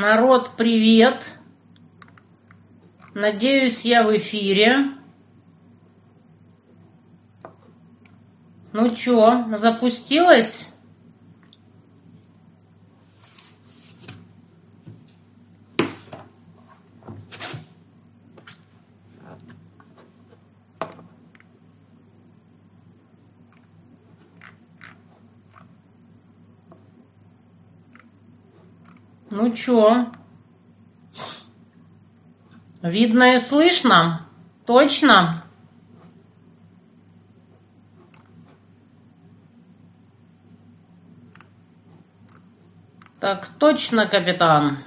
Народ, привет! Надеюсь, я в эфире. Ну чё, запустилась? Ну чё? Видно и слышно? Точно? Так точно, капитан.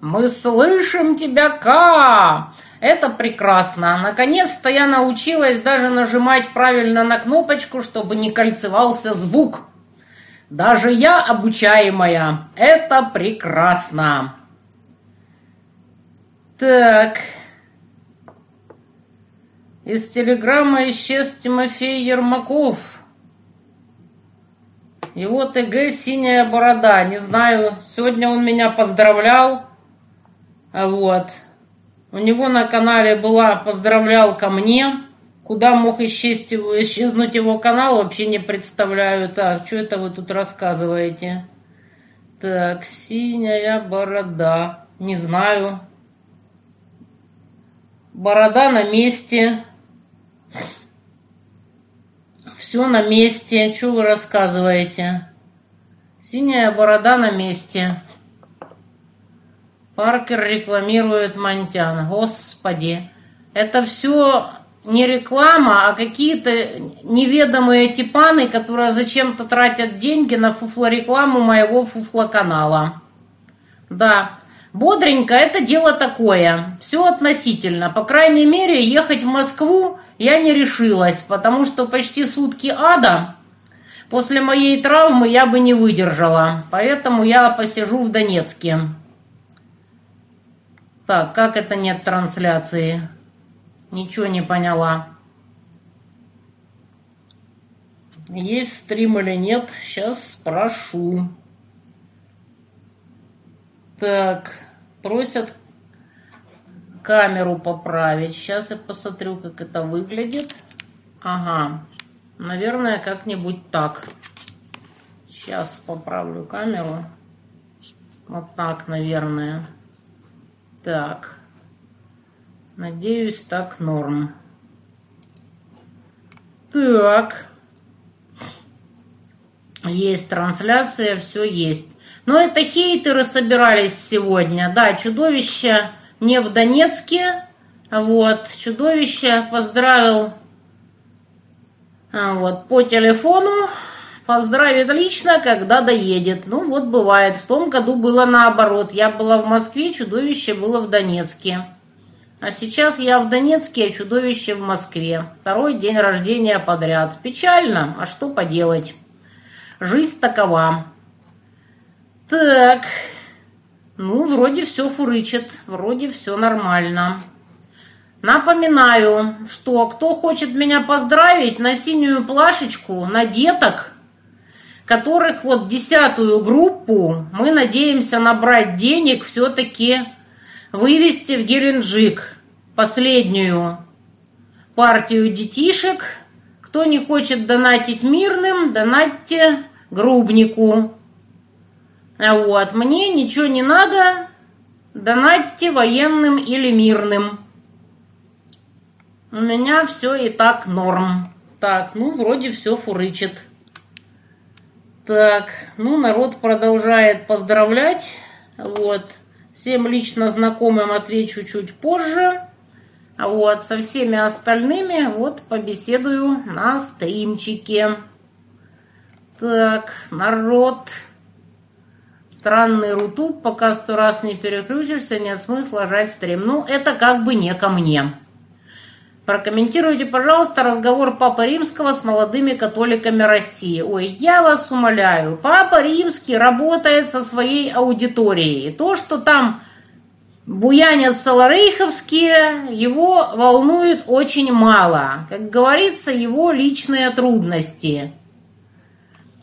Мы слышим тебя, Ка! Это прекрасно. Наконец-то я научилась даже нажимать правильно на кнопочку, чтобы не кольцевался звук. Даже я обучаемая. Это прекрасно. Так. Из телеграммы исчез Тимофей Ермаков. Его ТГ «Синяя борода». Не знаю, сегодня он меня поздравлял. Вот. У него на канале была поздравлялка мне. Куда мог исчезнуть его, исчезнуть его канал, вообще не представляю. Так, что это вы тут рассказываете? Так, синяя борода. Не знаю. Борода на месте. Все на месте. Что вы рассказываете? Синяя борода на месте. Паркер рекламирует Монтян. Господи. Это все не реклама, а какие-то неведомые типаны, которые зачем-то тратят деньги на фуфлорекламу моего фуфлоканала. Да, бодренько это дело такое. Все относительно. По крайней мере, ехать в Москву я не решилась, потому что почти сутки ада после моей травмы я бы не выдержала. Поэтому я посижу в Донецке. Так, как это нет трансляции? Ничего не поняла. Есть стрим или нет? Сейчас спрошу. Так, просят камеру поправить. Сейчас я посмотрю, как это выглядит. Ага, наверное, как-нибудь так. Сейчас поправлю камеру. Вот так, наверное. Так. Надеюсь, так норм. Так. Есть трансляция, все есть. Но это хейтеры собирались сегодня. Да, чудовище не в Донецке. Вот, чудовище поздравил а, вот, по телефону. Поздравит лично, когда доедет. Ну, вот бывает. В том году было наоборот. Я была в Москве, чудовище было в Донецке. А сейчас я в Донецке, а чудовище в Москве. Второй день рождения подряд. Печально, а что поделать? Жизнь такова. Так, ну, вроде все фурычит, вроде все нормально. Напоминаю, что кто хочет меня поздравить на синюю плашечку, на деток, которых вот десятую группу мы надеемся набрать денег все-таки вывести в Геленджик последнюю партию детишек. Кто не хочет донатить мирным, донатьте грубнику. А вот, мне ничего не надо, донатьте военным или мирным. У меня все и так норм. Так, ну, вроде все фурычит. Так, ну, народ продолжает поздравлять. Вот. Всем лично знакомым отвечу чуть позже. А вот со всеми остальными вот побеседую на стримчике. Так, народ. Странный рутуб, пока сто раз не переключишься, нет смысла жать стрим. Ну, это как бы не ко мне. Прокомментируйте, пожалуйста, разговор Папы Римского с молодыми католиками России. Ой, я вас умоляю, Папа Римский работает со своей аудиторией. То, что там буянят саларейховские, его волнует очень мало. Как говорится, его личные трудности.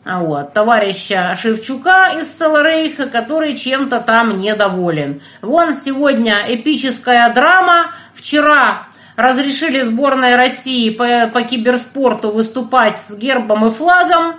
а вот, товарища Шевчука из Селрейха, который чем-то там недоволен. Вон сегодня эпическая драма. Вчера разрешили сборной России по, по киберспорту выступать с гербом и флагом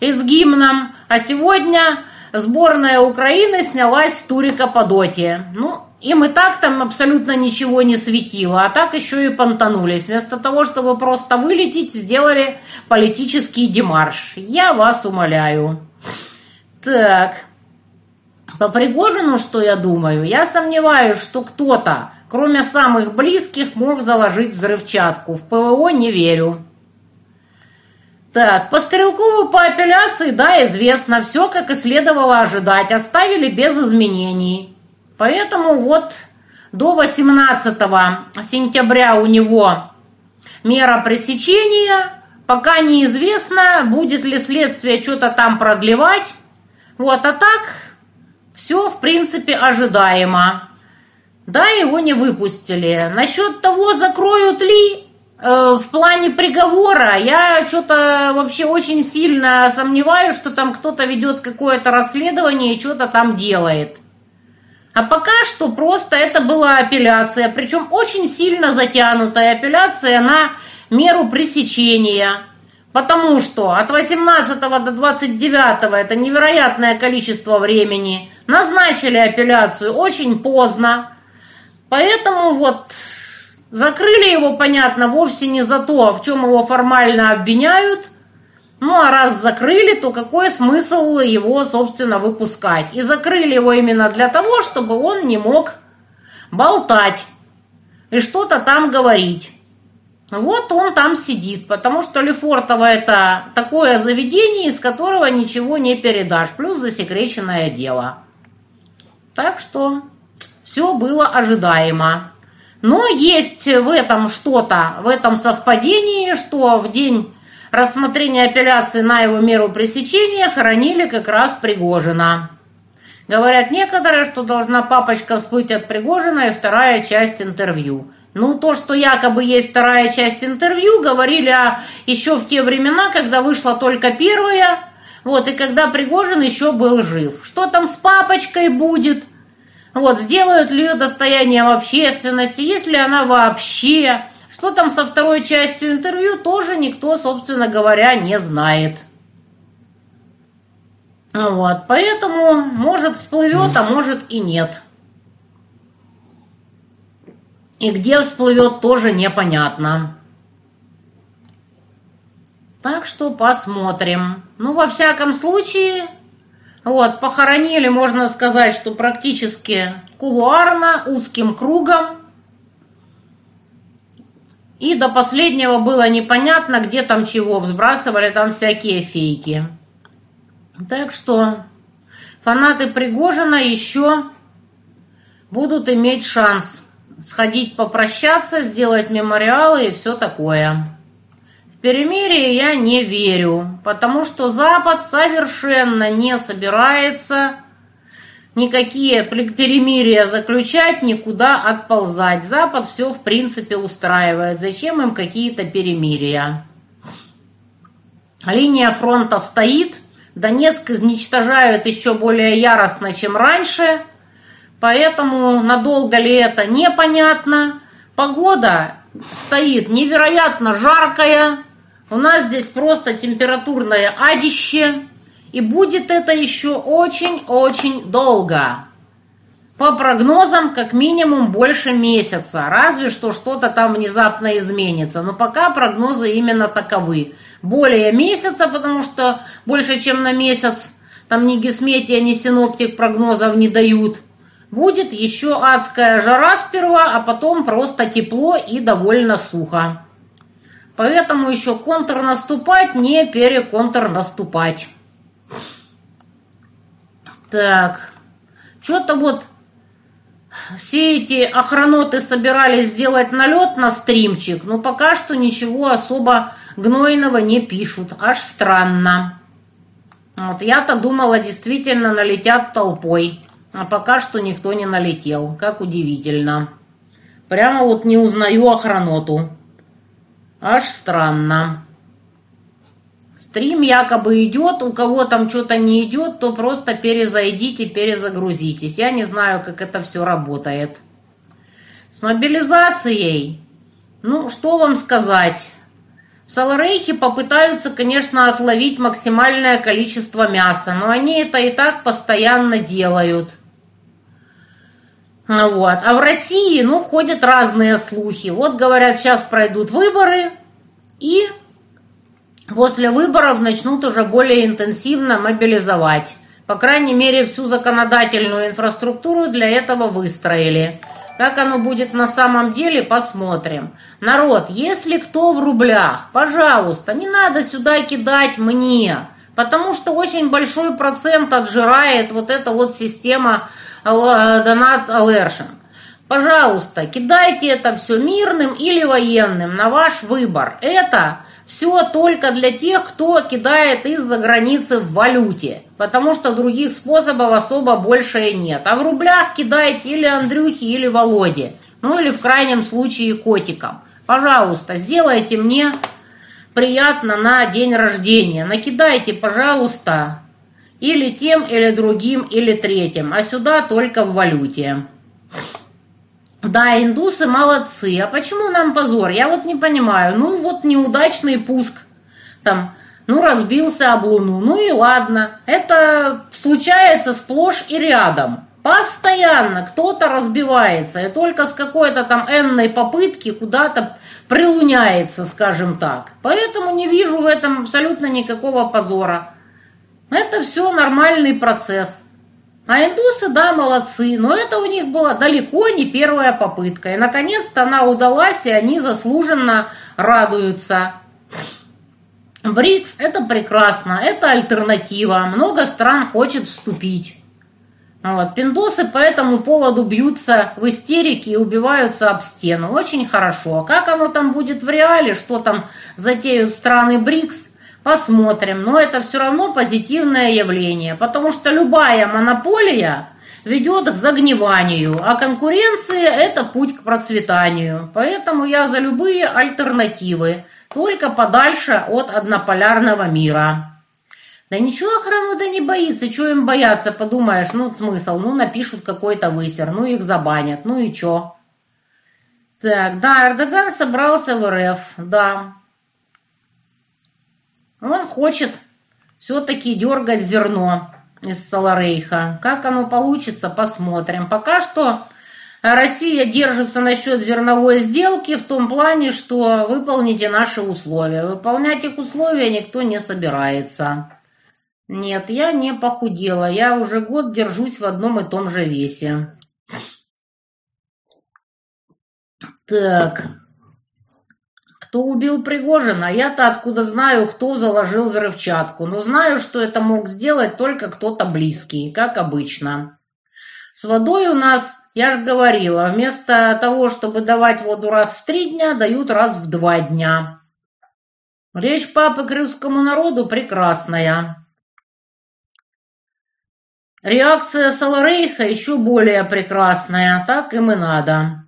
и с гимном, а сегодня сборная Украины снялась с туре Каппадотия. Ну, им и так там абсолютно ничего не светило, а так еще и понтанулись. Вместо того, чтобы просто вылететь, сделали политический демарш. Я вас умоляю. Так, по Пригожину, что я думаю? Я сомневаюсь, что кто-то, кроме самых близких, мог заложить взрывчатку. В ПВО не верю. Так, по Стрелкову по апелляции, да, известно, все, как и следовало ожидать, оставили без изменений. Поэтому вот до 18 сентября у него мера пресечения, пока неизвестно, будет ли следствие что-то там продлевать. Вот, а так все, в принципе, ожидаемо. Да, его не выпустили. Насчет того, закроют ли, Э, в плане приговора я что-то вообще очень сильно сомневаюсь, что там кто-то ведет какое-то расследование и что-то там делает. А пока что просто это была апелляция, причем очень сильно затянутая апелляция на меру пресечения. Потому что от 18 до 29 это невероятное количество времени. Назначили апелляцию очень поздно. Поэтому вот Закрыли его, понятно, вовсе не за то, в чем его формально обвиняют. Ну а раз закрыли, то какой смысл его, собственно, выпускать? И закрыли его именно для того, чтобы он не мог болтать и что-то там говорить. Вот он там сидит, потому что Лефортово это такое заведение, из которого ничего не передашь, плюс засекреченное дело. Так что все было ожидаемо. Но есть в этом что-то, в этом совпадении, что в день рассмотрения апелляции на его меру пресечения хоронили как раз Пригожина. Говорят некоторые, что должна папочка всплыть от Пригожина и вторая часть интервью. Ну, то, что якобы есть вторая часть интервью, говорили о, еще в те времена, когда вышла только первая, вот, и когда Пригожин еще был жив. Что там с папочкой будет? Вот, сделают ли ее достоянием общественности, если она вообще... Что там со второй частью интервью, тоже никто, собственно говоря, не знает. Вот, поэтому, может, всплывет, а может и нет. И где всплывет, тоже непонятно. Так что посмотрим. Ну, во всяком случае, вот, похоронили, можно сказать, что практически кулуарно, узким кругом. И до последнего было непонятно, где там чего взбрасывали, там всякие фейки. Так что фанаты Пригожина еще будут иметь шанс сходить попрощаться, сделать мемориалы и все такое перемирие я не верю, потому что Запад совершенно не собирается никакие перемирия заключать, никуда отползать. Запад все в принципе устраивает. Зачем им какие-то перемирия? Линия фронта стоит, Донецк изничтожают еще более яростно, чем раньше, поэтому надолго ли это непонятно. Погода стоит невероятно жаркая, у нас здесь просто температурное адище. И будет это еще очень-очень долго. По прогнозам, как минимум больше месяца. Разве что что-то там внезапно изменится. Но пока прогнозы именно таковы. Более месяца, потому что больше, чем на месяц там ни гесметия, ни синоптик прогнозов не дают. Будет еще адская жара сперва, а потом просто тепло и довольно сухо. Поэтому еще контрнаступать, не переконтрнаступать. Так, что-то вот все эти охраноты собирались сделать налет на стримчик, но пока что ничего особо гнойного не пишут. Аж странно. Вот я-то думала, действительно налетят толпой. А пока что никто не налетел. Как удивительно. Прямо вот не узнаю охраноту. Аж странно. Стрим якобы идет, у кого там что-то не идет, то просто перезайдите, перезагрузитесь. Я не знаю, как это все работает. С мобилизацией, ну, что вам сказать? В попытаются, конечно, отловить максимальное количество мяса, но они это и так постоянно делают. Вот. А в России, ну, ходят разные слухи. Вот, говорят, сейчас пройдут выборы, и после выборов начнут уже более интенсивно мобилизовать. По крайней мере, всю законодательную инфраструктуру для этого выстроили. Как оно будет на самом деле, посмотрим. Народ, если кто в рублях, пожалуйста, не надо сюда кидать мне, потому что очень большой процент отжирает вот эта вот система донат алершин. Пожалуйста, кидайте это все мирным или военным, на ваш выбор. Это все только для тех, кто кидает из-за границы в валюте, потому что других способов особо больше и нет. А в рублях кидайте или Андрюхе, или Володе, ну или в крайнем случае котикам. Пожалуйста, сделайте мне приятно на день рождения. Накидайте, пожалуйста, или тем, или другим, или третьим, а сюда только в валюте. Да, индусы молодцы. А почему нам позор? Я вот не понимаю. Ну, вот неудачный пуск. Там, ну, разбился об луну. Ну и ладно. Это случается сплошь и рядом. Постоянно кто-то разбивается, и только с какой-то там энной попытки куда-то прилуняется, скажем так. Поэтому не вижу в этом абсолютно никакого позора. Это все нормальный процесс. А индусы, да, молодцы, но это у них была далеко не первая попытка. И, наконец-то, она удалась, и они заслуженно радуются. БРИКС – это прекрасно, это альтернатива. Много стран хочет вступить. Вот. Пиндосы по этому поводу бьются в истерике и убиваются об стену. Очень хорошо. Как оно там будет в реале, что там затеют страны БРИКС, Посмотрим, но это все равно позитивное явление, потому что любая монополия ведет к загниванию, а конкуренция – это путь к процветанию. Поэтому я за любые альтернативы, только подальше от однополярного мира. Да ничего охрана да не боится, чего им бояться, подумаешь, ну смысл, ну напишут какой-то высер, ну их забанят, ну и чё. Так, да, Эрдоган собрался в РФ, да. Он хочет все-таки дергать зерно из Саларейха. Как оно получится, посмотрим. Пока что Россия держится насчет зерновой сделки в том плане, что выполните наши условия. Выполнять их условия никто не собирается. Нет, я не похудела. Я уже год держусь в одном и том же весе. Так кто убил Пригожина. Я-то откуда знаю, кто заложил взрывчатку. Но знаю, что это мог сделать только кто-то близкий, как обычно. С водой у нас, я же говорила, вместо того, чтобы давать воду раз в три дня, дают раз в два дня. Речь папы крымскому народу прекрасная. Реакция Саларейха еще более прекрасная, так им и надо.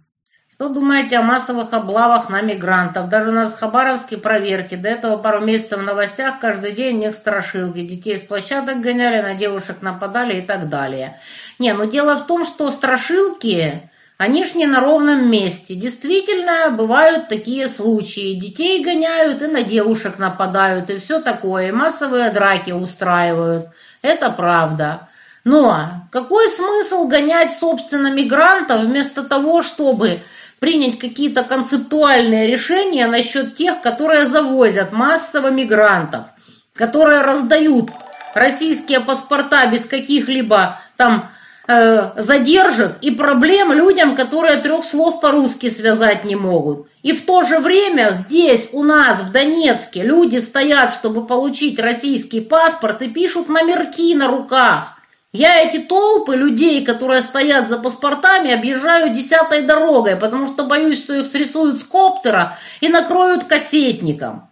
Что думаете о массовых облавах на мигрантов? Даже у нас в Хабаровске проверки. До этого пару месяцев в новостях каждый день у них страшилки. Детей с площадок гоняли, на девушек нападали и так далее. Не, но дело в том, что страшилки, они ж не на ровном месте. Действительно, бывают такие случаи. Детей гоняют и на девушек нападают, и все такое. И массовые драки устраивают. Это правда. Но какой смысл гонять, собственно, мигрантов вместо того, чтобы принять какие-то концептуальные решения насчет тех, которые завозят массово мигрантов, которые раздают российские паспорта без каких-либо там э, задержек и проблем людям, которые трех слов по-русски связать не могут. И в то же время здесь у нас в Донецке люди стоят, чтобы получить российский паспорт и пишут номерки на руках. Я эти толпы людей, которые стоят за паспортами, объезжаю десятой дорогой, потому что боюсь, что их срисуют с коптера и накроют кассетником.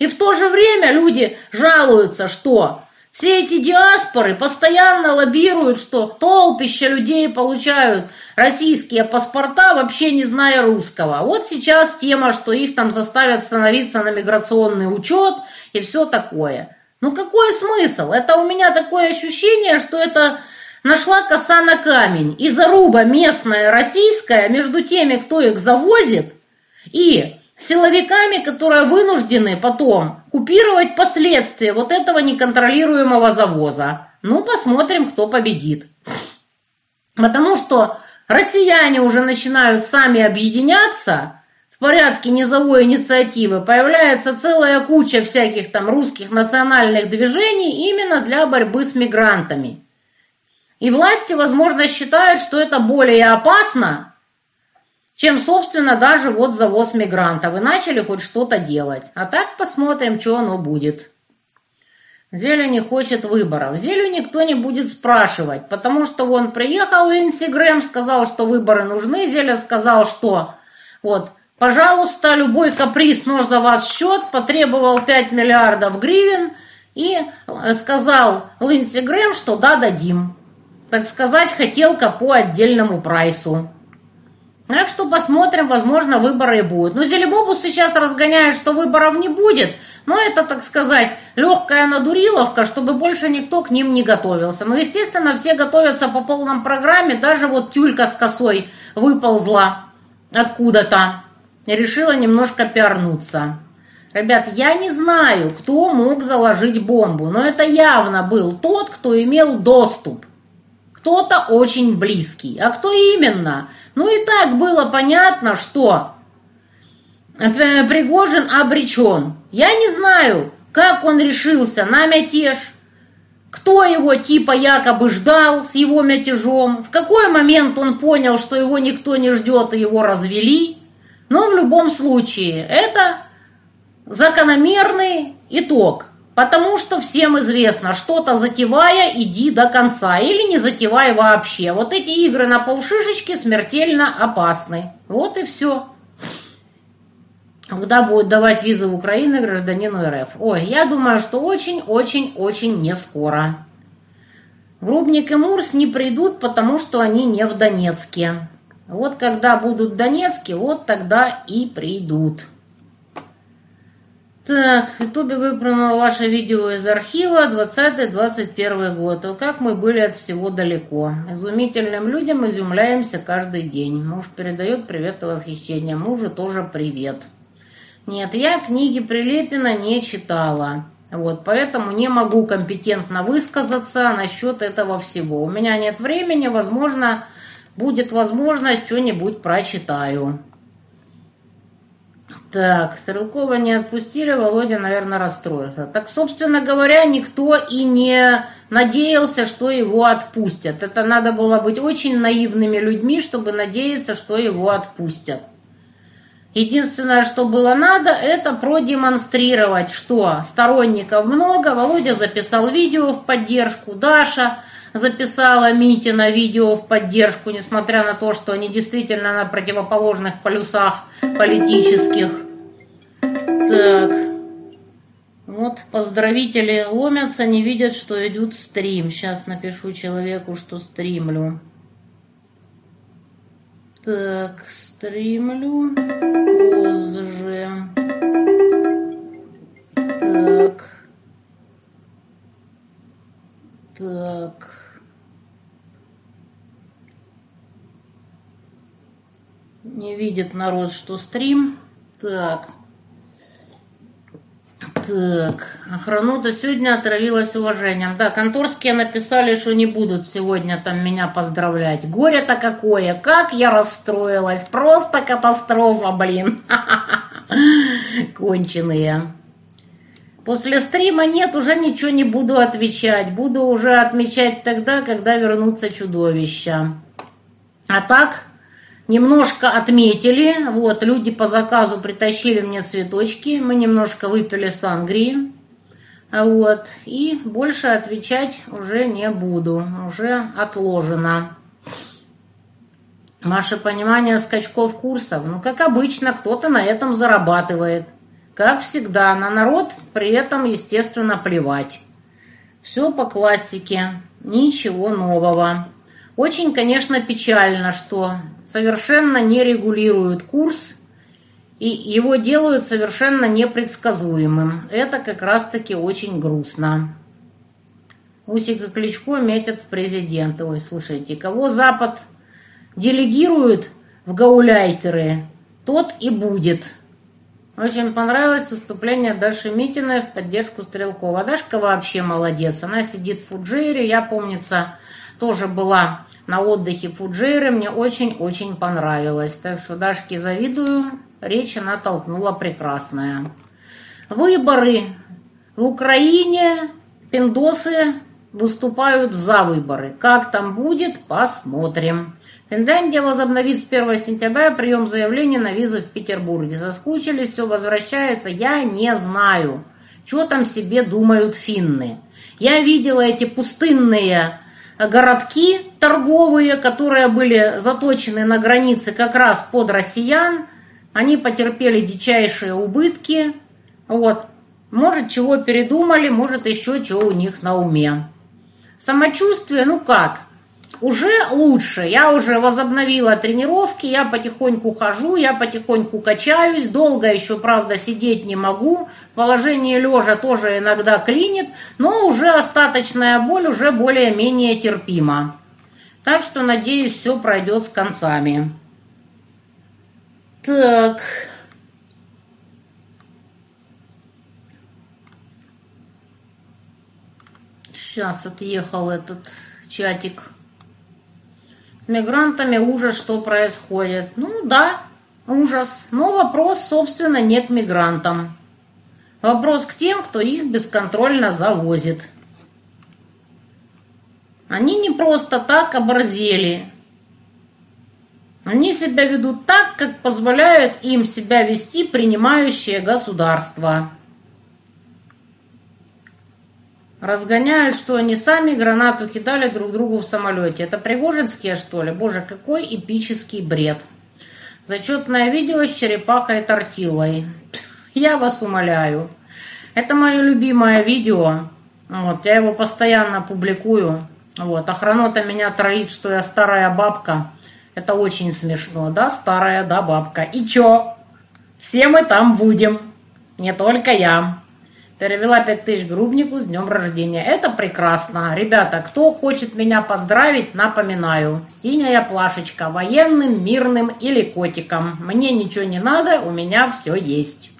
И в то же время люди жалуются, что Все эти диаспоры постоянно лоббируют, что толпища людей получают российские паспорта, вообще не зная русского. Вот сейчас тема, что их там заставят становиться на миграционный учет и все такое. Ну какой смысл? Это у меня такое ощущение, что это нашла коса на камень. И заруба местная российская между теми, кто их завозит, и силовиками, которые вынуждены потом купировать последствия вот этого неконтролируемого завоза. Ну, посмотрим, кто победит. Потому что россияне уже начинают сами объединяться в порядке низовой инициативы. Появляется целая куча всяких там русских национальных движений именно для борьбы с мигрантами. И власти, возможно, считают, что это более опасно, чем, собственно, даже вот завоз мигрантов. И начали хоть что-то делать. А так посмотрим, что оно будет. Зелю не хочет выборов. Зелю никто не будет спрашивать, потому что он приехал, Линдси Грэм сказал, что выборы нужны. Зеля сказал, что вот, пожалуйста, любой каприз, нож за вас счет, потребовал 5 миллиардов гривен и сказал Линдси Грэм, что да, дадим. Так сказать, хотелка по отдельному прайсу. Так что посмотрим, возможно, выборы и будут. Но Зелебобус сейчас разгоняет, что выборов не будет. Но это, так сказать, легкая надуриловка, чтобы больше никто к ним не готовился. Но, естественно, все готовятся по полном программе. Даже вот тюлька с косой выползла откуда-то. Решила немножко пиарнуться. Ребят, я не знаю, кто мог заложить бомбу, но это явно был тот, кто имел доступ кто-то очень близкий. А кто именно? Ну и так было понятно, что э, Пригожин обречен. Я не знаю, как он решился на мятеж, кто его типа якобы ждал с его мятежом, в какой момент он понял, что его никто не ждет и его развели. Но в любом случае это закономерный итог – Потому что всем известно, что-то затевая, иди до конца. Или не затевай вообще. Вот эти игры на полшишечки смертельно опасны. Вот и все. Когда будут давать визы в Украину гражданину РФ? Ой, я думаю, что очень-очень-очень не скоро. Грубник и Мурс не придут, потому что они не в Донецке. Вот когда будут в Донецке, вот тогда и придут. Так, в Ютубе выбрано ваше видео из архива 20-21 год. И как мы были от всего далеко. Изумительным людям изумляемся каждый день. Муж передает привет и восхищение. Мужу тоже привет. Нет, я книги Прилепина не читала. Вот, поэтому не могу компетентно высказаться насчет этого всего. У меня нет времени, возможно, будет возможность, что-нибудь прочитаю. Так, Стрелкова не отпустили, Володя, наверное, расстроился. Так, собственно говоря, никто и не надеялся, что его отпустят. Это надо было быть очень наивными людьми, чтобы надеяться, что его отпустят. Единственное, что было надо, это продемонстрировать, что сторонников много. Володя записал видео в поддержку, Даша записала Митина видео в поддержку, несмотря на то, что они действительно на противоположных полюсах политических. Так. Вот поздравители ломятся, не видят, что идет стрим. Сейчас напишу человеку, что стримлю. Так, стримлю позже. Так. Так. Не видит народ, что стрим. Так. Так, охрану-то сегодня отравилась уважением. Да, конторские написали, что не будут сегодня там меня поздравлять. Горе-то какое, как я расстроилась. Просто катастрофа, блин. Конченые. После стрима нет, уже ничего не буду отвечать. Буду уже отмечать тогда, когда вернутся чудовища. А так, Немножко отметили, вот, люди по заказу притащили мне цветочки, мы немножко выпили сангрии, вот, и больше отвечать уже не буду, уже отложено. Ваше понимание скачков курсов, ну, как обычно, кто-то на этом зарабатывает. Как всегда, на народ при этом, естественно, плевать. Все по классике, ничего нового. Очень, конечно, печально, что совершенно не регулируют курс и его делают совершенно непредсказуемым. Это как раз-таки очень грустно. Усик и Кличко метят в президенты. Ой, слушайте, кого Запад делегирует в гауляйтеры, тот и будет. Очень понравилось выступление Даши Митиной в поддержку Стрелкова. Дашка вообще молодец. Она сидит в Фуджире. Я, помнится, тоже была на отдыхе в Фуджире. Мне очень-очень понравилось. Так что Дашке завидую. Речь она толкнула прекрасная. Выборы в Украине. Пиндосы выступают за выборы. Как там будет, посмотрим. Финляндия возобновит с 1 сентября прием заявлений на визы в Петербурге. Соскучились, все возвращается. Я не знаю, что там себе думают финны. Я видела эти пустынные городки торговые, которые были заточены на границе как раз под россиян. Они потерпели дичайшие убытки. Вот. Может, чего передумали, может, еще чего у них на уме. Самочувствие, ну как, уже лучше. Я уже возобновила тренировки, я потихоньку хожу, я потихоньку качаюсь. Долго еще, правда, сидеть не могу. Положение лежа тоже иногда клинит, но уже остаточная боль уже более-менее терпима. Так что, надеюсь, все пройдет с концами. Так... Сейчас отъехал этот чатик. С мигрантами ужас, что происходит. Ну да, ужас. Но вопрос, собственно, не к мигрантам. Вопрос к тем, кто их бесконтрольно завозит. Они не просто так оборзели. Они себя ведут так, как позволяют им себя вести принимающее государство. Разгоняют, что они сами гранату кидали друг другу в самолете. Это Пригожинские, что ли? Боже, какой эпический бред. Зачетное видео с черепахой тортилой. Я вас умоляю. Это мое любимое видео. Вот, я его постоянно публикую. Вот, охранота меня троит, что я старая бабка. Это очень смешно, да, старая, да, бабка. И чё? Все мы там будем. Не только я. Перевела 5000 грубнику с днем рождения. Это прекрасно. Ребята, кто хочет меня поздравить, напоминаю. Синяя плашечка. Военным, мирным или котиком. Мне ничего не надо, у меня все есть.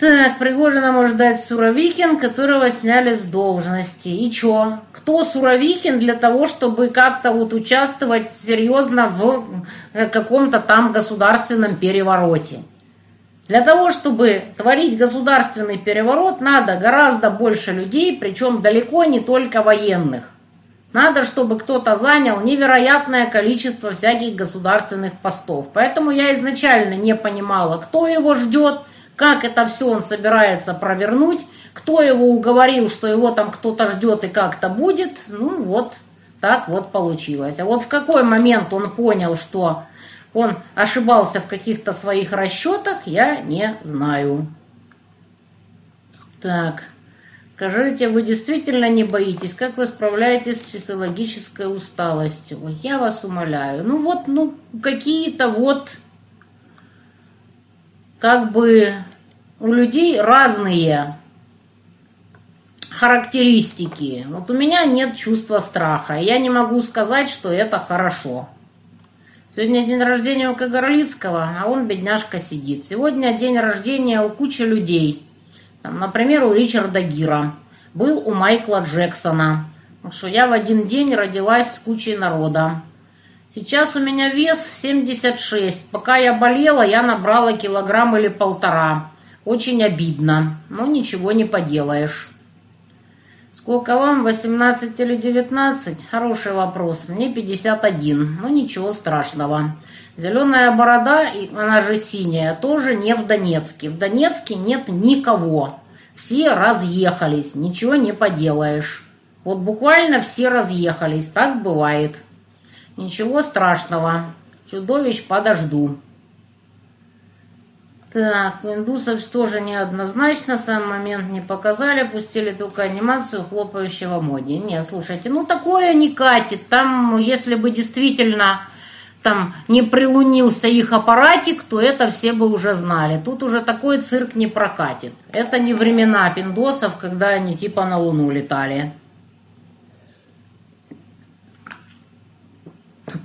Так, Пригожина может дать Суровикин, которого сняли с должности. И чё? Кто Суровикин для того, чтобы как-то вот участвовать серьезно в э, каком-то там государственном перевороте? Для того, чтобы творить государственный переворот, надо гораздо больше людей, причем далеко не только военных. Надо, чтобы кто-то занял невероятное количество всяких государственных постов. Поэтому я изначально не понимала, кто его ждет, как это все он собирается провернуть, кто его уговорил, что его там кто-то ждет и как-то будет. Ну вот, так вот получилось. А вот в какой момент он понял, что он ошибался в каких-то своих расчетах, я не знаю. Так, скажите, вы действительно не боитесь? Как вы справляетесь с психологической усталостью? Я вас умоляю. Ну вот, ну, какие-то вот, как бы у людей разные характеристики. Вот у меня нет чувства страха. Я не могу сказать, что это хорошо. Сегодня день рождения у Кагарлицкого, а он, бедняжка, сидит. Сегодня день рождения у кучи людей. Там, например, у Ричарда Гира. Был у Майкла Джексона. Так что я в один день родилась с кучей народа. Сейчас у меня вес 76. Пока я болела, я набрала килограмм или полтора. Очень обидно, но ничего не поделаешь. Сколько вам, 18 или 19? Хороший вопрос. Мне 51, но ничего страшного. Зеленая борода, она же синяя, тоже не в Донецке. В Донецке нет никого. Все разъехались, ничего не поделаешь. Вот буквально все разъехались, так бывает. Ничего страшного. Чудовищ подожду. Так, индусов тоже неоднозначно, сам момент не показали, пустили только анимацию хлопающего моди. Не, слушайте, ну такое не катит. Там, если бы действительно там не прилунился их аппаратик, то это все бы уже знали. Тут уже такой цирк не прокатит. Это не времена пиндосов, когда они типа на Луну летали.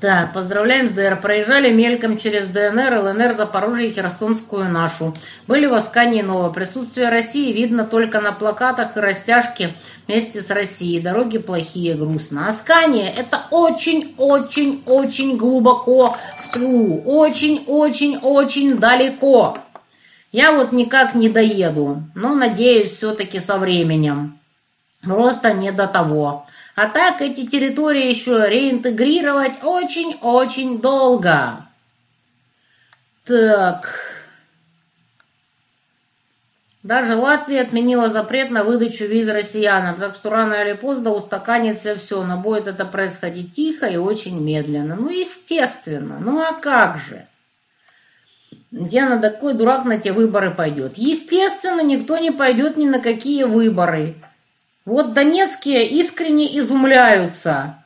Так, поздравляем с ДР. Проезжали мельком через ДНР, ЛНР, Запорожье и Херсонскую нашу. Были в Аскане Ново. Присутствие России видно только на плакатах и растяжке вместе с Россией. Дороги плохие, грустно. Аскания – это очень-очень-очень глубоко в тылу. Очень-очень-очень далеко. Я вот никак не доеду, но надеюсь все-таки со временем. Просто не до того. А так эти территории еще реинтегрировать очень-очень долго. Так. Даже Латвия отменила запрет на выдачу виз россиянам, так что рано или поздно устаканится все, но будет это происходить тихо и очень медленно. Ну, естественно, ну а как же? Я на такой дурак на те выборы пойдет. Естественно, никто не пойдет ни на какие выборы. Вот донецкие искренне изумляются.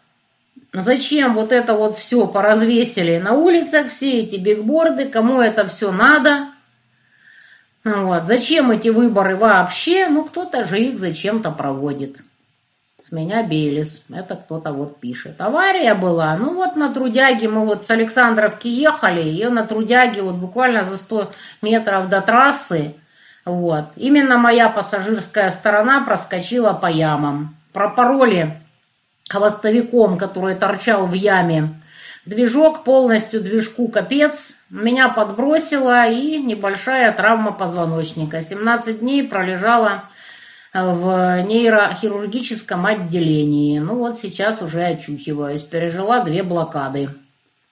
Зачем вот это вот все поразвесили на улицах, все эти бигборды, кому это все надо? Вот. Зачем эти выборы вообще? Ну, кто-то же их зачем-то проводит. С меня Белис. Это кто-то вот пишет. Авария была. Ну вот на Трудяге мы вот с Александровки ехали. И на Трудяге вот буквально за 100 метров до трассы вот. Именно моя пассажирская сторона проскочила по ямам. Пропороли хвостовиком, который торчал в яме. Движок полностью движку капец. Меня подбросило и небольшая травма позвоночника. 17 дней пролежала в нейрохирургическом отделении. Ну вот сейчас уже очухиваюсь. Пережила две блокады.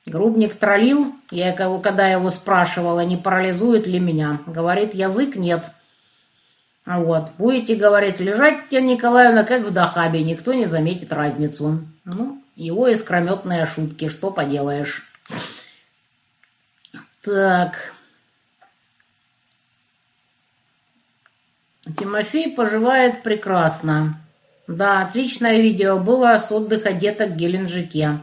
Грубник троллил, я его, когда его спрашивала, не парализует ли меня. Говорит, язык нет. Вот. Будете, говорить, лежать, Татьяна Николаевна, как в Дахабе, никто не заметит разницу. Ну, его искрометные шутки, что поделаешь. Так. Тимофей поживает прекрасно. Да, отличное видео было с отдыха деток в Геленджике.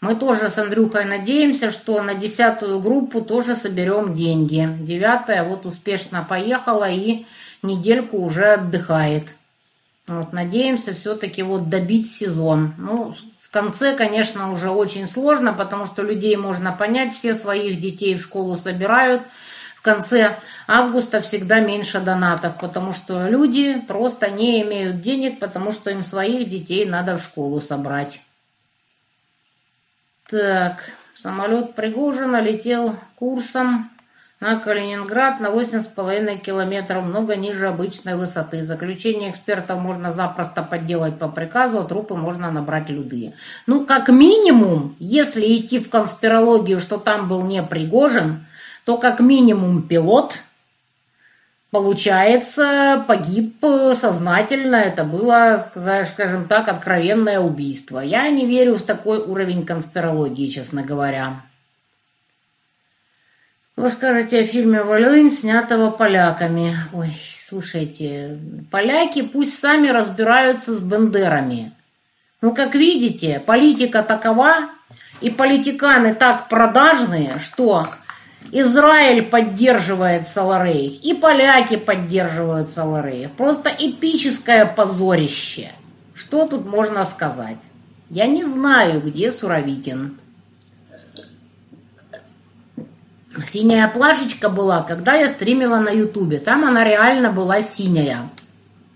Мы тоже с Андрюхой надеемся, что на десятую группу тоже соберем деньги. Девятая вот успешно поехала и недельку уже отдыхает. Вот, надеемся все-таки вот добить сезон. Ну, в конце, конечно, уже очень сложно, потому что людей можно понять, все своих детей в школу собирают. В конце августа всегда меньше донатов, потому что люди просто не имеют денег, потому что им своих детей надо в школу собрать. Так, самолет Пригожина летел курсом на Калининград на 8,5 километров, много ниже обычной высоты. Заключение экспертов можно запросто подделать по приказу, а трупы можно набрать любые. Ну, как минимум, если идти в конспирологию, что там был не Пригожин, то как минимум пилот – Получается, погиб э, сознательно, это было, скажем так, откровенное убийство. Я не верю в такой уровень конспирологии, честно говоря. Вы скажете о фильме «Волынь», снятого поляками. Ой, слушайте, поляки пусть сами разбираются с бендерами. Ну, как видите, политика такова, и политиканы так продажные, что Израиль поддерживает Саларейх, и поляки поддерживают Саларейх. Просто эпическое позорище. Что тут можно сказать? Я не знаю, где Суровикин. Синяя плашечка была, когда я стримила на Ютубе. Там она реально была синяя.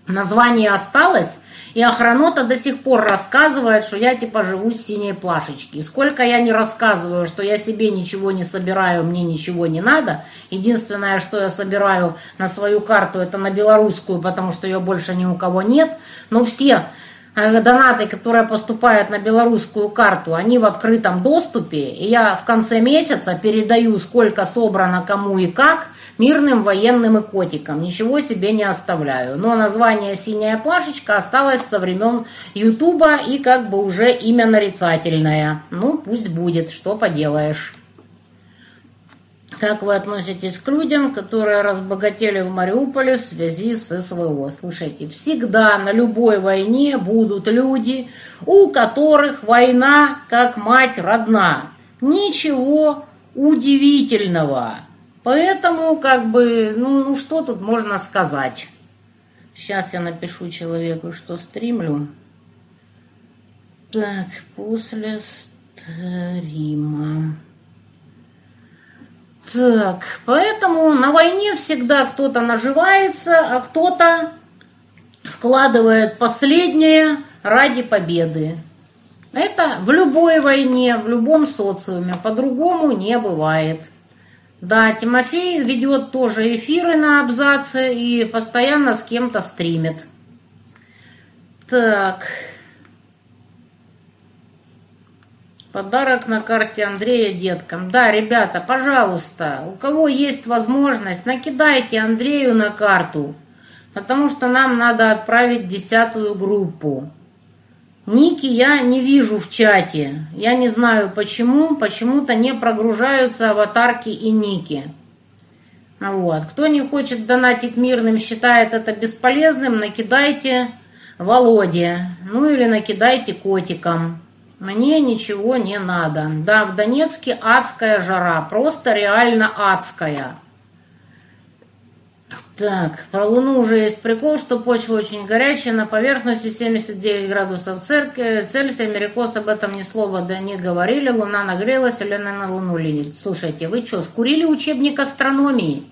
Название осталось, и охранота до сих пор рассказывает, что я типа живу с синей плашечки. И сколько я не рассказываю, что я себе ничего не собираю, мне ничего не надо. Единственное, что я собираю на свою карту, это на белорусскую, потому что ее больше ни у кого нет. Но все донаты, которые поступают на белорусскую карту, они в открытом доступе. И я в конце месяца передаю, сколько собрано кому и как – мирным военным и котиком. Ничего себе не оставляю. Но название «Синяя плашечка» осталось со времен Ютуба и как бы уже имя нарицательное. Ну, пусть будет, что поделаешь. Как вы относитесь к людям, которые разбогатели в Мариуполе в связи с СВО? Слушайте, всегда на любой войне будут люди, у которых война как мать родна. Ничего удивительного. Поэтому, как бы, ну, ну что тут можно сказать? Сейчас я напишу человеку, что стримлю. Так, после стрима. Так, поэтому на войне всегда кто-то наживается, а кто-то вкладывает последнее ради победы. Это в любой войне, в любом социуме, по-другому не бывает. Да, Тимофей ведет тоже эфиры на абзаце и постоянно с кем-то стримит. Так. Подарок на карте Андрея деткам. Да, ребята, пожалуйста, у кого есть возможность, накидайте Андрею на карту, потому что нам надо отправить десятую группу. Ники я не вижу в чате. Я не знаю почему. Почему-то не прогружаются аватарки и ники. Вот. Кто не хочет донатить мирным, считает это бесполезным, накидайте Володе. Ну или накидайте котикам. Мне ничего не надо. Да, в Донецке адская жара. Просто реально адская. Так, про Луну уже есть прикол, что почва очень горячая, на поверхности 79 градусов Цельсия, Америкос об этом ни слова да не говорили, Луна нагрелась или она на Луну летит. Слушайте, вы что, скурили учебник астрономии?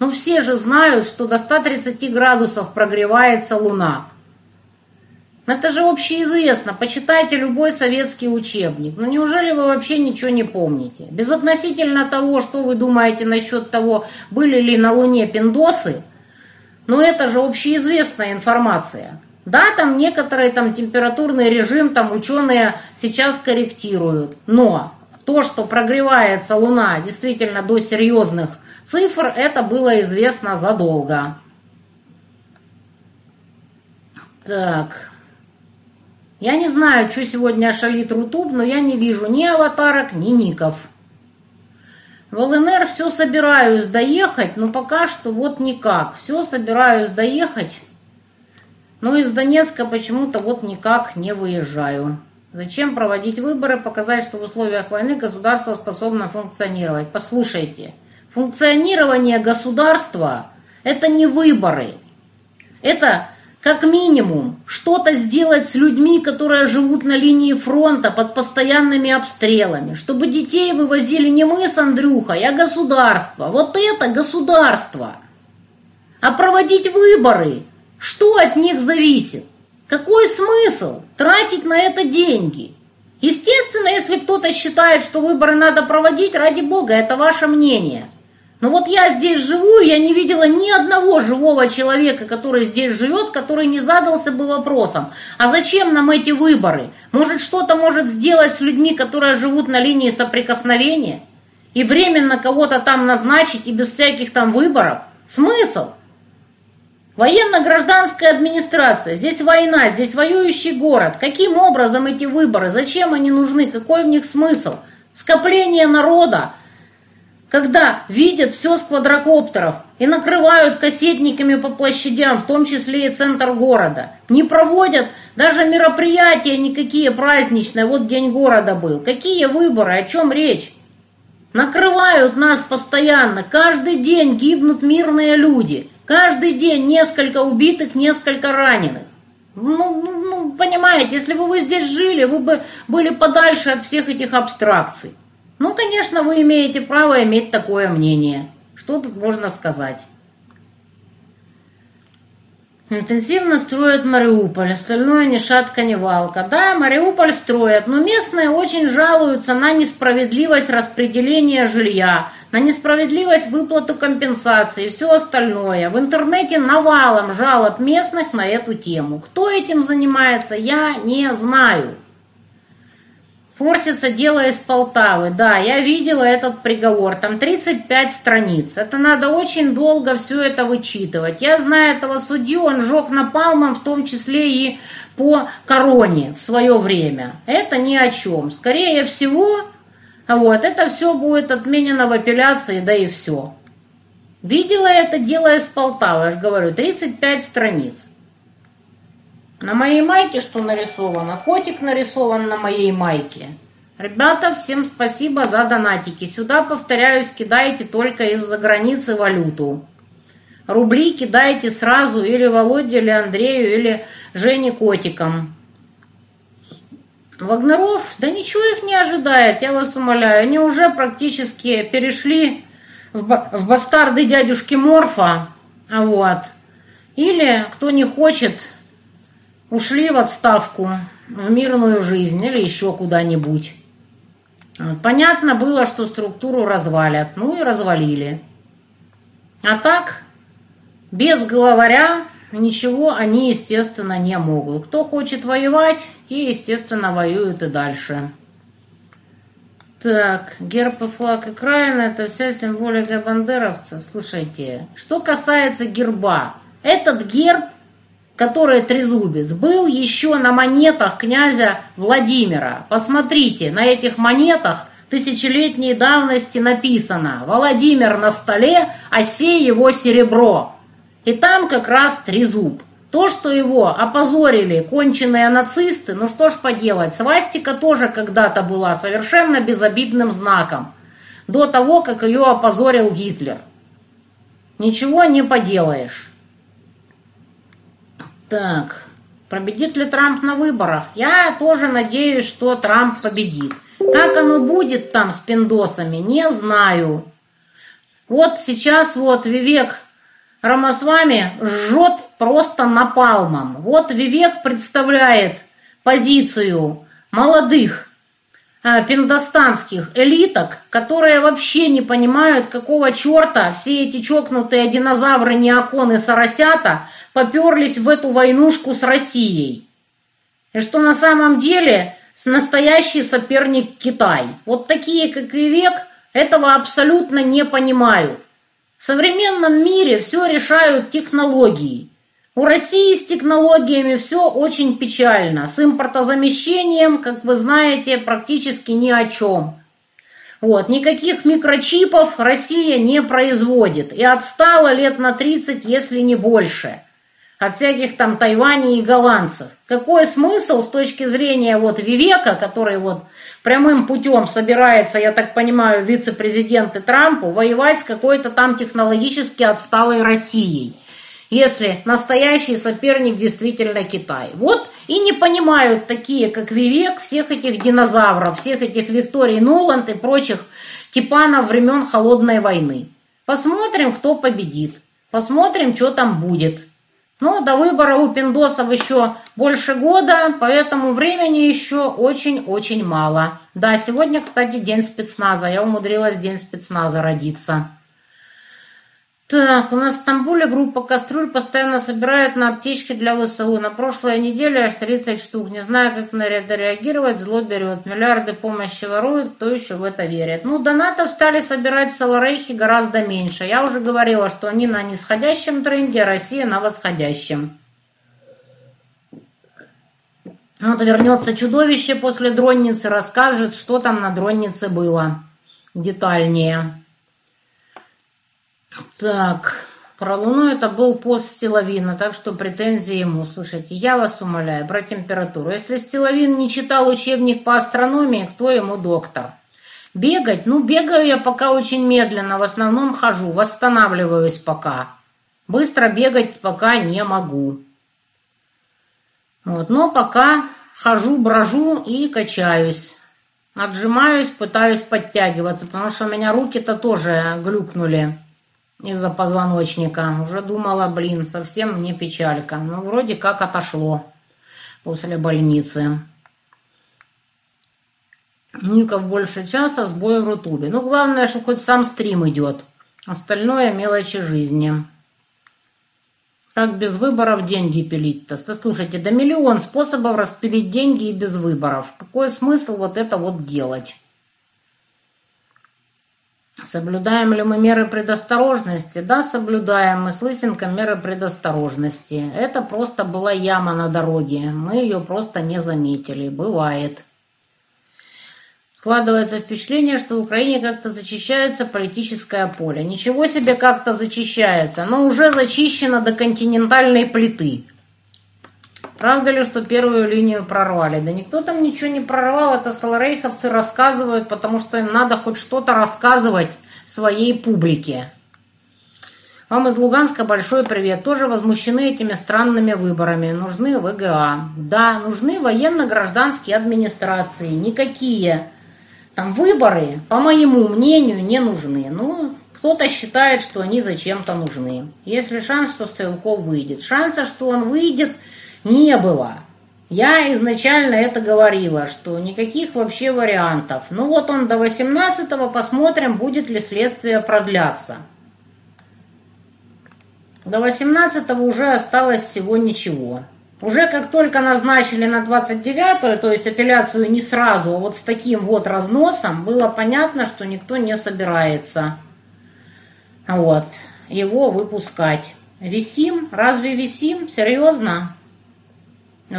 Ну все же знают, что до 130 градусов прогревается Луна. Это же общеизвестно. Почитайте любой советский учебник. Ну неужели вы вообще ничего не помните? Безотносительно того, что вы думаете насчет того, были ли на Луне пиндосы, но это же общеизвестная информация. Да, там некоторые там температурный режим там ученые сейчас корректируют, но то, что прогревается Луна действительно до серьезных цифр, это было известно задолго. Так, я не знаю, что сегодня шалит Рутуб, но я не вижу ни аватарок, ни ников. В ЛНР все собираюсь доехать, но пока что вот никак. Все собираюсь доехать, но из Донецка почему-то вот никак не выезжаю. Зачем проводить выборы, показать, что в условиях войны государство способно функционировать? Послушайте, функционирование государства – это не выборы. Это как минимум, что-то сделать с людьми, которые живут на линии фронта под постоянными обстрелами, чтобы детей вывозили не мы с Андрюхой, а государство. Вот это государство. А проводить выборы, что от них зависит? Какой смысл тратить на это деньги? Естественно, если кто-то считает, что выборы надо проводить, ради бога, это ваше мнение – но ну вот я здесь живу, и я не видела ни одного живого человека, который здесь живет, который не задался бы вопросом, а зачем нам эти выборы? Может, что-то может сделать с людьми, которые живут на линии соприкосновения? И временно кого-то там назначить и без всяких там выборов? Смысл? Военно-гражданская администрация, здесь война, здесь воюющий город. Каким образом эти выборы? Зачем они нужны? Какой в них смысл? Скопление народа, когда видят все с квадрокоптеров и накрывают кассетниками по площадям, в том числе и центр города. Не проводят даже мероприятия никакие праздничные. Вот день города был. Какие выборы? О чем речь? Накрывают нас постоянно. Каждый день гибнут мирные люди. Каждый день несколько убитых, несколько раненых. Ну, ну, ну, понимаете, если бы вы здесь жили, вы бы были подальше от всех этих абстракций. Ну, конечно, вы имеете право иметь такое мнение. Что тут можно сказать? Интенсивно строят Мариуполь, остальное ни шатка, ни валка. Да, Мариуполь строят, но местные очень жалуются на несправедливость распределения жилья, на несправедливость выплаты компенсации и все остальное. В интернете навалом жалоб местных на эту тему. Кто этим занимается, я не знаю. Форсится дело из Полтавы. Да, я видела этот приговор. Там 35 страниц. Это надо очень долго все это вычитывать. Я знаю этого судью, он жег напалмом, в том числе и по короне в свое время. Это ни о чем. Скорее всего, Вот, это все будет отменено в апелляции, да и все. Видела это дело из Полтавы, я же говорю, 35 страниц. На моей майке что нарисовано? Котик нарисован на моей майке. Ребята, всем спасибо за донатики. Сюда, повторяюсь, кидайте только из-за границы валюту. Рубли кидайте сразу или Володе, или Андрею, или Жене Котикам. Вагнеров, да ничего их не ожидает, я вас умоляю. Они уже практически перешли в, в бастарды дядюшки Морфа. Вот. Или, кто не хочет, ушли в отставку, в мирную жизнь или еще куда-нибудь. Понятно было, что структуру развалят. Ну и развалили. А так, без главаря ничего они, естественно, не могут. Кто хочет воевать, те, естественно, воюют и дальше. Так, герб и флаг Украины – это вся символика бандеровцев. Слушайте, что касается герба, этот герб, который трезубец, был еще на монетах князя Владимира. Посмотрите, на этих монетах тысячелетней давности написано «Владимир на столе, а сей его серебро». И там как раз трезуб. То, что его опозорили конченые нацисты, ну что ж поделать, свастика тоже когда-то была совершенно безобидным знаком. До того, как ее опозорил Гитлер. Ничего не поделаешь. Так, победит ли Трамп на выборах? Я тоже надеюсь, что Трамп победит. Как оно будет там с пиндосами, не знаю. Вот сейчас вот Вивек Рамасвами жжет просто напалмом. Вот Вивек представляет позицию молодых пиндостанских элиток, которые вообще не понимают, какого черта все эти чокнутые динозавры, неоконы, соросята поперлись в эту войнушку с Россией. И что на самом деле настоящий соперник Китай. Вот такие, как Вивек, этого абсолютно не понимают. В современном мире все решают технологии. У России с технологиями все очень печально. С импортозамещением, как вы знаете, практически ни о чем. Вот, никаких микрочипов Россия не производит. И отстала лет на 30, если не больше от всяких там Тайваней и голландцев. Какой смысл с точки зрения вот Вивека, который вот прямым путем собирается, я так понимаю, вице-президенты Трампу, воевать с какой-то там технологически отсталой Россией, если настоящий соперник действительно Китай. Вот и не понимают такие, как Вивек, всех этих динозавров, всех этих Викторий Нуланд и прочих типанов времен Холодной войны. Посмотрим, кто победит. Посмотрим, что там будет. Но до выбора у пиндосов еще больше года, поэтому времени еще очень-очень мало. Да, сегодня, кстати, день спецназа. Я умудрилась день спецназа родиться. Так, у нас в Стамбуле группа кастрюль постоянно собирают на аптечки для ВСУ. На прошлой неделе аж 30 штук. Не знаю, как на это реагировать. Зло берет. Миллиарды помощи воруют. Кто еще в это верит? Ну, донатов стали собирать Саларейхи гораздо меньше. Я уже говорила, что они на нисходящем тренде, а Россия на восходящем. Вот вернется чудовище после дронницы, расскажет, что там на дроннице было детальнее. Так, про Луну это был пост Стиловина, так что претензии ему. Слушайте, я вас умоляю, про температуру. Если Стиловин не читал учебник по астрономии, кто ему доктор? Бегать? Ну, бегаю я пока очень медленно, в основном хожу, восстанавливаюсь пока. Быстро бегать пока не могу. Вот, но пока хожу, брожу и качаюсь. Отжимаюсь, пытаюсь подтягиваться, потому что у меня руки-то тоже глюкнули из-за позвоночника. Уже думала, блин, совсем мне печалька. Но ну, вроде как отошло после больницы. Ников больше часа, сбой в рутубе. Ну, главное, что хоть сам стрим идет. Остальное мелочи жизни. Как без выборов деньги пилить-то? Слушайте, да миллион способов распилить деньги и без выборов. Какой смысл вот это вот делать? Соблюдаем ли мы меры предосторожности? Да, соблюдаем. Мы с Лысенко меры предосторожности. Это просто была яма на дороге. Мы ее просто не заметили. Бывает. Складывается впечатление, что в Украине как-то зачищается политическое поле. Ничего себе как-то зачищается, но уже зачищено до континентальной плиты. Правда ли, что первую линию прорвали? Да никто там ничего не прорвал, это саларейховцы рассказывают, потому что им надо хоть что-то рассказывать своей публике. Вам из Луганска большой привет. Тоже возмущены этими странными выборами. Нужны ВГА. Да, нужны военно-гражданские администрации. Никакие там выборы, по моему мнению, не нужны. Ну, кто-то считает, что они зачем-то нужны. Есть ли шанс, что Стрелков выйдет? Шанса, что он выйдет, не было. Я изначально это говорила, что никаких вообще вариантов. Ну вот он до 18-го, посмотрим, будет ли следствие продляться. До 18-го уже осталось всего ничего. Уже как только назначили на 29 то есть апелляцию не сразу, а вот с таким вот разносом, было понятно, что никто не собирается вот, его выпускать. Висим? Разве висим? Серьезно?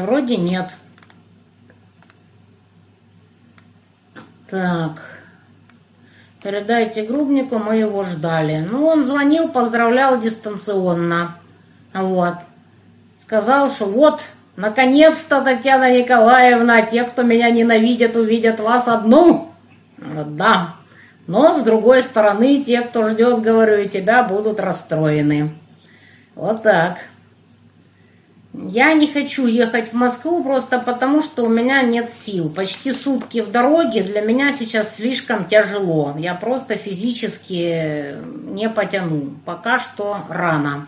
Вроде нет. Так. Передайте Грубнику, мы его ждали. Ну, он звонил, поздравлял дистанционно. Вот. Сказал, что вот, наконец-то, Татьяна Николаевна, те, кто меня ненавидят, увидят вас одну. Вот, да. Но, с другой стороны, те, кто ждет, говорю, и тебя будут расстроены. Вот так. Я не хочу ехать в Москву просто потому, что у меня нет сил. Почти сутки в дороге для меня сейчас слишком тяжело. Я просто физически не потяну. Пока что рано.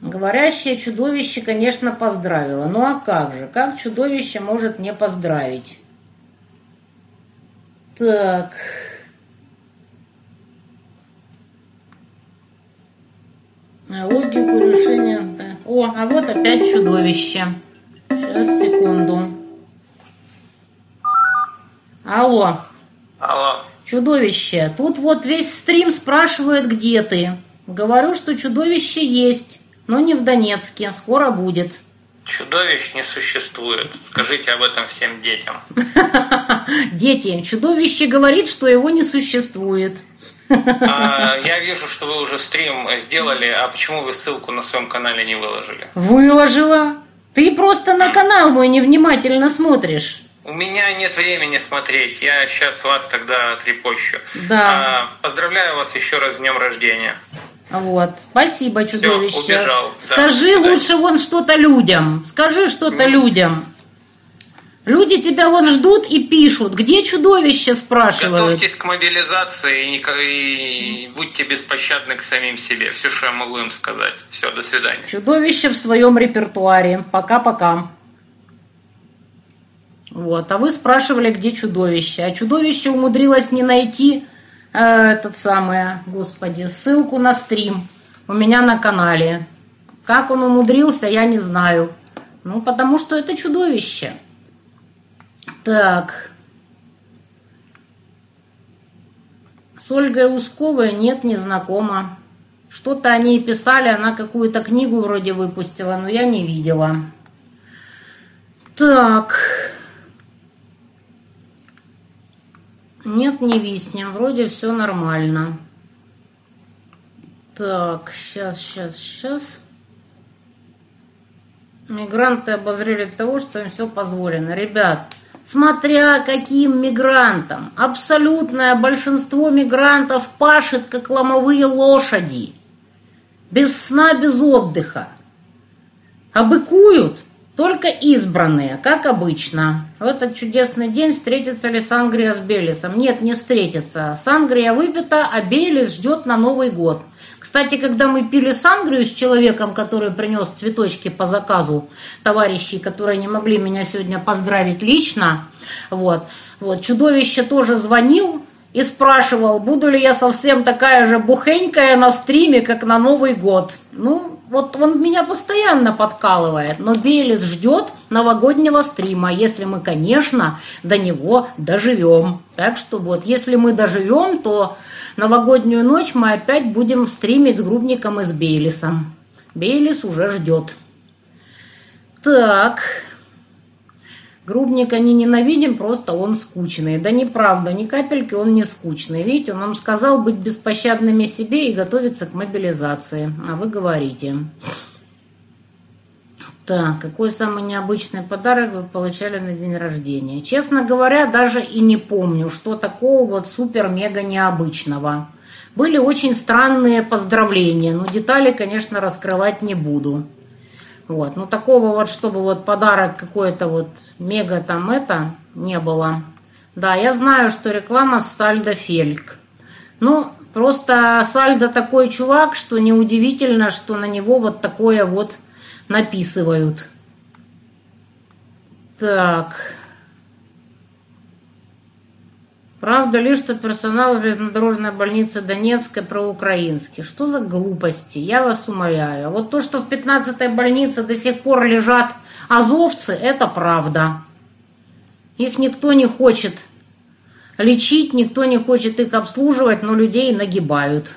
Говорящее чудовище, конечно, поздравило. Ну а как же? Как чудовище может не поздравить? Так... Логику решения. Да. О, а вот опять чудовище. Сейчас, секунду. Алло. Алло. Чудовище. Тут вот весь стрим спрашивает, где ты. Говорю, что чудовище есть, но не в Донецке. Скоро будет. Чудовищ не существует. Скажите об этом всем детям. Дети, чудовище говорит, что его не существует. А, я вижу, что вы уже стрим сделали, а почему вы ссылку на своем канале не выложили? Выложила. Ты просто на канал мой невнимательно смотришь. У меня нет времени смотреть, я сейчас вас тогда трепощу. Да. А, поздравляю вас еще раз с днем рождения. Вот, спасибо, чудовище. Всё, убежал. Скажи Да, лучше вон что-то людям. Скажи что-то людям. Люди тебя вот ждут и пишут. Где чудовище, спрашивают. Готовьтесь к мобилизации и, будьте беспощадны к самим себе. Все, что я могу им сказать. Все, до свидания. Чудовище в своем репертуаре. Пока-пока. Вот, а вы спрашивали, где чудовище. А чудовище умудрилось не найти э, этот самый, господи, ссылку на стрим у меня на канале. Как он умудрился, я не знаю. Ну, потому что это чудовище. Так. С Ольгой Усковой нет, не знакома. Что-то о ней писали, она какую-то книгу вроде выпустила, но я не видела. Так. Нет, не виснем. Вроде все нормально. Так, сейчас, сейчас, сейчас. Мигранты обозрели того, что им все позволено. Ребят, смотря каким мигрантам. Абсолютное большинство мигрантов пашет, как ломовые лошади. Без сна, без отдыха. А быкуют только избранные, как обычно. В этот чудесный день встретится ли Сангрия с Белисом? Нет, не встретится. Сангрия выпита, а Белис ждет на Новый год. Кстати, когда мы пили сангрию с человеком, который принес цветочки по заказу товарищей, которые не могли меня сегодня поздравить лично, вот, вот, чудовище тоже звонил и спрашивал, буду ли я совсем такая же бухенькая на стриме, как на Новый год. Ну, вот он меня постоянно подкалывает, но Белис ждет новогоднего стрима, если мы, конечно, до него доживем. Так что вот, если мы доживем, то новогоднюю ночь мы опять будем стримить с Грубником и с Бейлисом. Бейлис уже ждет. Так. Грубника не ненавидим, просто он скучный. Да неправда, ни капельки он не скучный. Видите, он нам сказал быть беспощадными себе и готовиться к мобилизации. А вы говорите. Так, какой самый необычный подарок вы получали на день рождения? Честно говоря, даже и не помню, что такого вот супер-мега необычного. Были очень странные поздравления, но детали, конечно, раскрывать не буду. Вот, ну такого вот, чтобы вот подарок какой-то вот мега там это, не было. Да, я знаю, что реклама с Сальдо Фельк. Ну, просто Сальдо такой чувак, что неудивительно, что на него вот такое вот написывают. Так. Правда ли, что персонал железнодорожной больницы Донецкой проукраинский? Что за глупости? Я вас умоляю. А вот то, что в 15-й больнице до сих пор лежат азовцы, это правда. Их никто не хочет лечить, никто не хочет их обслуживать, но людей нагибают.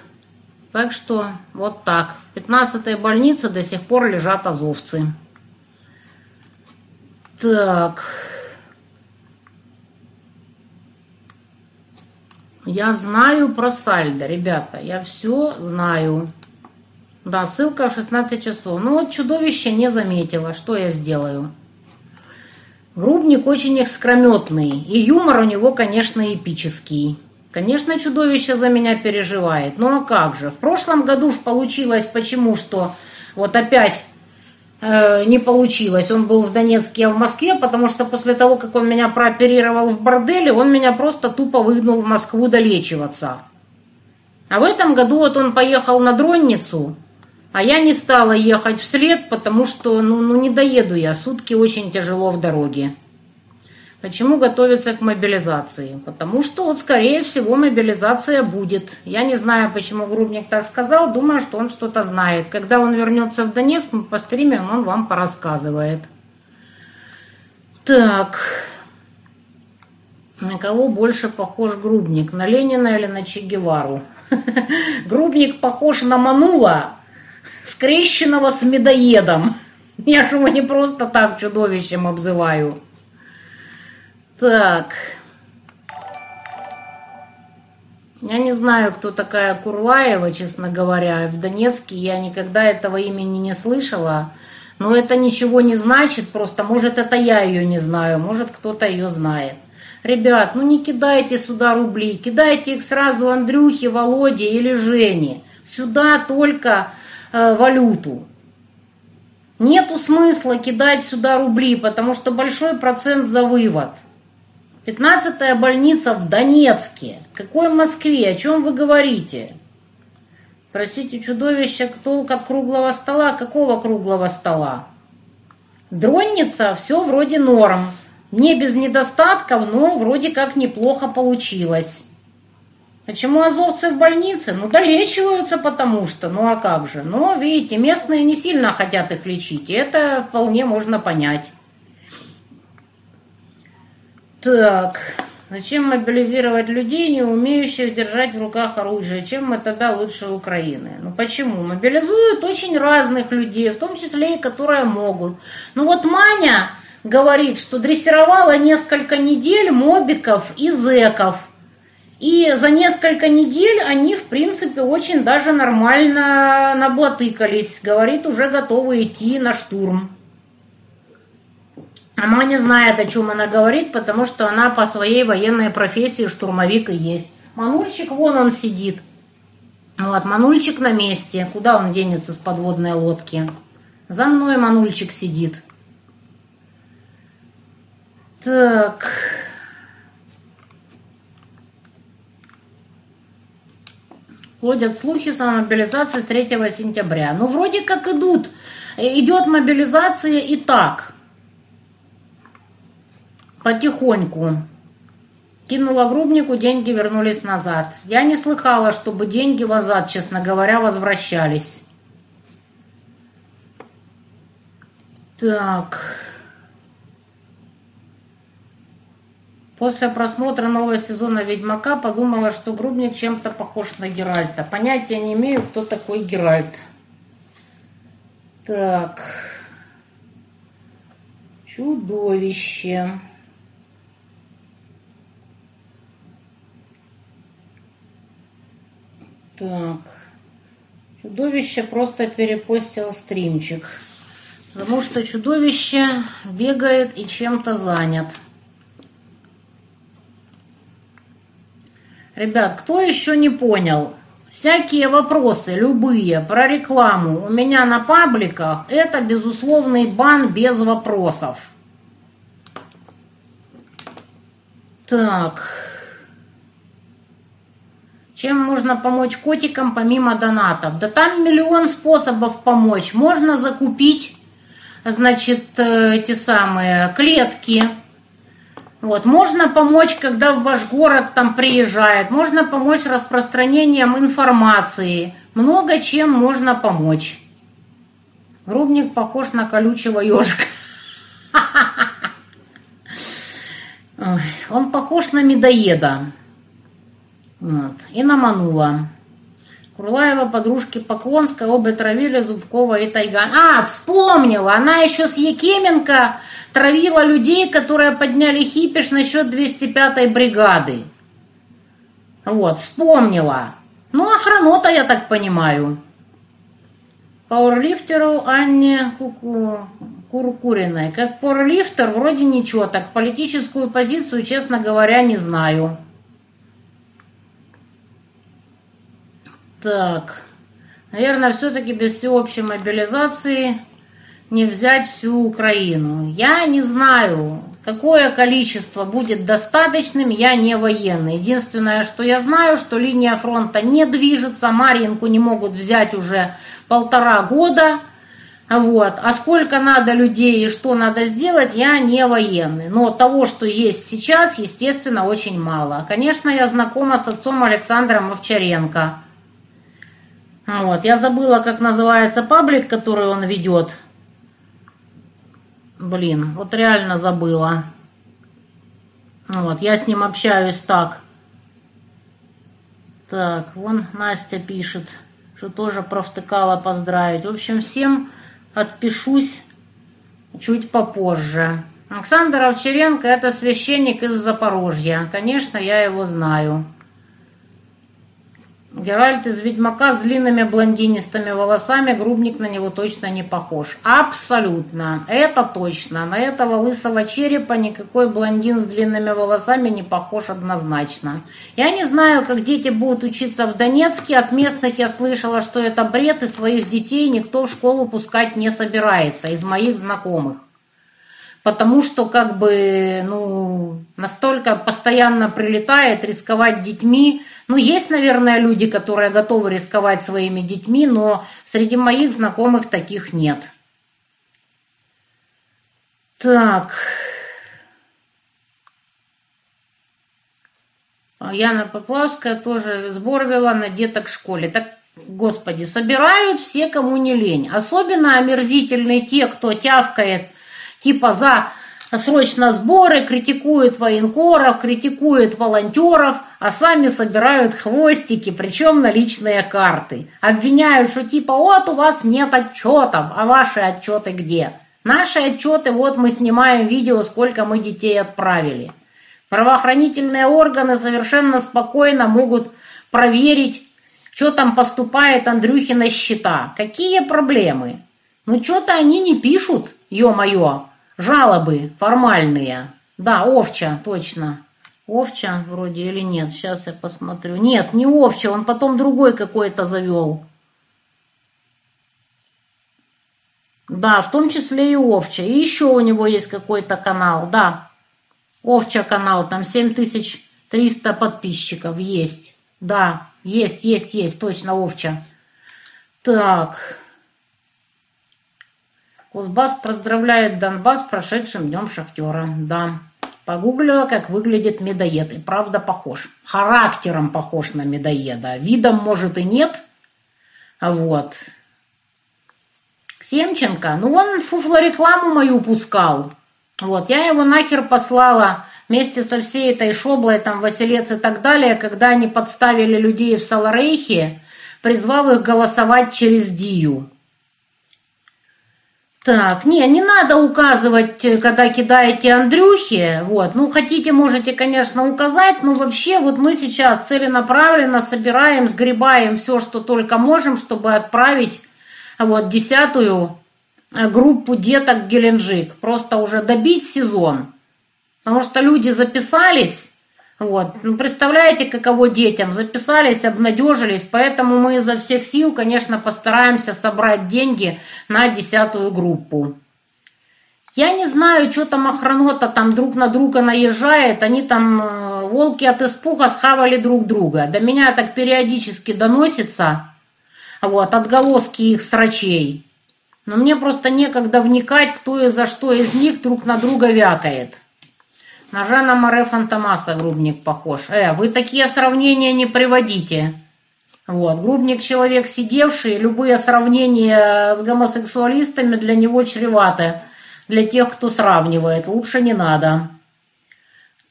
Так что вот так. В 15-й больнице до сих пор лежат азовцы. Так. Я знаю про сальдо, ребята. Я все знаю. Да, ссылка в 16 часов. Ну вот чудовище не заметила. Что я сделаю? Грубник очень экскрометный. И юмор у него, конечно, эпический. Конечно, чудовище за меня переживает. Ну а как же? В прошлом году ж получилось почему, что вот опять не получилось. Он был в Донецке, а в Москве, потому что после того, как он меня прооперировал в борделе, он меня просто тупо выгнал в Москву долечиваться. А в этом году вот он поехал на Дронницу, а я не стала ехать вслед, потому что ну, ну не доеду я, сутки очень тяжело в дороге. Почему готовиться к мобилизации? Потому что вот, скорее всего, мобилизация будет. Я не знаю, почему Грубник так сказал, думаю, что он что-то знает. Когда он вернется в Донецк, мы постримим, он вам порассказывает. Так. На кого больше похож Грубник? На Ленина или на Че Гевару? Грубник похож на Манула, скрещенного с медоедом. Я же его не просто так чудовищем обзываю. Так. Я не знаю, кто такая Курлаева, честно говоря. В Донецке я никогда этого имени не слышала. Но это ничего не значит, просто может это я ее не знаю, может кто-то ее знает. Ребят, ну не кидайте сюда рубли, кидайте их сразу Андрюхе, Володе или Жене. Сюда только э, валюту. Нету смысла кидать сюда рубли, потому что большой процент за вывод. Пятнадцатая больница в Донецке. Какой Москве? О чем вы говорите? Простите, чудовище, толк от круглого стола? Какого круглого стола? Дронница, все вроде норм. Не без недостатков, но вроде как неплохо получилось. Почему азовцы в больнице? Ну, долечиваются потому что, ну а как же. Но, видите, местные не сильно хотят их лечить, и это вполне можно понять. Так, зачем мобилизировать людей, не умеющих держать в руках оружие? Чем мы тогда лучше Украины? Ну почему? Мобилизуют очень разных людей, в том числе и которые могут. Ну вот Маня говорит, что дрессировала несколько недель мобиков и зеков. И за несколько недель они, в принципе, очень даже нормально наблатыкались. Говорит, уже готовы идти на штурм. Она не знает, о чем она говорит, потому что она по своей военной профессии штурмовик и есть. Манульчик, вон он сидит. Вот, Манульчик на месте. Куда он денется с подводной лодки? За мной Манульчик сидит. Так. Ходят слухи о мобилизации с 3 сентября. Ну, вроде как идут. Идет мобилизация и так. Потихоньку. Кинула грубнику, деньги вернулись назад. Я не слыхала, чтобы деньги назад, честно говоря, возвращались. Так. После просмотра нового сезона «Ведьмака» подумала, что Грубник чем-то похож на Геральта. Понятия не имею, кто такой Геральт. Так. Чудовище. Так. Чудовище просто перепостил стримчик. Потому что чудовище бегает и чем-то занят. Ребят, кто еще не понял? Всякие вопросы, любые, про рекламу у меня на пабликах, это безусловный бан без вопросов. Так. Чем можно помочь котикам помимо донатов? Да там миллион способов помочь. Можно закупить, значит, э, эти самые клетки. Вот. Можно помочь, когда в ваш город там приезжает. Можно помочь распространением информации. Много чем можно помочь. Грубник похож на колючего ежика. Он похож на медоеда. Вот. И наманула. Курлаева, подружки Поклонская, обе травили Зубкова и Тайган. А, вспомнила! Она еще с Якименко травила людей, которые подняли хипиш насчет 205-й бригады. Вот, вспомнила. Ну, охранота, я так понимаю. Пауэрлифтеру Анне Куку... Куркуриной. Как пауэрлифтер вроде ничего, так политическую позицию, честно говоря, не знаю. Так, наверное, все-таки без всеобщей мобилизации не взять всю Украину. Я не знаю, какое количество будет достаточным, я не военный. Единственное, что я знаю, что линия фронта не движется, Марьинку не могут взять уже полтора года. Вот. А сколько надо людей и что надо сделать, я не военный. Но того, что есть сейчас, естественно, очень мало. Конечно, я знакома с отцом Александром Овчаренко. Вот, я забыла, как называется паблик, который он ведет. Блин, вот реально забыла. Вот, я с ним общаюсь так. Так, вон Настя пишет, что тоже провтыкала поздравить. В общем, всем отпишусь чуть попозже. Александр Овчаренко – это священник из Запорожья. Конечно, я его знаю. Геральт из Ведьмака с длинными блондинистыми волосами, грубник на него точно не похож. Абсолютно. Это точно. На этого лысого черепа никакой блондин с длинными волосами не похож однозначно. Я не знаю, как дети будут учиться в Донецке. От местных я слышала, что это бред, и своих детей никто в школу пускать не собирается из моих знакомых потому что как бы, ну, настолько постоянно прилетает рисковать детьми. Ну, есть, наверное, люди, которые готовы рисковать своими детьми, но среди моих знакомых таких нет. Так. Яна Поплавская тоже сбор вела на деток в школе. Так, господи, собирают все, кому не лень. Особенно омерзительные те, кто тявкает – типа за срочно сборы, критикуют военкоров, критикуют волонтеров, а сами собирают хвостики, причем на личные карты. Обвиняют, что типа вот у вас нет отчетов, а ваши отчеты где? Наши отчеты, вот мы снимаем видео, сколько мы детей отправили. Правоохранительные органы совершенно спокойно могут проверить, что там поступает Андрюхи на счета. Какие проблемы? Ну что-то они не пишут, ё-моё. Жалобы формальные. Да, Овча, точно. Овча вроде или нет? Сейчас я посмотрю. Нет, не Овча, он потом другой какой-то завел. Да, в том числе и Овча. И еще у него есть какой-то канал, да. Овча канал, там 7300 подписчиков есть. Да, есть, есть, есть, точно Овча. Так, Кузбасс поздравляет Донбасс с прошедшим днем шахтера. Да. Погуглила, как выглядит медоед. И правда похож. Характером похож на медоеда. Видом, может, и нет. А вот. Семченко, ну он фуфлорекламу мою пускал. Вот, я его нахер послала вместе со всей этой шоблой, там, Василец и так далее, когда они подставили людей в Саларейхе, призвав их голосовать через Дию. Так, не, не надо указывать, э, когда кидаете Андрюхе, вот, ну, хотите, можете, конечно, указать, но вообще вот мы сейчас целенаправленно собираем, сгребаем все, что только можем, чтобы отправить, вот, десятую э, группу деток в Геленджик, просто уже добить сезон, потому что люди записались, вот. Ну, представляете, каково детям? Записались, обнадежились, поэтому мы изо всех сил, конечно, постараемся собрать деньги на десятую группу. Я не знаю, что там охранота там друг на друга наезжает, они там, э, волки от испуга схавали друг друга. До меня так периодически доносится, вот, отголоски их срачей. Но мне просто некогда вникать, кто и за что из них друг на друга вякает. На Жана Море Фантомаса Грубник похож. Э, вы такие сравнения не приводите. Вот. Грубник человек сидевший, любые сравнения с гомосексуалистами для него чреваты. Для тех, кто сравнивает. Лучше не надо.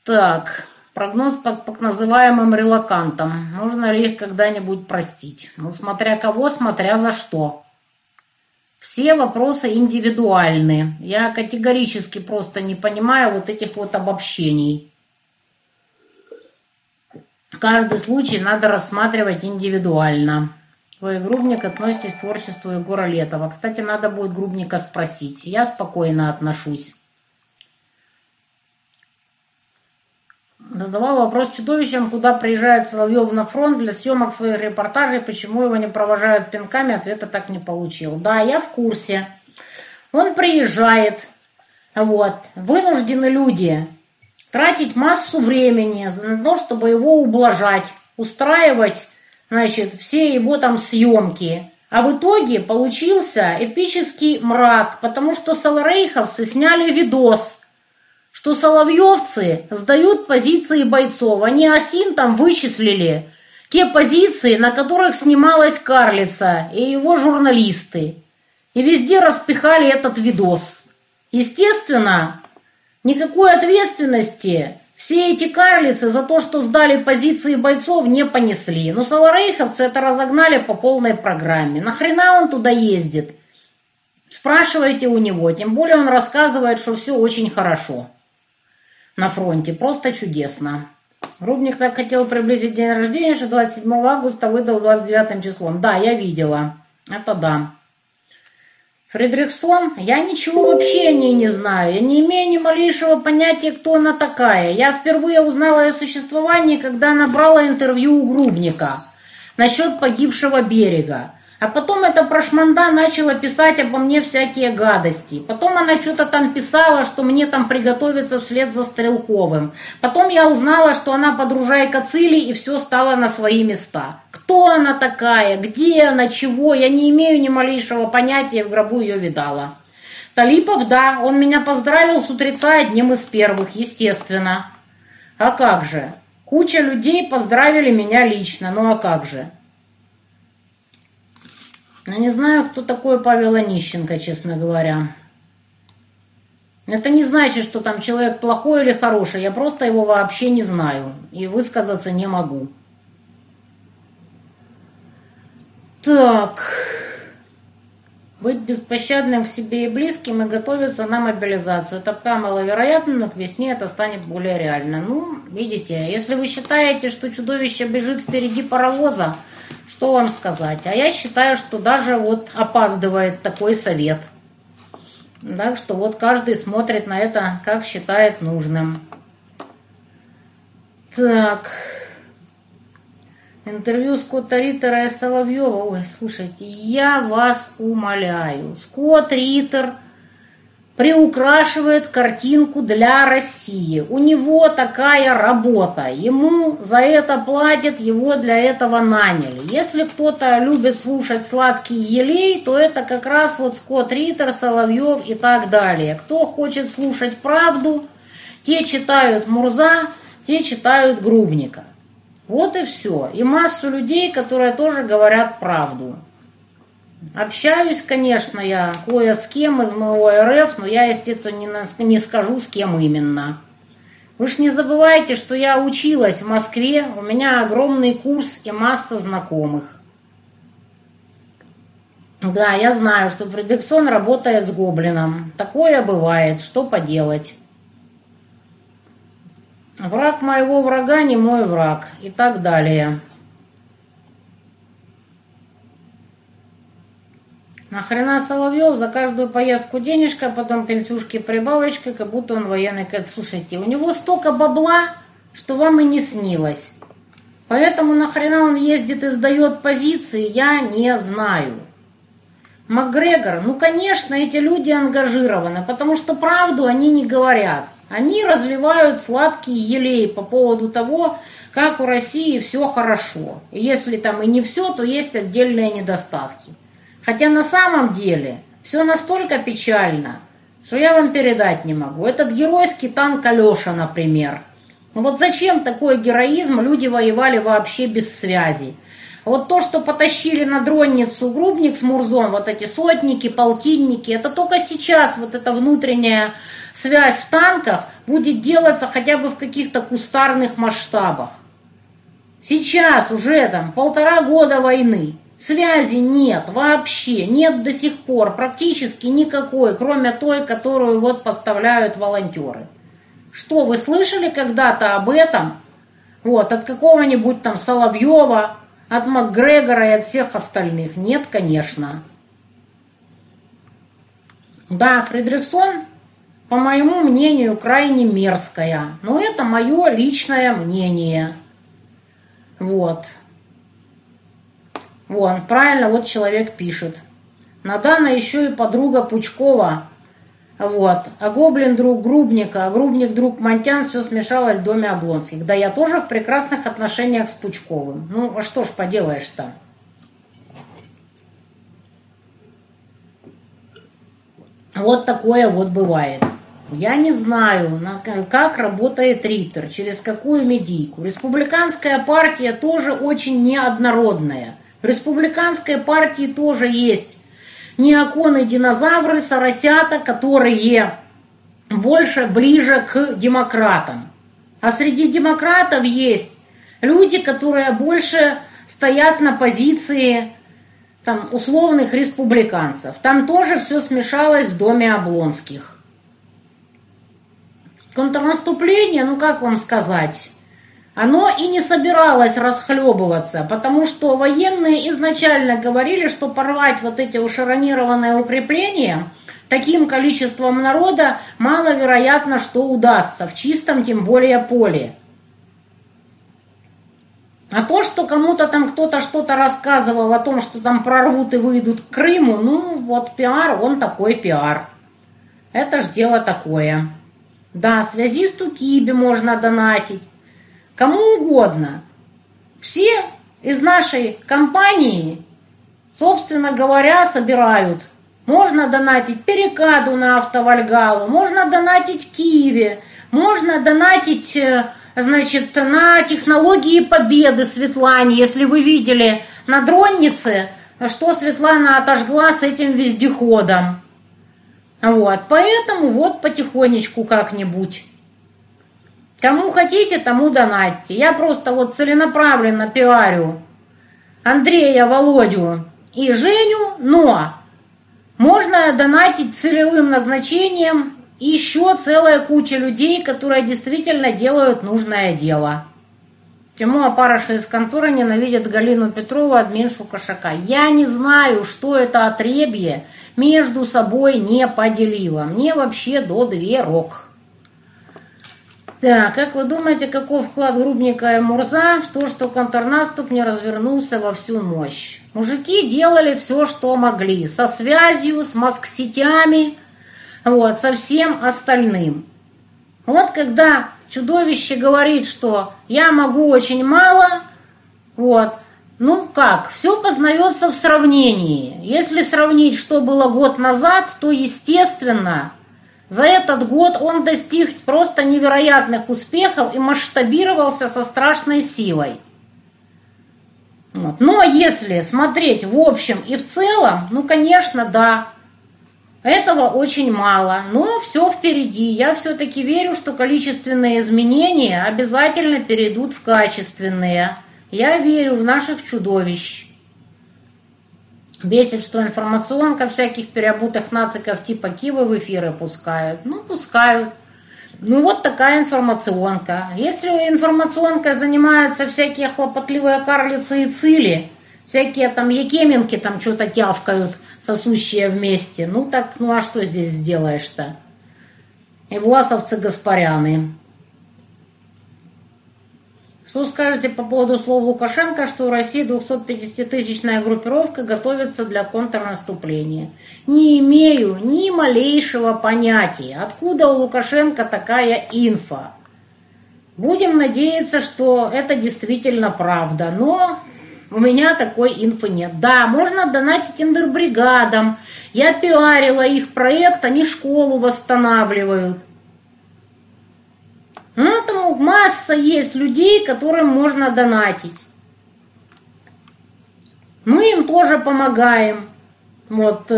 Так, прогноз по так называемым релакантам. Можно ли их когда-нибудь простить? Ну, смотря кого, смотря за что. Все вопросы индивидуальны. Я категорически просто не понимаю вот этих вот обобщений. Каждый случай надо рассматривать индивидуально. Вы, Грубник, относитесь к творчеству Егора Летова. Кстати, надо будет Грубника спросить. Я спокойно отношусь. Задавал вопрос чудовищам, куда приезжает Соловьев на фронт для съемок своих репортажей, почему его не провожают пинками, ответа так не получил. Да, я в курсе. Он приезжает, вот, вынуждены люди тратить массу времени на то, чтобы его ублажать, устраивать, значит, все его там съемки. А в итоге получился эпический мрак, потому что саларейховцы сняли видос – что соловьевцы сдают позиции бойцов. Они осин там вычислили те позиции, на которых снималась Карлица и его журналисты. И везде распихали этот видос. Естественно, никакой ответственности все эти карлицы за то, что сдали позиции бойцов, не понесли. Но саларейховцы это разогнали по полной программе. Нахрена он туда ездит? Спрашивайте у него. Тем более он рассказывает, что все очень хорошо на фронте. Просто чудесно. Рубник так хотел приблизить день рождения, что 27 августа выдал 29 числом. Да, я видела. Это да. Фридрихсон, я ничего вообще о ней не знаю. Я не имею ни малейшего понятия, кто она такая. Я впервые узнала о существовании, когда она брала интервью у Грубника насчет погибшего берега. А потом эта прошманда начала писать обо мне всякие гадости. Потом она что-то там писала, что мне там приготовиться вслед за Стрелковым. Потом я узнала, что она подружайка Цили, и все стало на свои места. Кто она такая, где она, чего, я не имею ни малейшего понятия, в гробу ее видала. Талипов, да, он меня поздравил с утреца одним из первых, естественно. А как же? Куча людей поздравили меня лично, ну а как же? Я не знаю, кто такой Павел Онищенко, честно говоря. Это не значит, что там человек плохой или хороший. Я просто его вообще не знаю. И высказаться не могу. Так. Быть беспощадным к себе и близким и готовиться на мобилизацию. Это пока маловероятно, но к весне это станет более реально. Ну, видите, если вы считаете, что чудовище бежит впереди паровоза, что вам сказать? А я считаю, что даже вот опаздывает такой совет. Так что вот каждый смотрит на это, как считает нужным. Так. Интервью Скотта Риттера и Соловьева. Ой, слушайте, я вас умоляю. Скотт Риттер приукрашивает картинку для России. У него такая работа. Ему за это платят, его для этого наняли. Если кто-то любит слушать сладкий елей, то это как раз вот Скотт Риттер, Соловьев и так далее. Кто хочет слушать правду, те читают Мурза, те читают Грубника. Вот и все. И массу людей, которые тоже говорят правду. Общаюсь, конечно, я кое с кем из моего РФ, но я, естественно, не, не скажу, с кем именно. Вы ж не забывайте, что я училась в Москве, у меня огромный курс и масса знакомых. Да, я знаю, что Фредриксон работает с гоблином. Такое бывает. Что поделать? Враг моего врага не мой враг. И так далее. Нахрена Соловьев за каждую поездку денежка, а потом пенсюшки прибавочка, как будто он военный кэт. Слушайте, у него столько бабла, что вам и не снилось. Поэтому нахрена он ездит и сдает позиции, я не знаю. Макгрегор, ну, конечно, эти люди ангажированы, потому что правду они не говорят. Они разливают сладкий елей по поводу того, как у России все хорошо. Если там и не все, то есть отдельные недостатки. Хотя на самом деле все настолько печально, что я вам передать не могу. Этот геройский танк Алеша, например. Вот зачем такой героизм? Люди воевали вообще без связи. Вот то, что потащили на дронницу Грубник с Мурзом, вот эти сотники, полтинники, это только сейчас вот эта внутренняя связь в танках будет делаться хотя бы в каких-то кустарных масштабах. Сейчас уже там полтора года войны. Связи нет вообще, нет до сих пор практически никакой, кроме той, которую вот поставляют волонтеры. Что, вы слышали когда-то об этом? Вот, от какого-нибудь там Соловьева, от Макгрегора и от всех остальных? Нет, конечно. Да, Фредриксон, по моему мнению, крайне мерзкая. Но это мое личное мнение. Вот. Вон, правильно, вот человек пишет. Надана еще и подруга Пучкова. Вот. А гоблин друг Грубника, а Грубник друг Монтян, все смешалось в доме Облонских. Да я тоже в прекрасных отношениях с Пучковым. Ну, а что ж поделаешь-то? Вот такое вот бывает. Я не знаю, как работает Риттер, через какую медийку. Республиканская партия тоже очень неоднородная. Республиканской партии тоже есть неоконы динозавры, соросята, которые больше ближе к демократам. А среди демократов есть люди, которые больше стоят на позиции там, условных республиканцев. Там тоже все смешалось в доме Облонских. Контрнаступление, ну как вам сказать, оно и не собиралось расхлебываться, потому что военные изначально говорили, что порвать вот эти ушаронированные укрепления таким количеством народа маловероятно, что удастся, в чистом тем более поле. А то, что кому-то там кто-то что-то рассказывал о том, что там прорвут и выйдут к Крыму, ну вот пиар, он такой пиар. Это ж дело такое. Да, связисту Кибе можно донатить, кому угодно. Все из нашей компании, собственно говоря, собирают. Можно донатить Перекаду на автовальгалу, можно донатить Киеве, можно донатить, э, значит, на технологии победы Светлане, если вы видели на дроннице, что Светлана отожгла с этим вездеходом. Вот, поэтому вот потихонечку как-нибудь. Кому хотите, тому донатьте. Я просто вот целенаправленно пиарю Андрея, Володю и Женю, но можно донатить целевым назначением еще целая куча людей, которые действительно делают нужное дело. Почему опарыши из конторы ненавидят Галину Петрову, админшу Кошака? Я не знаю, что это отребье между собой не поделило. Мне вообще до дверок. Да, как вы думаете, каков вклад Грубника и Мурза в то, что контрнаступ не развернулся во всю мощь? Мужики делали все, что могли, со связью, с маск-сетями, вот, со всем остальным. Вот когда чудовище говорит, что я могу очень мало, вот, ну как, все познается в сравнении. Если сравнить, что было год назад, то, естественно, за этот год он достиг просто невероятных успехов и масштабировался со страшной силой. Вот. Но если смотреть в общем и в целом, ну, конечно, да, этого очень мало, но все впереди. Я все-таки верю, что количественные изменения обязательно перейдут в качественные. Я верю в наших чудовищ. Бесит, что информационка всяких переобутых нациков типа Кивы в эфиры пускают. Ну, пускают. Ну, вот такая информационка. Если информационка занимается всякие хлопотливые карлицы и цили, всякие там якеменки там что-то тявкают, сосущие вместе, ну так, ну а что здесь сделаешь-то? И власовцы Гаспаряны. Что скажете по поводу слов Лукашенко, что у России 250-тысячная группировка готовится для контрнаступления? Не имею ни малейшего понятия, откуда у Лукашенко такая инфа. Будем надеяться, что это действительно правда, но у меня такой инфы нет. Да, можно донатить индербригадам. Я пиарила их проект, они школу восстанавливают. Поэтому масса есть людей, которым можно донатить. Мы им тоже помогаем. Вот, э,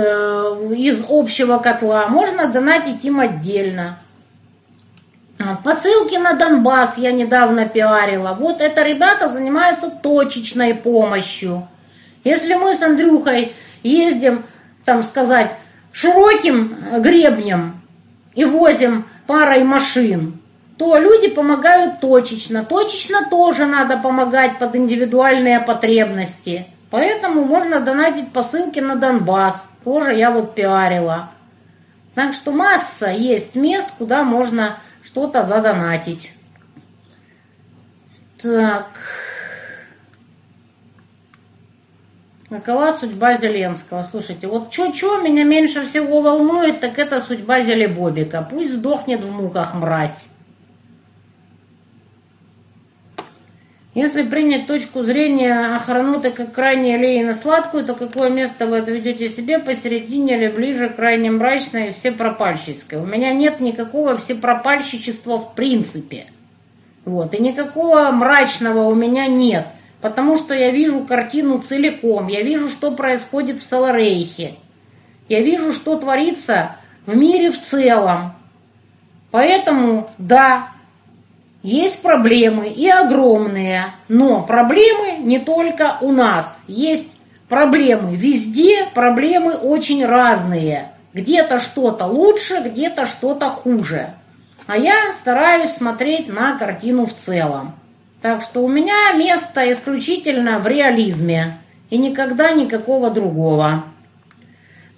из общего котла. Можно донатить им отдельно. Посылки на Донбасс я недавно пиарила. Вот это ребята занимаются точечной помощью. Если мы с Андрюхой ездим, там сказать, широким гребнем и возим парой машин, то люди помогают точечно. Точечно тоже надо помогать под индивидуальные потребности. Поэтому можно донатить посылки на Донбасс. Тоже я вот пиарила. Так что масса есть мест, куда можно что-то задонатить. Так. Какова судьба Зеленского? Слушайте, вот что-что меня меньше всего волнует, так это судьба Зелебобика. Пусть сдохнет в муках мразь. Если принять точку зрения охраноты как крайне аллейно-сладкую, то какое место вы отведете себе посередине или ближе, крайне мрачное и всепропальщическое? У меня нет никакого всепропальщичества в принципе. Вот. И никакого мрачного у меня нет. Потому что я вижу картину целиком. Я вижу, что происходит в Саларейхе. Я вижу, что творится в мире в целом. Поэтому, да, есть проблемы и огромные, но проблемы не только у нас. Есть проблемы везде, проблемы очень разные. Где-то что-то лучше, где-то что-то хуже. А я стараюсь смотреть на картину в целом. Так что у меня место исключительно в реализме и никогда никакого другого.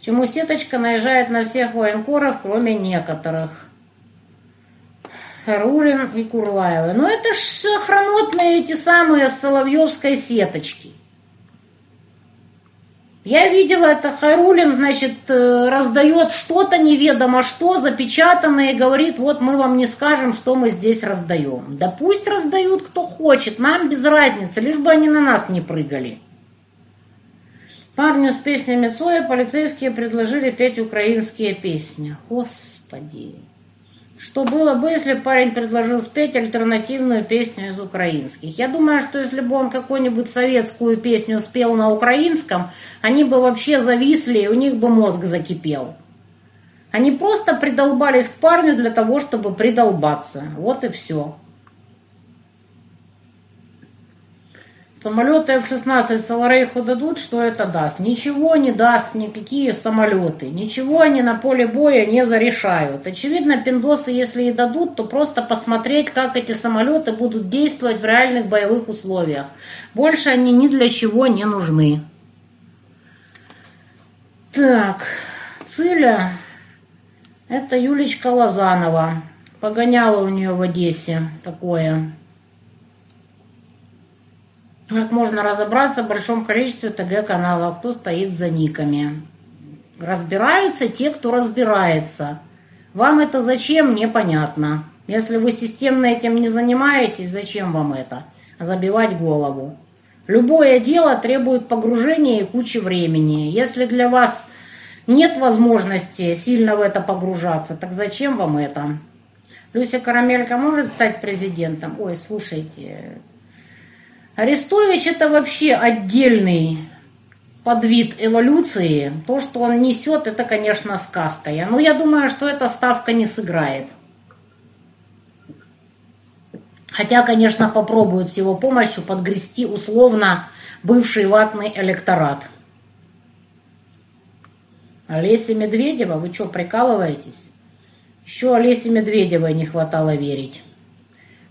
Чему сеточка наезжает на всех военкоров, кроме некоторых. Харулин и Курлаева. Но это ж охранотные эти самые Соловьевской сеточки. Я видела, это Харулин, значит, э, раздает что-то неведомо что, запечатанное, и говорит, вот мы вам не скажем, что мы здесь раздаем. Да пусть раздают кто хочет, нам без разницы, лишь бы они на нас не прыгали. Парню с песнями Цоя полицейские предложили петь украинские песни. Господи. Что было бы, если парень предложил спеть альтернативную песню из украинских? Я думаю, что если бы он какую-нибудь советскую песню спел на украинском, они бы вообще зависли, и у них бы мозг закипел. Они просто придолбались к парню для того, чтобы придолбаться. Вот и все. Самолеты F-16 Саларейху дадут, что это даст? Ничего не даст никакие самолеты. Ничего они на поле боя не зарешают. Очевидно, пиндосы, если и дадут, то просто посмотреть, как эти самолеты будут действовать в реальных боевых условиях. Больше они ни для чего не нужны. Так, Циля, это Юлечка Лозанова. Погоняла у нее в Одессе такое. Как можно разобраться в большом количестве ТГ-каналов, кто стоит за никами. Разбираются те, кто разбирается. Вам это зачем, непонятно. Если вы системно этим не занимаетесь, зачем вам это? Забивать голову. Любое дело требует погружения и кучи времени. Если для вас нет возможности сильно в это погружаться, так зачем вам это? Люся Карамелька может стать президентом? Ой, слушайте, Арестович это вообще отдельный подвид эволюции. То, что он несет, это, конечно, сказка. Но я думаю, что эта ставка не сыграет. Хотя, конечно, попробуют с его помощью подгрести условно бывший ватный электорат. Олеся Медведева? Вы что, прикалываетесь? Еще Олесе Медведевой не хватало верить.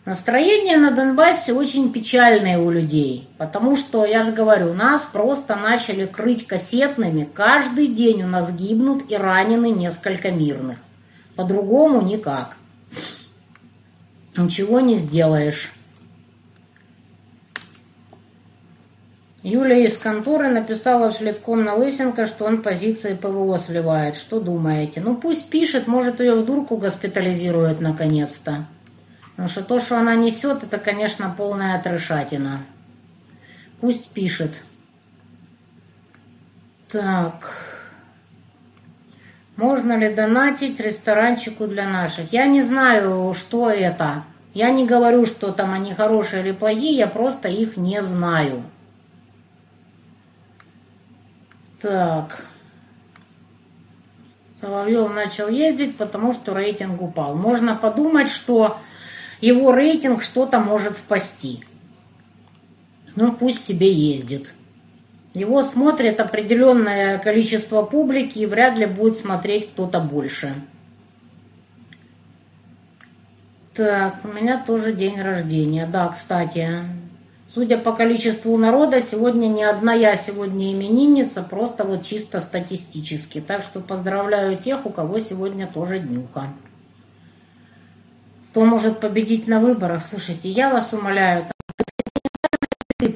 Настроение на Донбассе очень печальное у людей, потому что, я же говорю, нас просто начали крыть кассетными. Каждый день у нас гибнут и ранены несколько мирных. По-другому никак. Ничего не сделаешь. Юлия из конторы написала вследком на Лысенко, что он позиции ПВО сливает. Что думаете? Ну пусть пишет, может ее в дурку госпитализируют наконец-то. Потому что то, что она несет, это, конечно, полная трешатина. Пусть пишет. Так. Можно ли донатить ресторанчику для наших? Я не знаю, что это. Я не говорю, что там они хорошие или плохие, я просто их не знаю. Так. Соловьев начал ездить, потому что рейтинг упал. Можно подумать, что его рейтинг что-то может спасти. Ну, пусть себе ездит. Его смотрит определенное количество публики, и вряд ли будет смотреть кто-то больше. Так, у меня тоже день рождения. Да, кстати, судя по количеству народа, сегодня не одна я сегодня именинница, просто вот чисто статистически. Так что поздравляю тех, у кого сегодня тоже днюха кто может победить на выборах. Слушайте, я вас умоляю,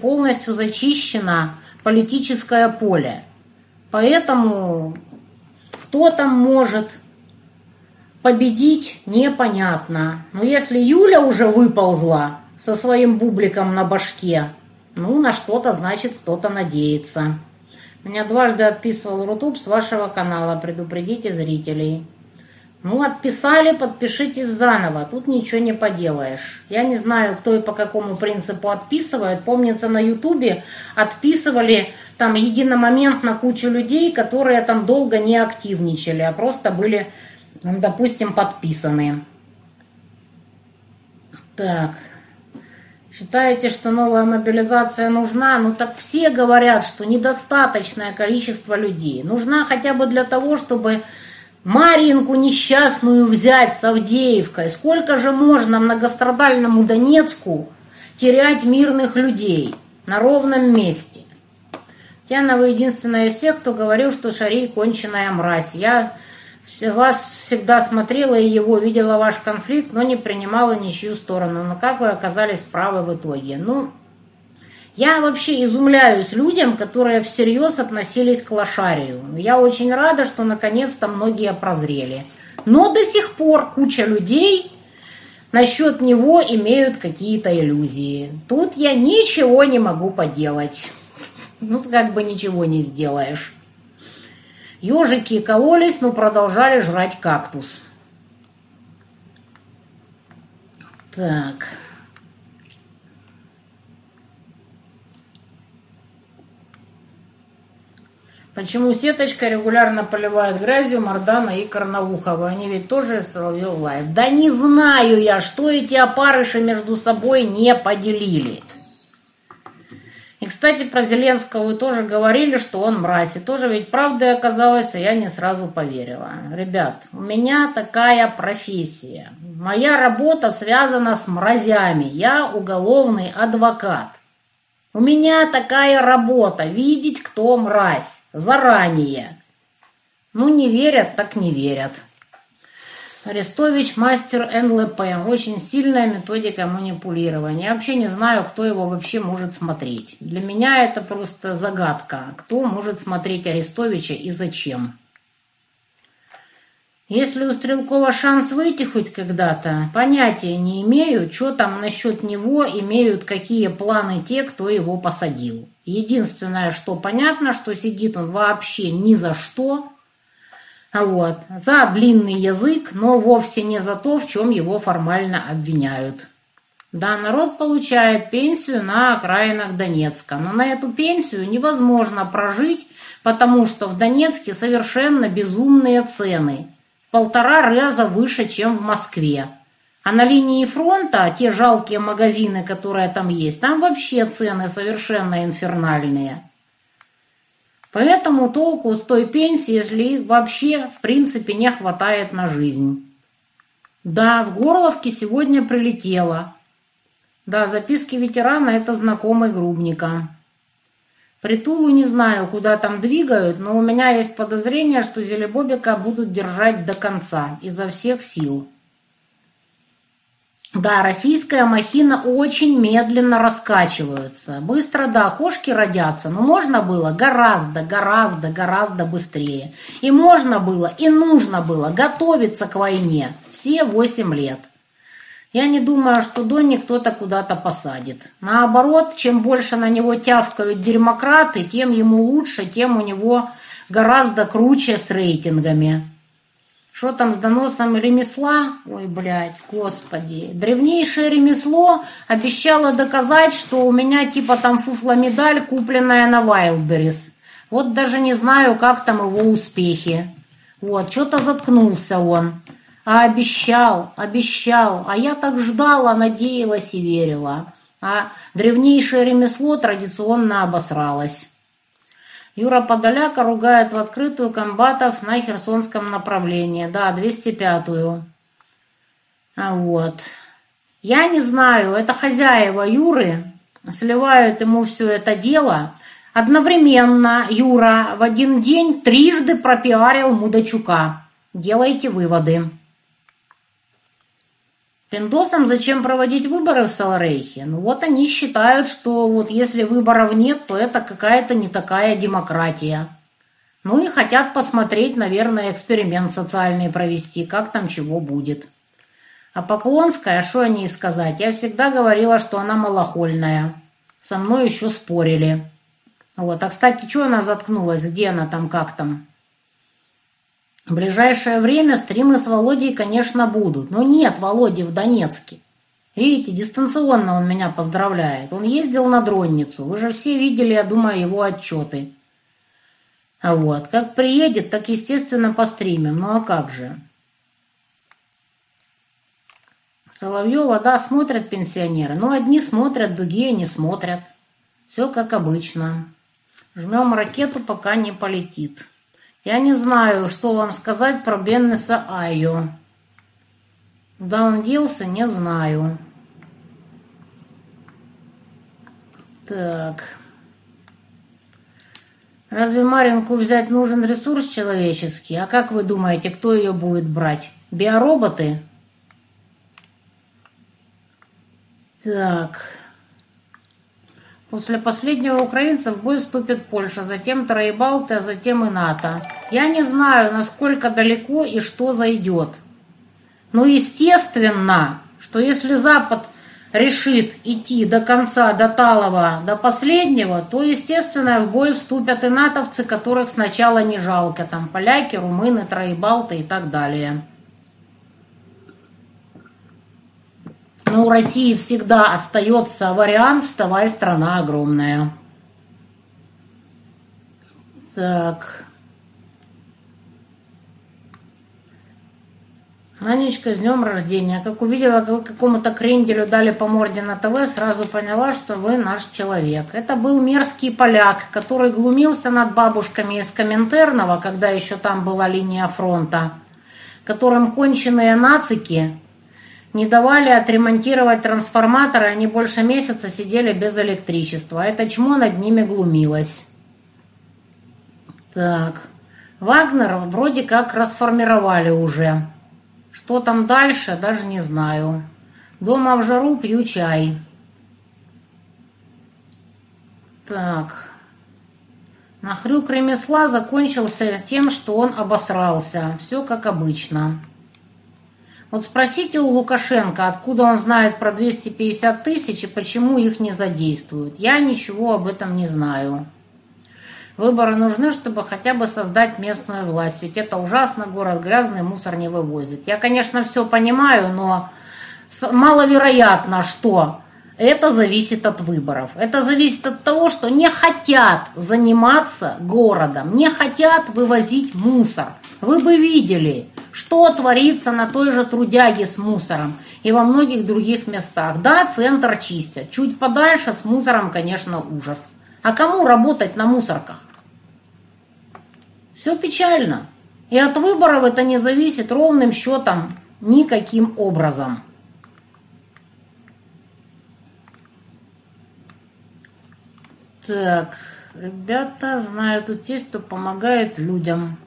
полностью зачищено политическое поле. Поэтому кто там может победить, непонятно. Но если Юля уже выползла со своим бубликом на башке, ну, на что-то, значит, кто-то надеется. Меня дважды отписывал Рутуб с вашего канала. Предупредите зрителей. Ну, отписали, подпишитесь заново. Тут ничего не поделаешь. Я не знаю, кто и по какому принципу отписывает. Помнится, на Ютубе отписывали там единомоментно кучу людей, которые там долго не активничали, а просто были, допустим, подписаны. Так. Считаете, что новая мобилизация нужна? Ну так все говорят, что недостаточное количество людей. Нужна хотя бы для того, чтобы Маринку несчастную взять с Авдеевкой. Сколько же можно многострадальному Донецку терять мирных людей на ровном месте? Тяна, вы единственная из тех, кто говорил, что Шарей конченая мразь. Я вас всегда смотрела и его, видела ваш конфликт, но не принимала ничью сторону. Но как вы оказались правы в итоге? Ну, я вообще изумляюсь людям, которые всерьез относились к лошарию. Я очень рада, что наконец-то многие прозрели. Но до сих пор куча людей насчет него имеют какие-то иллюзии. Тут я ничего не могу поделать. Тут как бы ничего не сделаешь. Ежики кололись, но продолжали жрать кактус. Так. Почему сеточка регулярно поливает грязью Мордана и Карнаухова? Они ведь тоже Соловьев Live. Да не знаю я, что эти опарыши между собой не поделили. И, кстати, про Зеленского вы тоже говорили, что он мразь. И тоже ведь правда оказалось, а я не сразу поверила. Ребят, у меня такая профессия. Моя работа связана с мразями. Я уголовный адвокат. У меня такая работа – видеть, кто мразь заранее. Ну, не верят, так не верят. Арестович мастер НЛП. Очень сильная методика манипулирования. Я вообще не знаю, кто его вообще может смотреть. Для меня это просто загадка. Кто может смотреть Арестовича и зачем? Если у Стрелкова шанс выйти хоть когда-то, понятия не имею, что там насчет него имеют какие планы те, кто его посадил. Единственное, что понятно, что сидит он вообще ни за что, вот, за длинный язык, но вовсе не за то, в чем его формально обвиняют. Да, народ получает пенсию на окраинах Донецка, но на эту пенсию невозможно прожить, потому что в Донецке совершенно безумные цены – полтора раза выше, чем в Москве. А на линии фронта, те жалкие магазины, которые там есть, там вообще цены совершенно инфернальные. Поэтому толку с той пенсии, если вообще в принципе не хватает на жизнь. Да, в Горловке сегодня прилетело. Да, записки ветерана – это знакомый Грубника. Притулу не знаю, куда там двигают, но у меня есть подозрение, что Зелебобика будут держать до конца, изо всех сил. Да, российская махина очень медленно раскачивается. Быстро, да, кошки родятся, но можно было гораздо, гораздо, гораздо быстрее. И можно было, и нужно было готовиться к войне все восемь лет. Я не думаю, что Донни кто-то куда-то посадит. Наоборот, чем больше на него тявкают демократы, тем ему лучше, тем у него гораздо круче с рейтингами. Что там с доносом ремесла? Ой, блядь, господи. Древнейшее ремесло обещало доказать, что у меня типа там фуфла-медаль, купленная на Wildberries. Вот даже не знаю, как там его успехи. Вот, что-то заткнулся он. А обещал, обещал. А я так ждала, надеялась и верила. А древнейшее ремесло традиционно обосралось. Юра Подоляка ругает в открытую комбатов на Херсонском направлении. Да, 205-ю. А вот. Я не знаю, это хозяева Юры сливают ему все это дело. Одновременно Юра в один день трижды пропиарил Мудачука. Делайте выводы. Пиндосам зачем проводить выборы в Саларейхе? Ну вот они считают, что вот если выборов нет, то это какая-то не такая демократия. Ну и хотят посмотреть, наверное, эксперимент социальный провести, как там чего будет. А Поклонская, что о ней сказать? Я всегда говорила, что она малохольная. Со мной еще спорили. Вот, а кстати, что она заткнулась? Где она там, как там? В ближайшее время стримы с Володей, конечно, будут. Но нет Володи в Донецке. Видите, дистанционно он меня поздравляет. Он ездил на дронницу. Вы же все видели, я думаю, его отчеты. Вот, как приедет, так, естественно, постримим. Ну а как же? Соловьева, да, смотрят пенсионеры. Но одни смотрят, другие не смотрят. Все как обычно. Жмем ракету, пока не полетит. Я не знаю, что вам сказать про Беннеса Айо. Куда он делся, не знаю. Так. Разве Маринку взять нужен ресурс человеческий? А как вы думаете, кто ее будет брать? Биороботы? Так. После последнего украинца в бой вступит Польша, затем Троебалты, а затем и НАТО. Я не знаю, насколько далеко и что зайдет. Но естественно, что если Запад решит идти до конца, до Талова, до последнего, то, естественно, в бой вступят и натовцы, которых сначала не жалко. Там поляки, румыны, троебалты и так далее. Но у России всегда остается вариант «Вставай, страна огромная». Так. Анечка, с днем рождения. Как увидела, как какому-то кренделю дали по морде на ТВ, сразу поняла, что вы наш человек. Это был мерзкий поляк, который глумился над бабушками из Коминтерного, когда еще там была линия фронта, которым конченые нацики не давали отремонтировать трансформаторы, они больше месяца сидели без электричества. Это чмо над ними глумилось. Так. Вагнер вроде как расформировали уже. Что там дальше, даже не знаю. Дома в жару пью чай. Так. Нахрюк ремесла закончился тем, что он обосрался. Все как обычно. Вот спросите у Лукашенко, откуда он знает про 250 тысяч и почему их не задействуют. Я ничего об этом не знаю. Выборы нужны, чтобы хотя бы создать местную власть. Ведь это ужасно, город грязный, мусор не вывозит. Я, конечно, все понимаю, но маловероятно, что это зависит от выборов. Это зависит от того, что не хотят заниматься городом, не хотят вывозить мусор. Вы бы видели, что творится на той же трудяге с мусором и во многих других местах. Да, центр чистят. Чуть подальше с мусором, конечно, ужас. А кому работать на мусорках? Все печально. И от выборов это не зависит ровным счетом никаким образом. Так, ребята, знаю тут есть, кто помогает людям.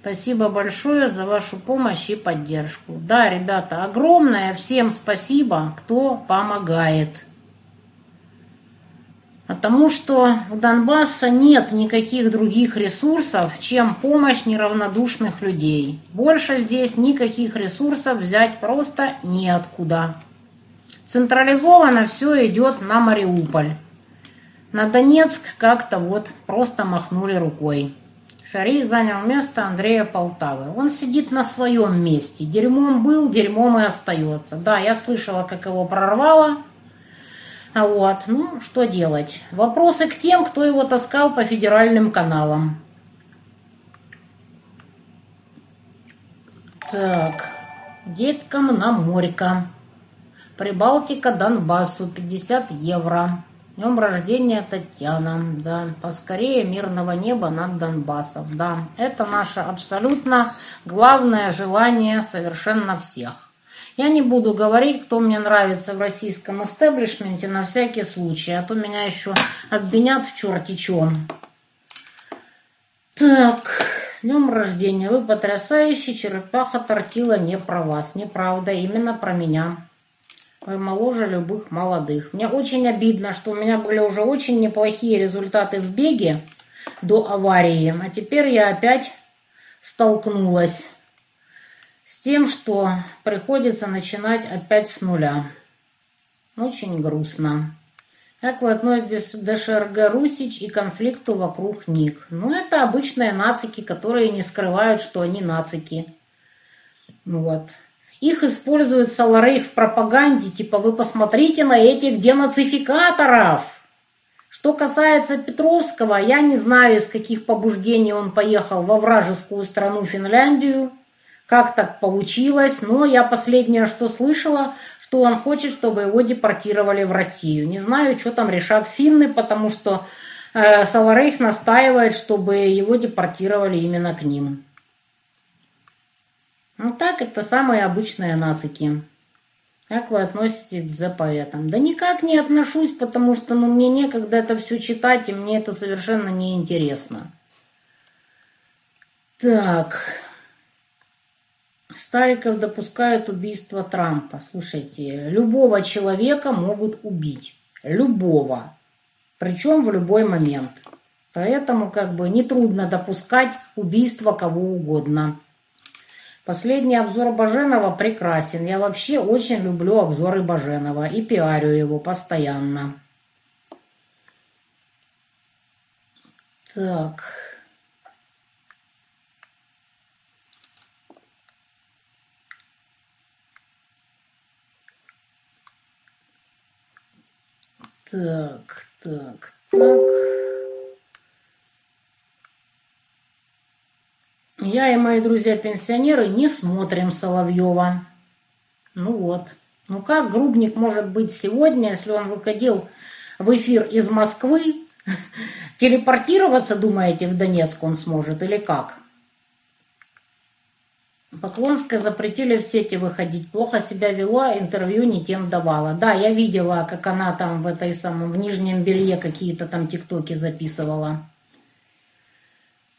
Спасибо большое за вашу помощь и поддержку. Да, ребята, огромное всем спасибо, кто помогает. Потому что у Донбасса нет никаких других ресурсов, чем помощь неравнодушных людей. Больше здесь никаких ресурсов взять просто неоткуда. Централизованно все идет на Мариуполь. На Донецк как-то вот просто махнули рукой. Шарий занял место Андрея Полтавы. Он сидит на своем месте. Дерьмом был, дерьмом и остается. Да, я слышала, как его прорвало. А вот, ну, что делать? Вопросы к тем, кто его таскал по федеральным каналам. Так, деткам на морька. Прибалтика Донбассу 50 евро. Днем рождения Татьяна, да, поскорее мирного неба над Донбассом, да. Это наше абсолютно главное желание совершенно всех. Я не буду говорить, кто мне нравится в российском истеблишменте на всякий случай, а то меня еще обвинят в черти чем. Так, днем рождения, вы потрясающий, черепаха тортила не про вас, неправда, именно про меня. Моложе любых молодых. Мне очень обидно, что у меня были уже очень неплохие результаты в беге до аварии, а теперь я опять столкнулась с тем, что приходится начинать опять с нуля. Очень грустно. Как вы относитесь к ДШРГ Русич и конфликту вокруг них? Ну, это обычные нацики, которые не скрывают, что они нацики. Вот. Их использует Саларей в пропаганде, типа вы посмотрите на этих денацификаторов. Что касается Петровского, я не знаю, из каких побуждений он поехал во вражескую страну Финляндию. Как так получилось, но я последнее, что слышала, что он хочет, чтобы его депортировали в Россию. Не знаю, что там решат финны, потому что э, Саларейх настаивает, чтобы его депортировали именно к ним. Ну так, это самые обычные нацики. Как вы относитесь к запоэтам? Да никак не отношусь, потому что ну, мне некогда это все читать, и мне это совершенно не интересно. Так. Стариков допускает убийство Трампа. Слушайте, любого человека могут убить. Любого. Причем в любой момент. Поэтому как бы нетрудно допускать убийство кого угодно. Последний обзор Баженова прекрасен. Я вообще очень люблю обзоры Баженова и пиарю его постоянно. Так. Так, так, так. Я и мои друзья-пенсионеры не смотрим Соловьева. Ну вот. Ну как Грубник может быть сегодня, если он выходил в эфир из Москвы? Телепортироваться, думаете, в Донецк он сможет или как? Поклонская запретили в сети выходить. Плохо себя вела, интервью не тем давала. Да, я видела, как она там в этой самом, в нижнем белье какие-то там тиктоки записывала.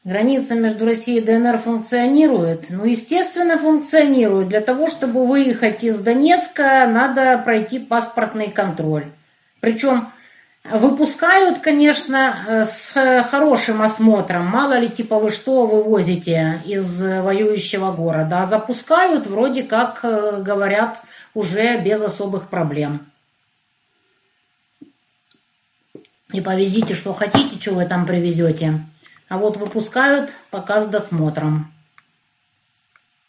Граница между Россией и ДНР функционирует? Ну, естественно, функционирует. Для того, чтобы выехать из Донецка, надо пройти паспортный контроль. Причем выпускают, конечно, с хорошим осмотром. Мало ли, типа, вы что вывозите из воюющего города. А запускают, вроде как, э, говорят, уже без особых проблем. И повезите, что хотите, что вы там привезете. А вот выпускают пока с досмотром.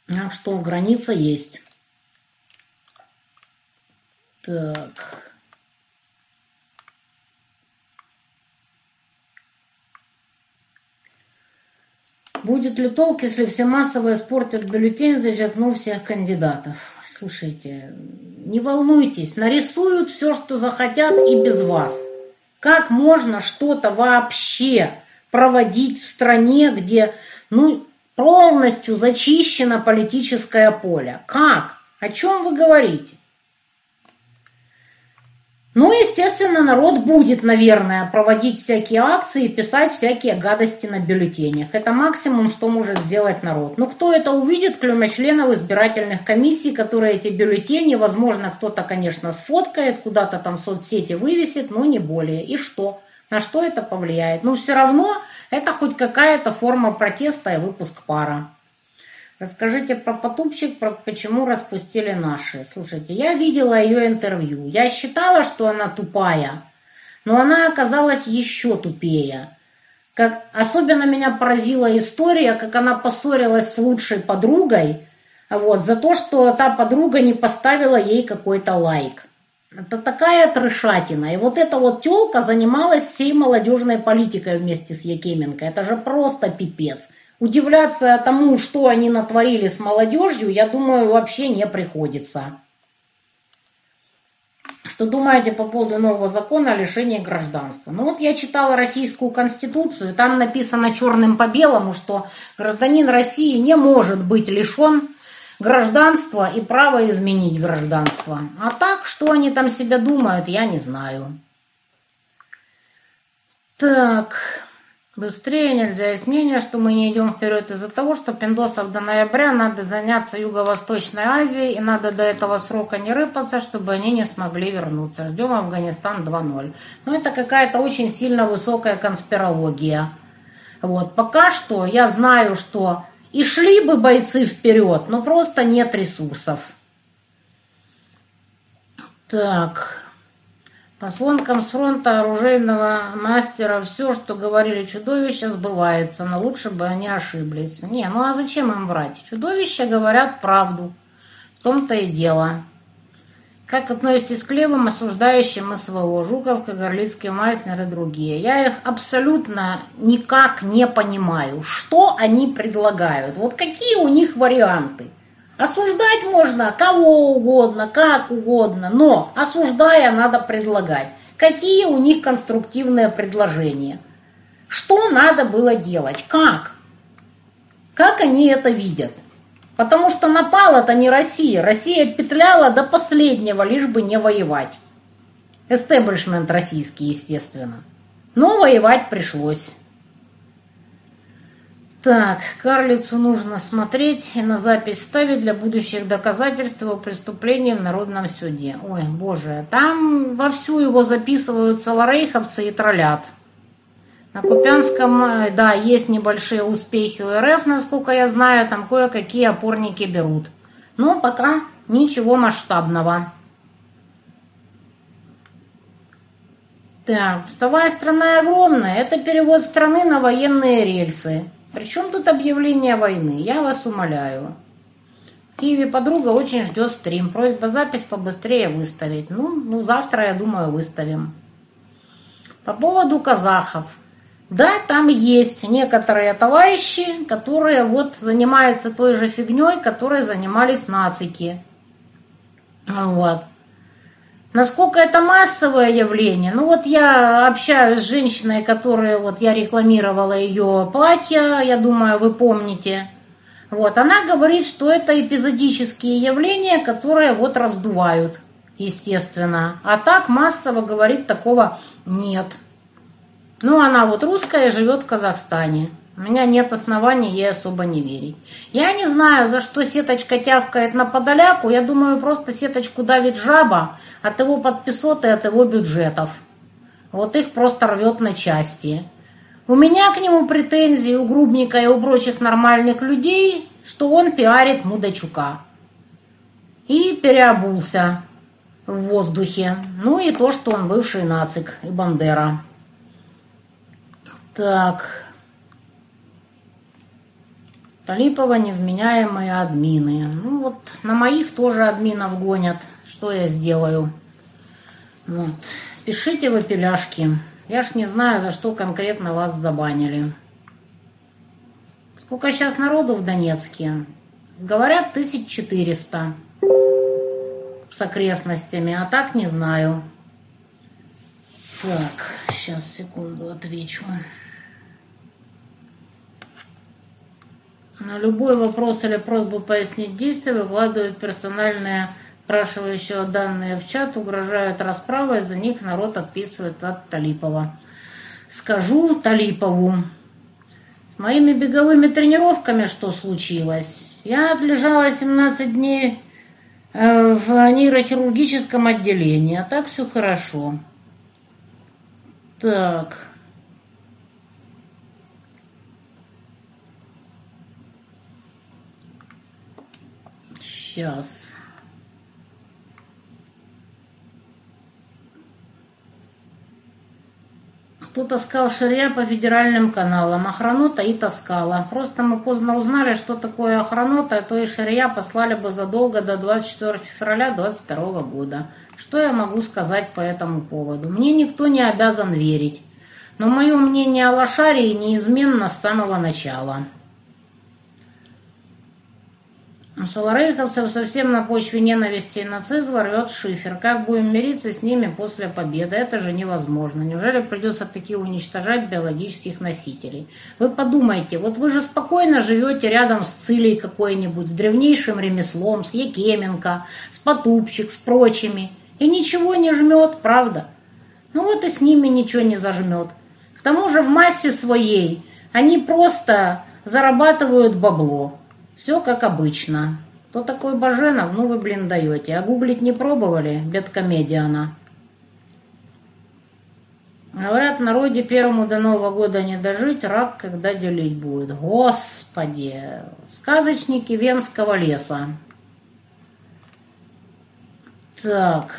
Так что граница есть. Так. Будет ли толк, если все массово испортят бюллетень, зачеркнув всех кандидатов? Слушайте, не волнуйтесь, нарисуют все, что захотят и без вас. Как можно что-то вообще проводить в стране, где Ну, полностью зачищено политическое поле. Как? О чем вы говорите? Ну, естественно, народ будет, наверное, проводить всякие акции, писать всякие гадости на бюллетенях. Это максимум, что может сделать народ. Но кто это увидит, кроме членов избирательных комиссий, которые эти бюллетени, возможно, кто-то, конечно, сфоткает, куда-то там в соцсети вывесит, но не более. И что? На что это повлияет? Но все равно это хоть какая-то форма протеста и выпуск пара. Расскажите про Потупчик, про почему распустили наши. Слушайте, я видела ее интервью. Я считала, что она тупая, но она оказалась еще тупее. Как, особенно меня поразила история, как она поссорилась с лучшей подругой, вот, за то, что та подруга не поставила ей какой-то лайк. Это такая трешатина. И вот эта вот телка занималась всей молодежной политикой вместе с Якименко. Это же просто пипец. Удивляться тому, что они натворили с молодежью, я думаю, вообще не приходится. Что думаете по поводу нового закона о лишении гражданства? Ну вот я читала российскую конституцию, там написано черным по белому, что гражданин России не может быть лишен гражданства и права изменить гражданство. А так, что они там себя думают, я не знаю. Так, Быстрее нельзя. Есть мнение, что мы не идем вперед из-за того, что пиндосов до ноября надо заняться Юго-Восточной Азией, и надо до этого срока не рыпаться, чтобы они не смогли вернуться. Ждем Афганистан 2.0. Но это какая-то очень сильно высокая конспирология. Вот. Пока что я знаю, что и шли бы бойцы вперед, но просто нет ресурсов. Так. По сводкам с фронта оружейного мастера все, что говорили чудовища, сбывается, но лучше бы они ошиблись. Не, ну а зачем им врать? Чудовища говорят правду. В том-то и дело. Как относитесь к левым, осуждающим СВО, Жуковка, Горлицкий, Майснер и другие? Я их абсолютно никак не понимаю. Что они предлагают? Вот какие у них варианты? Осуждать можно кого угодно, как угодно, но осуждая надо предлагать. Какие у них конструктивные предложения? Что надо было делать? Как? Как они это видят? Потому что напала-то не Россия. Россия петляла до последнего, лишь бы не воевать. Эстеблишмент российский, естественно. Но воевать пришлось. Так, карлицу нужно смотреть и на запись ставить для будущих доказательств о преступлении в Народном суде. Ой, боже, там вовсю его записывают саларейховцы и троллят. На Купянском, э, да, есть небольшие успехи у РФ, насколько я знаю, там кое-какие опорники берут. Но пока ничего масштабного. Так, вставая страна огромная, это перевод страны на военные рельсы. Причем тут объявление войны? Я вас умоляю. В Киеве подруга очень ждет стрим. Просьба запись побыстрее выставить. Ну, ну завтра, я думаю, выставим. По поводу казахов. Да, там есть некоторые товарищи, которые вот занимаются той же фигней, которой занимались нацики. Вот. Насколько это массовое явление? Ну вот я общаюсь с женщиной, которая вот я рекламировала ее платье, я думаю, вы помните. Вот, она говорит, что это эпизодические явления, которые вот раздувают, естественно. А так массово говорит такого нет. Ну, она вот русская, живет в Казахстане. У меня нет оснований ей особо не верить. Я не знаю, за что сеточка тявкает на подоляку. Я думаю, просто сеточку давит жаба от его подписоты, от его бюджетов. Вот их просто рвет на части. У меня к нему претензии у Грубника и у прочих нормальных людей, что он пиарит Мудачука. И переобулся в воздухе. Ну и то, что он бывший нацик и Бандера. Так, Талипова невменяемые админы. Ну вот на моих тоже админов гонят. Что я сделаю? Вот. Пишите вы пеляшки. Я ж не знаю, за что конкретно вас забанили. Сколько сейчас народу в Донецке? Говорят, 1400 с окрестностями, а так не знаю. Так, сейчас, секунду, отвечу. На любой вопрос или просьбу пояснить действия выкладывают персональные спрашивающие данные в чат, угрожают расправой, за них народ отписывает от Талипова. Скажу Талипову. С моими беговыми тренировками что случилось? Я отлежала 17 дней э, в нейрохирургическом отделении, а так все хорошо. Так. Сейчас. Кто таскал шарья по федеральным каналам. Охранота и таскала. Просто мы поздно узнали, что такое охранота, а то и шарья послали бы задолго до 24 февраля 2022 года. Что я могу сказать по этому поводу? Мне никто не обязан верить. Но мое мнение о лошарии неизменно с самого начала. Соларейковцев совсем на почве ненависти и нацизма рвет шифер. Как будем мириться с ними после победы? Это же невозможно. Неужели придется таки уничтожать биологических носителей? Вы подумайте, вот вы же спокойно живете рядом с Цилей какой-нибудь, с древнейшим ремеслом, с Якеменко, с Потупчик, с прочими. И ничего не жмет, правда? Ну вот и с ними ничего не зажмет. К тому же в массе своей они просто зарабатывают бабло. Все как обычно. Кто такой Баженов? Ну вы, блин, даете. А гуглить не пробовали? Бедкомедиана. Говорят, народе первому до Нового года не дожить, рак когда делить будет. Господи! Сказочники Венского леса. Так.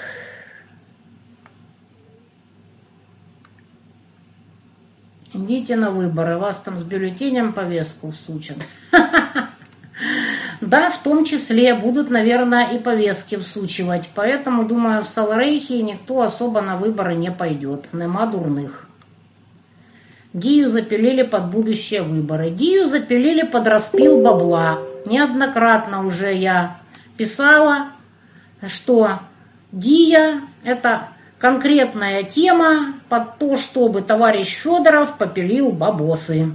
Идите на выборы, вас там с бюллетенем повестку всучат. Да, в том числе будут, наверное, и повестки всучивать. Поэтому, думаю, в Салрейхе никто особо на выборы не пойдет. Нема дурных. Дию запилили под будущие выборы. Дию запилили под распил бабла. Неоднократно уже я писала, что Дия – это конкретная тема под то, чтобы товарищ Федоров попилил бабосы.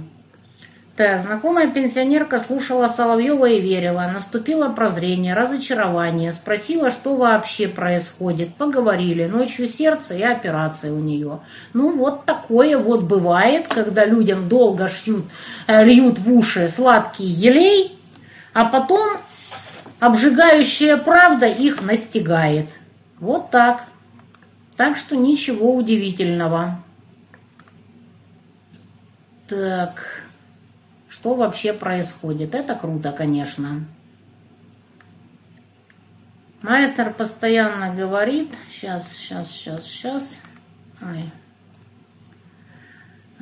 Так, знакомая пенсионерка слушала Соловьева и верила. Наступило прозрение, разочарование. Спросила, что вообще происходит. Поговорили. Ночью сердце и операция у нее. Ну, вот такое вот бывает, когда людям долго шьют, э, льют в уши сладкий елей, а потом обжигающая правда их настигает. Вот так. Так что ничего удивительного. Так что вообще происходит. Это круто, конечно. Майстер постоянно говорит, сейчас, сейчас, сейчас, сейчас, Ой.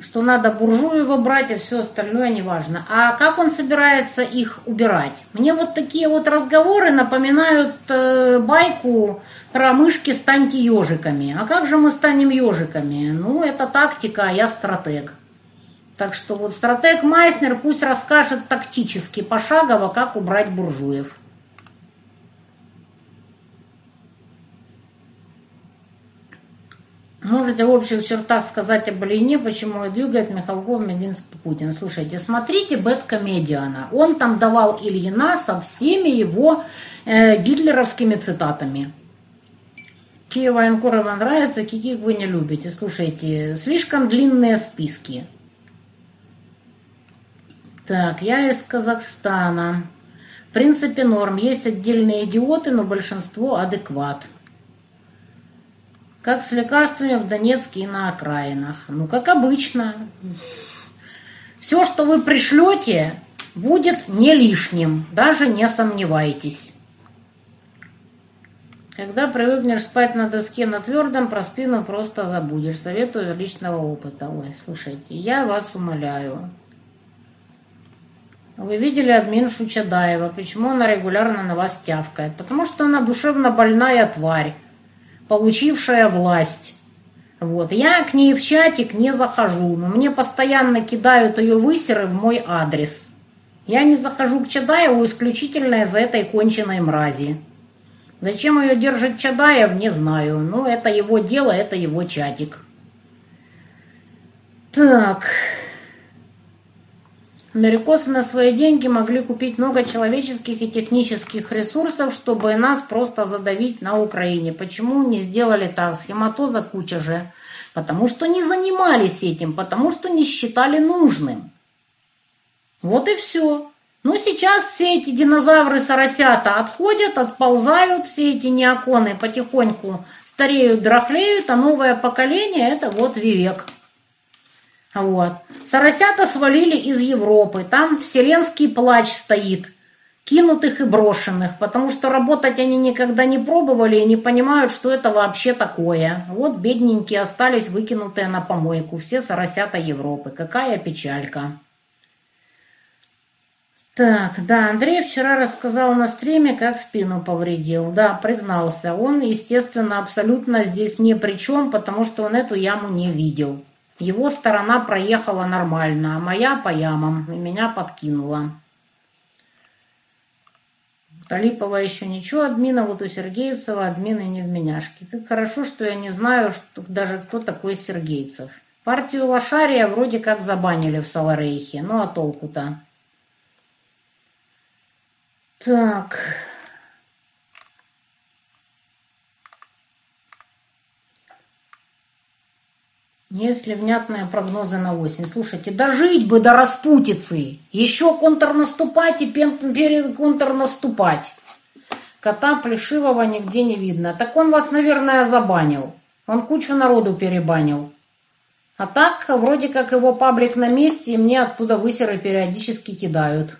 что надо буржуева брать, и все остальное неважно. А как он собирается их убирать? Мне вот такие вот разговоры напоминают э, байку про мышки «Станьте ежиками». А как же мы станем ежиками? Ну, это тактика, а я стратег. Так что вот стратег Майснер пусть расскажет тактически, пошагово, как убрать буржуев. Можете в общих чертах сказать об Ильине, почему и двигает Михалков, Мединский, Путин. Слушайте, смотрите Бэткомедиана. Он там давал Ильина со всеми его э, гитлеровскими цитатами. Военкоры вам нравятся, каких вы не любите. Слушайте, слишком длинные списки. Так, я из Казахстана. В принципе, норм. Есть отдельные идиоты, но большинство адекват. Как с лекарствами в Донецке и на окраинах. Ну, как обычно. Все, что вы пришлете, будет не лишним. Даже не сомневайтесь. Когда привыкнешь спать на доске на твердом, про спину просто забудешь. Советую личного опыта. Ой, слушайте, я вас умоляю. Вы видели админшу Чадаева, почему она регулярно на вас тявкает? Потому что она душевно больная тварь, получившая власть. Вот. Я к ней в чатик не захожу, но мне постоянно кидают ее высеры в мой адрес. Я не захожу к Чадаеву исключительно из-за этой конченной мрази. Зачем ее держит Чадаев, не знаю. Но это его дело, это его чатик. Так... Америкосы на свои деньги могли купить много человеческих и технических ресурсов, чтобы нас просто задавить на Украине. Почему не сделали так? Схематоза куча же. Потому что не занимались этим, потому что не считали нужным. Вот и все. Ну, сейчас все эти динозавры-соросята отходят, отползают, все эти неоконы потихоньку стареют, драхлеют, а новое поколение – это вот Вивек. Вот. Соросята свалили из Европы, там вселенский плач стоит, кинутых и брошенных, потому что работать они никогда не пробовали и не понимают, что это вообще такое. Вот бедненькие остались выкинутые на помойку, все соросята Европы. Какая печалька. Так, да, Андрей вчера рассказал на стриме, как спину повредил. Да, признался. Он, естественно, абсолютно здесь ни при чем, потому что он эту яму не видел. Его сторона проехала нормально, а моя по ямам, и меня подкинула. Талипова еще ничего, админа, вот у Сергейцева админы не в меняшке. Как хорошо, что я не знаю, что, даже кто такой Сергейцев. Партию Лошария вроде как забанили в Саларейхе, ну а толку-то? Так. Если внятные прогнозы на осень. Слушайте, дожить бы до распутицы. Еще контрнаступать и перед контрнаступать. Кота Плешивого нигде не видно. Так он вас, наверное, забанил. Он кучу народу перебанил. А так, вроде как его паблик на месте, и мне оттуда высеры периодически кидают.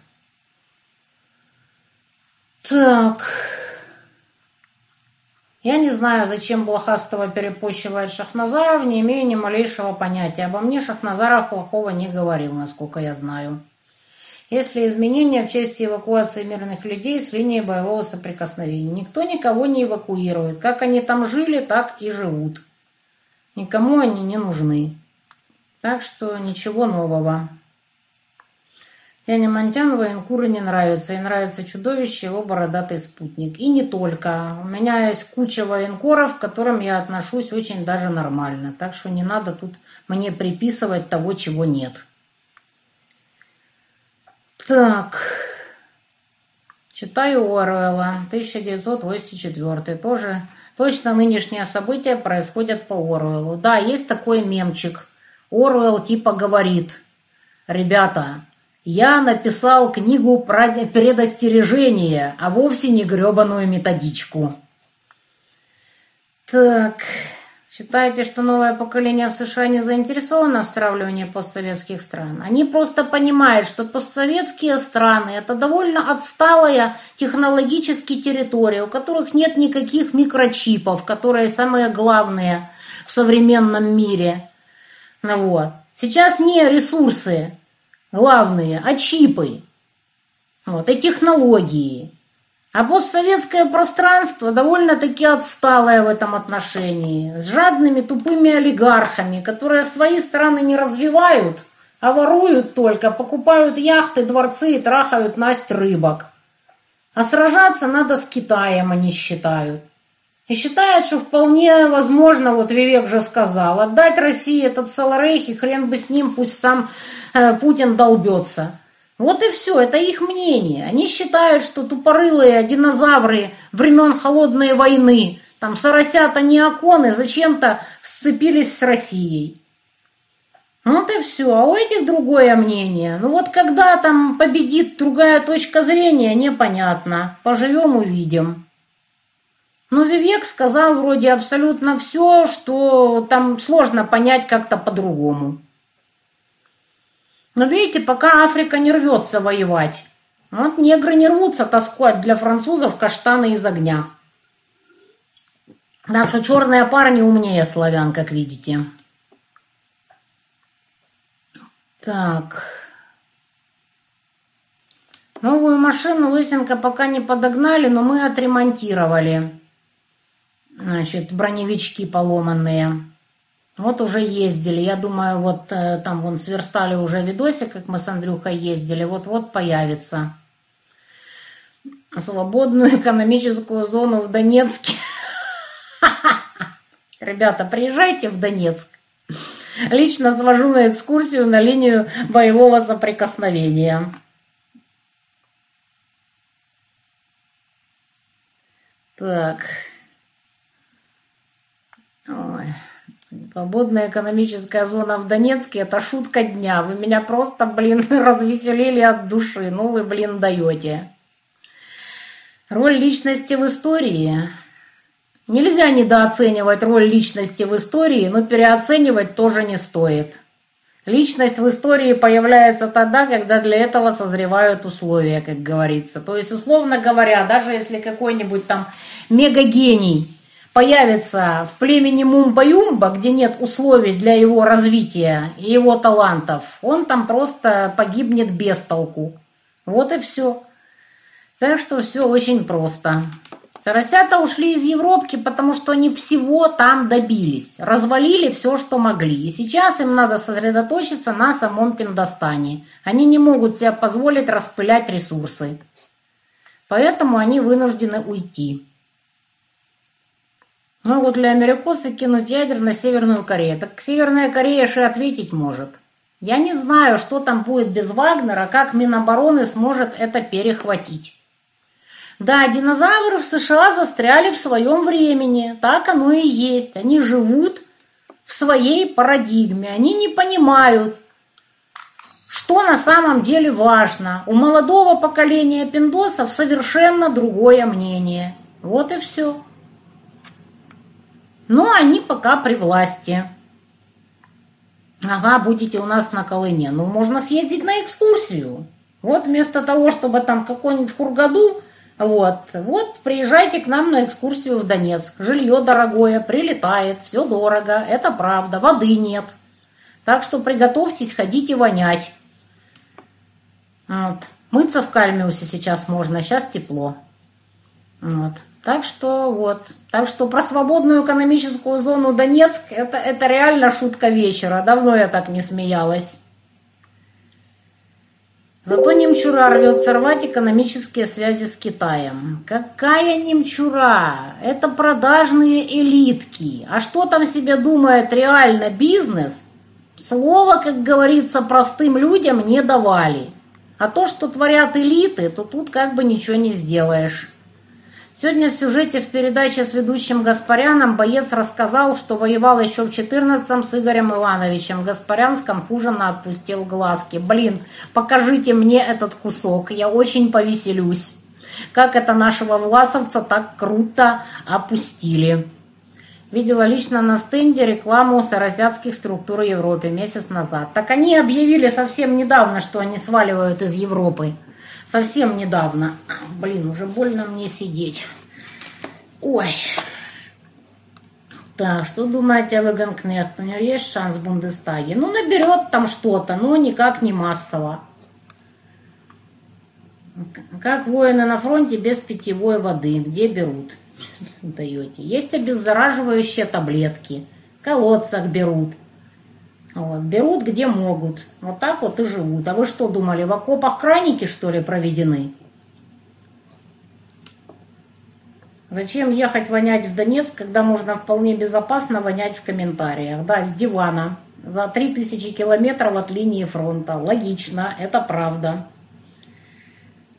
Так. Я не знаю, зачем Блохастова перепощивает Шахназаров, не имею ни малейшего понятия. Обо мне Шахназаров плохого не говорил, насколько я знаю. Если изменения в части эвакуации мирных людей с линии боевого соприкосновения. Никто никого не эвакуирует. Как они там жили, так и живут. Никому они не нужны. Так что ничего нового. Яне Монтян военкуры не нравится. И нравится чудовище его бородатый спутник. И не только. У меня есть куча военкоров, к которым я отношусь очень даже нормально. Так что не надо тут мне приписывать того, чего нет. Так. Читаю Уоррелла, 1984. Тоже точно нынешние события происходят по Уорреллу. Да, есть такой мемчик. Оруэлл типа говорит, ребята, я написал книгу про предостережение, а вовсе не гребаную методичку. Так, считаете, что новое поколение в США не заинтересовано в стравливании постсоветских стран? Они просто понимают, что постсоветские страны – это довольно отсталая технологически территория, у которых нет никаких микрочипов, которые самые главные в современном мире. Ну вот. Сейчас не ресурсы, главные, а чипы. Вот, и технологии. А постсоветское пространство довольно-таки отсталое в этом отношении, с жадными тупыми олигархами, которые свои страны не развивают, а воруют только, покупают яхты, дворцы и трахают насть рыбок. А сражаться надо с Китаем, они считают. И считают, что вполне возможно, вот Вивек же сказал, отдать России этот Саларейх, и хрен бы с ним, пусть сам Путин долбется. Вот и все, это их мнение. Они считают, что тупорылые динозавры времен Холодной войны, там соросята не оконы, зачем-то сцепились с Россией. Вот и все. А у этих другое мнение. Ну вот когда там победит другая точка зрения, непонятно. Поживем, увидим. Но Вивек сказал вроде абсолютно все, что там сложно понять как-то по-другому. Но видите, пока Африка не рвется воевать, вот негры не рвутся таскать для французов каштаны из огня. Наши черные парни умнее славян, как видите. Так. Новую машину Лысенко пока не подогнали, но мы отремонтировали значит, броневички поломанные. Вот уже ездили. Я думаю, вот э, там вон сверстали уже видосик, как мы с Андрюхой ездили. Вот-вот появится. Свободную экономическую зону в Донецке. Ребята, приезжайте в Донецк. Лично свожу на экскурсию на линию боевого соприкосновения. Так. Ой. Свободная экономическая зона в Донецке – это шутка дня. Вы меня просто, блин, развеселили от души. Ну вы, блин, даете. Роль личности в истории. Нельзя недооценивать роль личности в истории, но переоценивать тоже не стоит. Личность в истории появляется тогда, когда для этого созревают условия, как говорится. То есть, условно говоря, даже если какой-нибудь там мегагений появится в племени Мумба-Юмба, где нет условий для его развития и его талантов, он там просто погибнет без толку. Вот и все. Так что все очень просто. Росята ушли из Европки, потому что они всего там добились. Развалили все, что могли. И сейчас им надо сосредоточиться на самом Пиндостане. Они не могут себе позволить распылять ресурсы. Поэтому они вынуждены уйти. Могут ли америкосы кинуть ядер на Северную Корею? Так Северная Корея же ответить может. Я не знаю, что там будет без Вагнера, как Минобороны сможет это перехватить. Да, динозавры в США застряли в своем времени. Так оно и есть. Они живут в своей парадигме. Они не понимают, что на самом деле важно. У молодого поколения пиндосов совершенно другое мнение. Вот и все. Но они пока при власти. Ага, будете у нас на Колыне. Ну, можно съездить на экскурсию. Вот вместо того, чтобы там какой-нибудь Хургаду вот, вот, приезжайте к нам на экскурсию в Донецк. Жилье дорогое, прилетает, все дорого, это правда, воды нет. Так что приготовьтесь, ходите вонять. Вот. Мыться в Кальмиусе сейчас можно, сейчас тепло. Вот. Так что вот. Так что про свободную экономическую зону Донецк это, это реально шутка вечера. Давно я так не смеялась. Зато немчура рвется рвать экономические связи с Китаем. Какая немчура? Это продажные элитки. А что там себе думает реально бизнес? Слово, как говорится, простым людям не давали. А то, что творят элиты, то тут как бы ничего не сделаешь. Сегодня в сюжете в передаче с ведущим Гаспаряном боец рассказал, что воевал еще в 14-м с Игорем Ивановичем. Гаспарян сконфуженно отпустил глазки. Блин, покажите мне этот кусок, я очень повеселюсь. Как это нашего власовца так круто опустили. Видела лично на стенде рекламу сарасятских структур Европы месяц назад. Так они объявили совсем недавно, что они сваливают из Европы совсем недавно. Блин, уже больно мне сидеть. Ой. Так, что думаете о Ваганкнехт? У него есть шанс в Бундестаге? Ну, наберет там что-то, но никак не массово. Как воины на фронте без питьевой воды? Где берут? Даете. Есть обеззараживающие таблетки. В колодцах берут. Вот, берут где могут. Вот так вот и живут. А вы что думали, в окопах краники, что ли, проведены? Зачем ехать вонять в Донецк, когда можно вполне безопасно вонять в комментариях? Да, с дивана. За 3000 километров от линии фронта. Логично, это правда.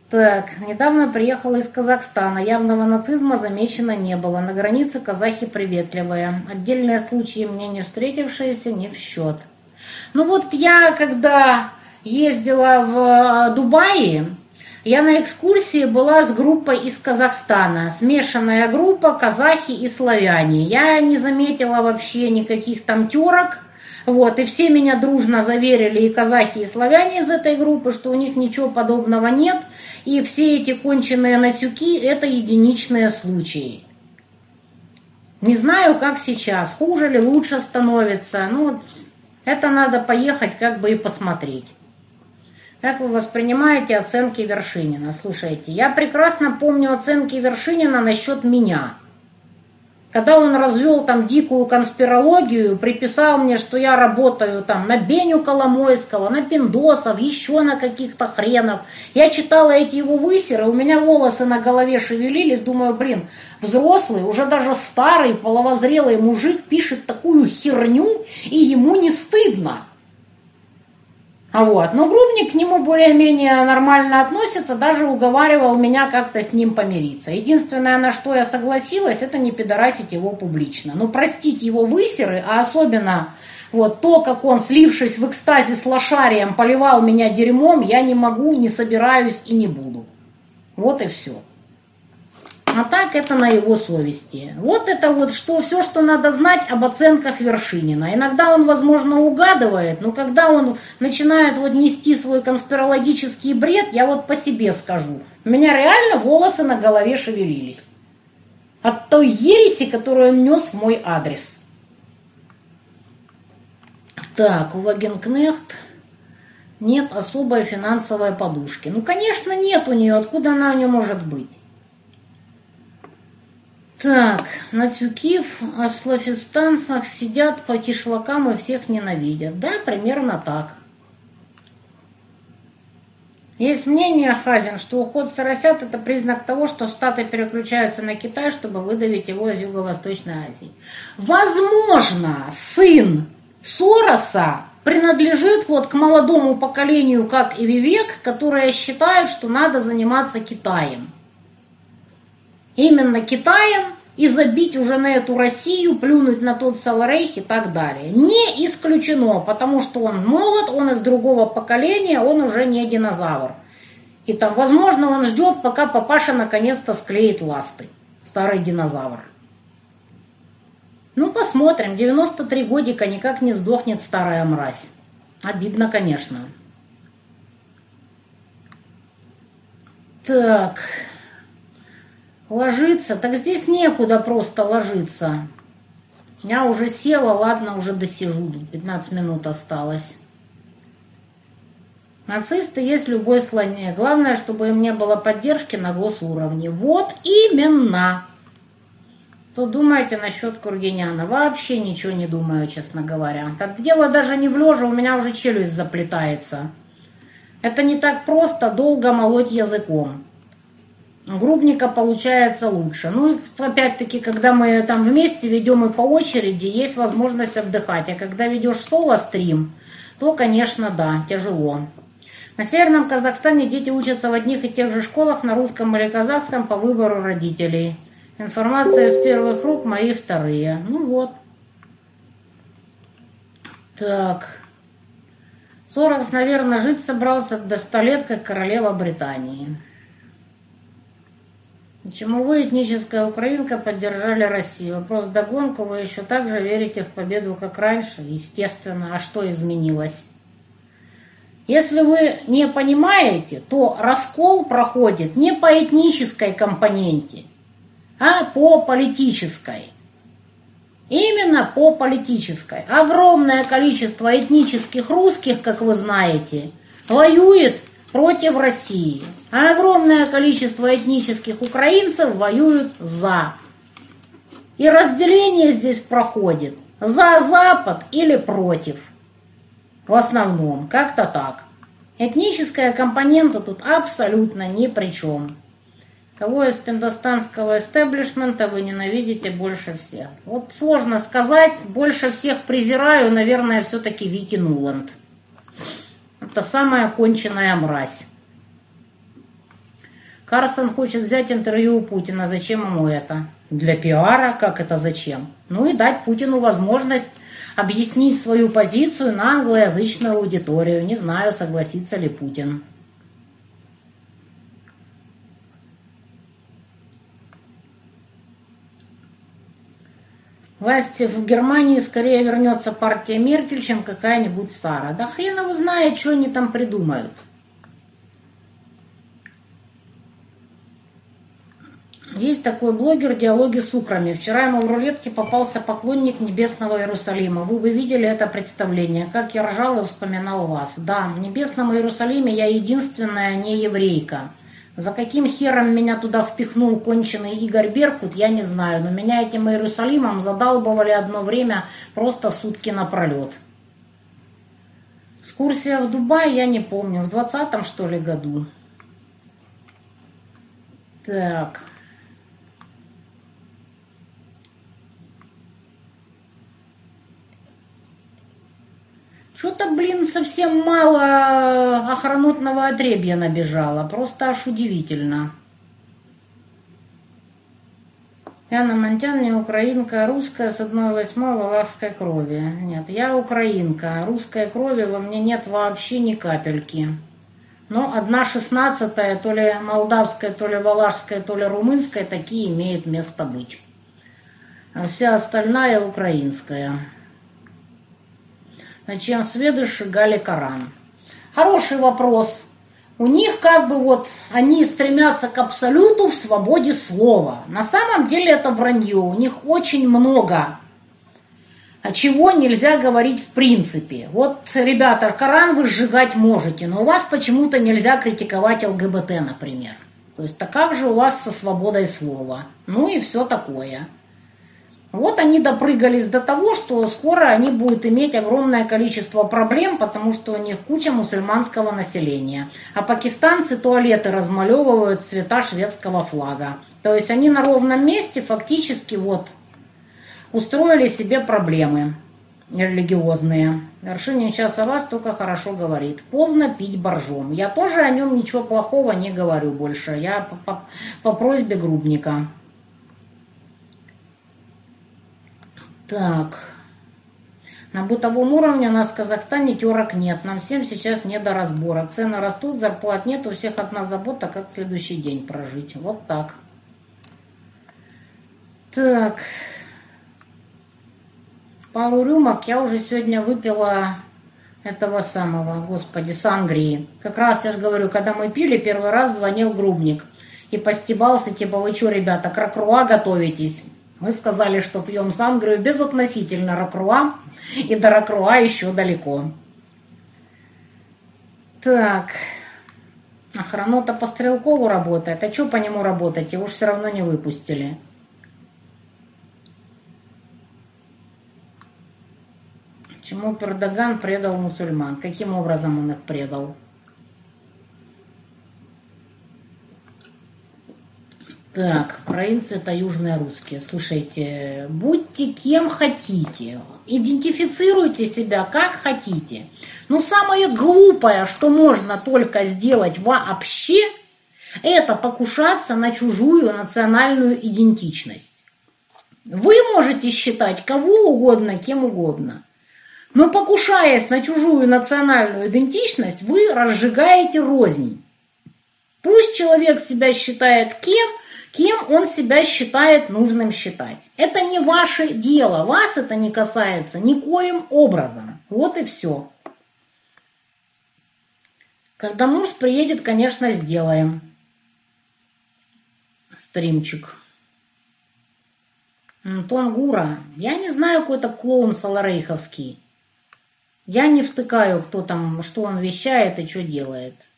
Так, недавно приехала из Казахстана. Явного нацизма замечено не было. На границе казахи приветливые. Отдельные случаи мне не встретившиеся не в счет. Ну вот я, когда ездила в Дубае, я на экскурсии была с группой из Казахстана. Смешанная группа казахи и славяне. Я не заметила вообще никаких там терок. Вот, и все меня дружно заверили, и казахи, и славяне из этой группы, что у них ничего подобного нет, и все эти конченые натюки – это единичные случаи. Не знаю, как сейчас, хуже ли, лучше становится. Ну, это надо поехать как бы и посмотреть. Как вы воспринимаете оценки Вершинина? Слушайте, я прекрасно помню оценки Вершинина насчет меня – когда он развел там дикую конспирологию, приписал мне, что я работаю там на Беню Коломойского, на Пиндосов, еще на каких-то хренов. Я читала эти его высеры, у меня волосы на голове шевелились, думаю, блин, взрослый, уже даже старый, половозрелый мужик пишет такую херню, и ему не стыдно. Вот. Но Грубник к нему более-менее нормально относится, даже уговаривал меня как-то с ним помириться. Единственное, на что я согласилась, это не пидорасить его публично. Но простить его высеры, а особенно вот то, как он, слившись в экстазе с лошарием, поливал меня дерьмом, я не могу, не собираюсь и не буду. Вот и все. А так это на его совести. Вот это вот что, все, что надо знать об оценках Вершинина. Иногда он, возможно, угадывает, но когда он начинает вот нести свой конспирологический бред, я вот по себе скажу. У меня реально волосы на голове шевелились. От той ереси, которую он нес в мой адрес. Так, у Вагенкнехт нет особой финансовой подушки. Ну, конечно, нет у нее. Откуда она у нее может быть? Так, на тюки в аслофистанцах сидят по кишлакам и всех ненавидят. Да, примерно так. Есть мнение, Хазин, что уход соросят – это признак того, что Штаты переключаются на Китай, чтобы выдавить его из Юго-Восточной Азии. Возможно, сын Сороса принадлежит вот к молодому поколению, как и Вивек, которые считают, что надо заниматься Китаем именно Китаем и забить уже на эту Россию, плюнуть на тот Саларейх и так далее. Не исключено, потому что он молод, он из другого поколения, он уже не динозавр. И там, возможно, он ждет, пока папаша наконец-то склеит ласты. Старый динозавр. Ну, посмотрим. 93 годика никак не сдохнет старая мразь. Обидно, конечно. Так, Ложиться? Так здесь некуда просто ложиться. Я уже села, ладно, уже досижу. 15 минут осталось. Нацисты есть в любой слоне. Главное, чтобы им не было поддержки на госуровне. Вот именно. Что думаете насчет Кургиняна? Вообще ничего не думаю, честно говоря. Так дело даже не в лежа, у меня уже челюсть заплетается. Это не так просто долго молоть языком грубника получается лучше. Ну и опять-таки, когда мы там вместе ведем и по очереди, есть возможность отдыхать. А когда ведешь соло-стрим, то, конечно, да, тяжело. На Северном Казахстане дети учатся в одних и тех же школах на русском или казахском по выбору родителей. Информация из первых рук, мои вторые. Ну вот. Так. Сорокс, наверное, жить собрался до 100 лет, как королева Британии. Почему вы, этническая украинка, поддержали Россию? Вопрос догонку. Вы еще так же верите в победу, как раньше? Естественно. А что изменилось? Если вы не понимаете, то раскол проходит не по этнической компоненте, а по политической. Именно по политической. Огромное количество этнических русских, как вы знаете, воюет против России а огромное количество этнических украинцев воюют за. И разделение здесь проходит за Запад или против. В основном, как-то так. Этническая компонента тут абсолютно ни при чем. Кого из пиндостанского эстеблишмента вы ненавидите больше всех? Вот сложно сказать. Больше всех презираю, наверное, все-таки Вики Нуланд. Это самая конченная мразь. Карсон хочет взять интервью у Путина. Зачем ему это? Для пиара? Как это зачем? Ну и дать Путину возможность объяснить свою позицию на англоязычную аудиторию. Не знаю, согласится ли Путин. Власти в Германии скорее вернется партия Меркель, чем какая-нибудь Сара. Да хрен его знает, что они там придумают. Есть такой блогер «Диалоги с украми». Вчера ему в рулетке попался поклонник Небесного Иерусалима. Вы бы видели это представление, как я ржал и вспоминал вас. Да, в Небесном Иерусалиме я единственная не еврейка. За каким хером меня туда впихнул конченый Игорь Беркут, я не знаю, но меня этим Иерусалимом задалбывали одно время просто сутки напролет. Экскурсия в Дубай я не помню, в двадцатом что ли году. Так. Что-то, блин, совсем мало охранутного отребья набежало. Просто аж удивительно. Яна Монтян не украинка, а русская с одной восьмой валахской крови. Нет, я украинка. Русской крови во мне нет вообще ни капельки. Но одна шестнадцатая, то ли молдавская, то ли валашская, то ли румынская, такие имеют место быть. А вся остальная украинская. Зачем сведы сжигали Коран? Хороший вопрос. У них как бы вот, они стремятся к абсолюту в свободе слова. На самом деле это вранье. У них очень много а чего нельзя говорить в принципе. Вот, ребята, Коран вы сжигать можете, но у вас почему-то нельзя критиковать ЛГБТ, например. То есть, так как же у вас со свободой слова? Ну и все такое. Вот они допрыгались до того, что скоро они будут иметь огромное количество проблем, потому что у них куча мусульманского населения. А пакистанцы туалеты размалевывают цвета шведского флага. То есть они на ровном месте фактически вот устроили себе проблемы религиозные. Вершинин сейчас о вас только хорошо говорит. Поздно пить боржом. Я тоже о нем ничего плохого не говорю больше. Я по, по, по просьбе грубника. Так. На бытовом уровне у нас в Казахстане терок нет. Нам всем сейчас не до разбора. Цены растут, зарплат нет, у всех одна забота, как следующий день прожить. Вот так. Так. Пару рюмок я уже сегодня выпила этого самого, господи, сангрии. Как раз, я же говорю, когда мы пили, первый раз звонил грубник и постебался, типа, вы что, ребята, к ракруа готовитесь? Мы сказали, что пьем сангрию безотносительно ракруа, и до ракруа еще далеко. Так, охрана-то по Стрелкову работает. А что по нему работать? Его уж все равно не выпустили. Чему Пердоган предал мусульман? Каким образом он их предал? Так, украинцы это южные русские. Слушайте, будьте кем хотите, идентифицируйте себя как хотите. Но самое глупое, что можно только сделать вообще, это покушаться на чужую национальную идентичность. Вы можете считать кого угодно, кем угодно. Но покушаясь на чужую национальную идентичность, вы разжигаете рознь. Пусть человек себя считает кем, кем он себя считает нужным считать. Это не ваше дело, вас это не касается никоим образом. Вот и все. Когда муж приедет, конечно, сделаем стримчик. Антон Гура. Я не знаю, какой это клоун Саларейховский. Я не втыкаю, кто там, что он вещает и что делает.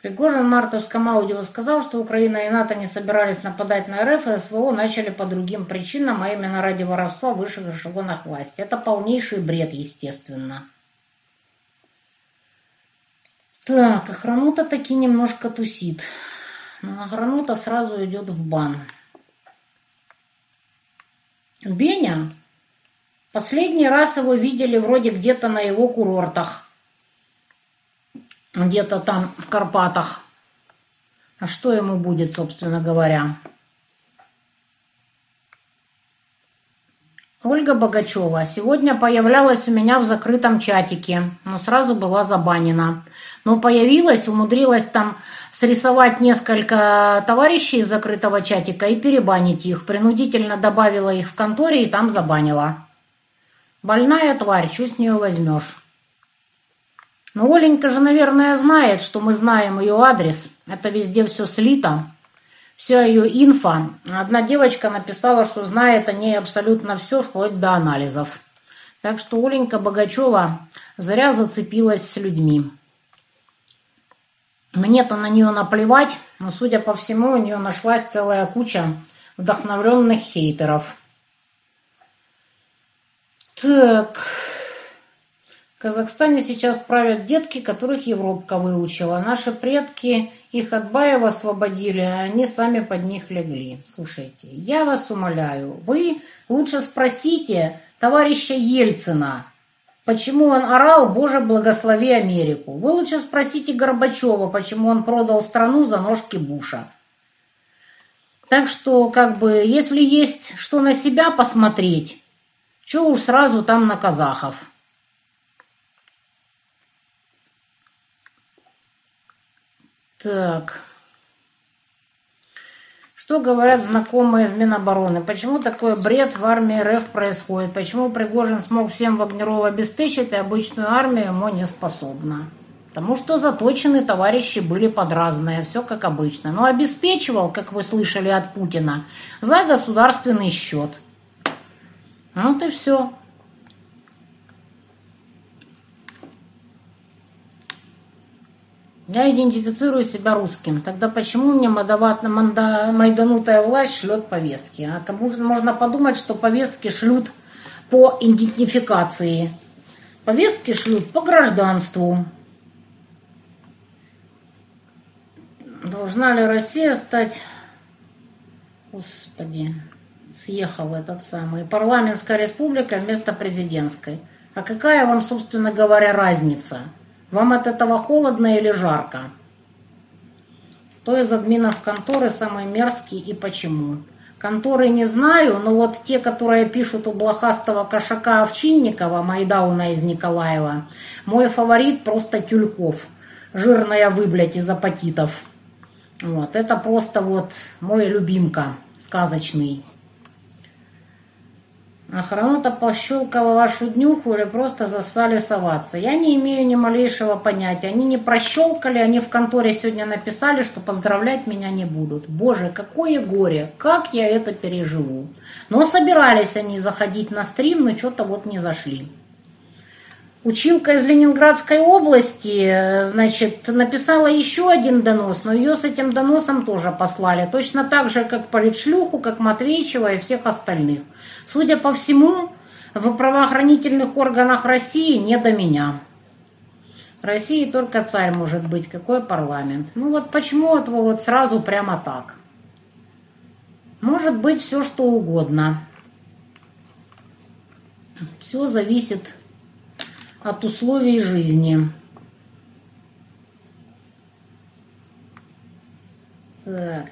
Пригожин в мартовском аудио сказал, что Украина и НАТО не собирались нападать на РФ, и СВО начали по другим причинам, а именно ради воровства в высших эшелонах власти. Это полнейший бред, естественно. Так, охранута таки немножко тусит. Но охранута сразу идет в бан. Беня Последний раз его видели вроде где-то на его курортах. Где-то там в Карпатах. А что ему будет, собственно говоря? Ольга Богачева сегодня появлялась у меня в закрытом чатике, но сразу была забанена. Но появилась, умудрилась там срисовать несколько товарищей из закрытого чатика и перебанить их. Принудительно добавила их в конторе и там забанила. Больная тварь, что с нее возьмешь? Ну, Оленька же, наверное, знает, что мы знаем ее адрес. Это везде все слито. Вся ее инфа. Одна девочка написала, что знает о ней абсолютно все, вплоть до анализов. Так что Оленька Богачева зря зацепилась с людьми. Мне-то на нее наплевать, но, судя по всему, у нее нашлась целая куча вдохновленных хейтеров. Так. Казахстане сейчас правят детки, которых Европка выучила. Наши предки их от Баева освободили, а они сами под них легли. Слушайте, я вас умоляю, вы лучше спросите товарища Ельцина, почему он орал «Боже, благослови Америку». Вы лучше спросите Горбачева, почему он продал страну за ножки Буша. Так что, как бы, если есть что на себя посмотреть, что уж сразу там на казахов. Так. Что говорят знакомые из Минобороны? Почему такой бред в армии РФ происходит? Почему Пригожин смог всем Вагнерова обеспечить, а обычную армию ему не способна? Потому что заточены товарищи были под разное, все как обычно. Но обеспечивал, как вы слышали от Путина, за государственный счет. Вот и все. Я идентифицирую себя русским. Тогда почему мне мандават, манда, майданутая власть шлет повестки? А кому можно подумать, что повестки шлют по идентификации. Повестки шлют по гражданству. Должна ли Россия стать... Господи, съехал этот самый. Парламентская республика вместо президентской. А какая вам, собственно говоря, разница? Вам от этого холодно или жарко? Кто из админов конторы самый мерзкий и почему? Конторы не знаю, но вот те, которые пишут у блохастого кошака Овчинникова, Майдауна из Николаева, мой фаворит просто Тюльков. Жирная выблять из апатитов. Вот, это просто вот мой любимка сказочный. Охрана-то пощелкала вашу днюху или просто застали соваться. Я не имею ни малейшего понятия. Они не прощелкали, они в конторе сегодня написали, что поздравлять меня не будут. Боже, какое горе, как я это переживу. Но собирались они заходить на стрим, но что-то вот не зашли. Училка из Ленинградской области, значит, написала еще один донос, но ее с этим доносом тоже послали. Точно так же, как Политшлюху, как Матвеичева и всех остальных. Судя по всему, в правоохранительных органах России не до меня. В России только царь может быть, какой парламент. Ну вот почему это вот сразу прямо так? Может быть все что угодно. Все зависит от условий жизни. Так.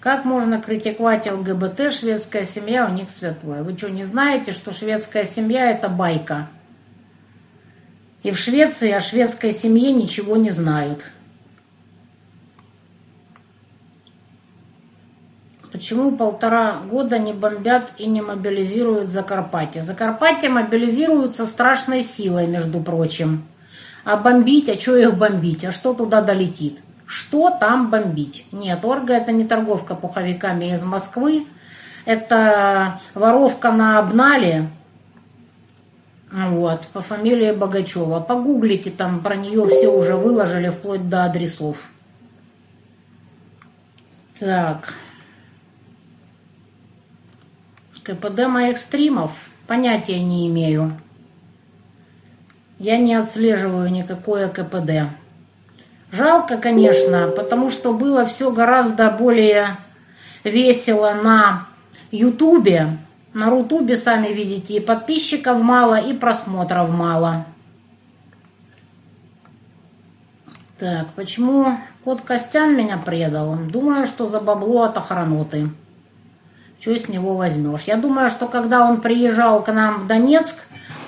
Как можно критиковать ЛГБТ, шведская семья у них святое? Вы что, не знаете, что шведская семья это байка? И в Швеции о шведской семье ничего не знают. Почему полтора года не бомбят и не мобилизируют Закарпатье? Закарпатье мобилизируется страшной силой, между прочим. А бомбить, а что их бомбить? А что туда долетит? Что там бомбить? Нет, Орга это не торговка пуховиками из Москвы. Это воровка на обнале, вот, по фамилии Богачева. Погуглите, там про нее все уже выложили, вплоть до адресов. Так. КПД моих стримов понятия не имею. Я не отслеживаю никакое КПД. Жалко, конечно, потому что было все гораздо более весело на Ютубе. На Рутубе, сами видите, и подписчиков мало, и просмотров мало. Так, почему кот Костян меня предал? Думаю, что за бабло от охраноты что с него возьмешь. Я думаю, что когда он приезжал к нам в Донецк,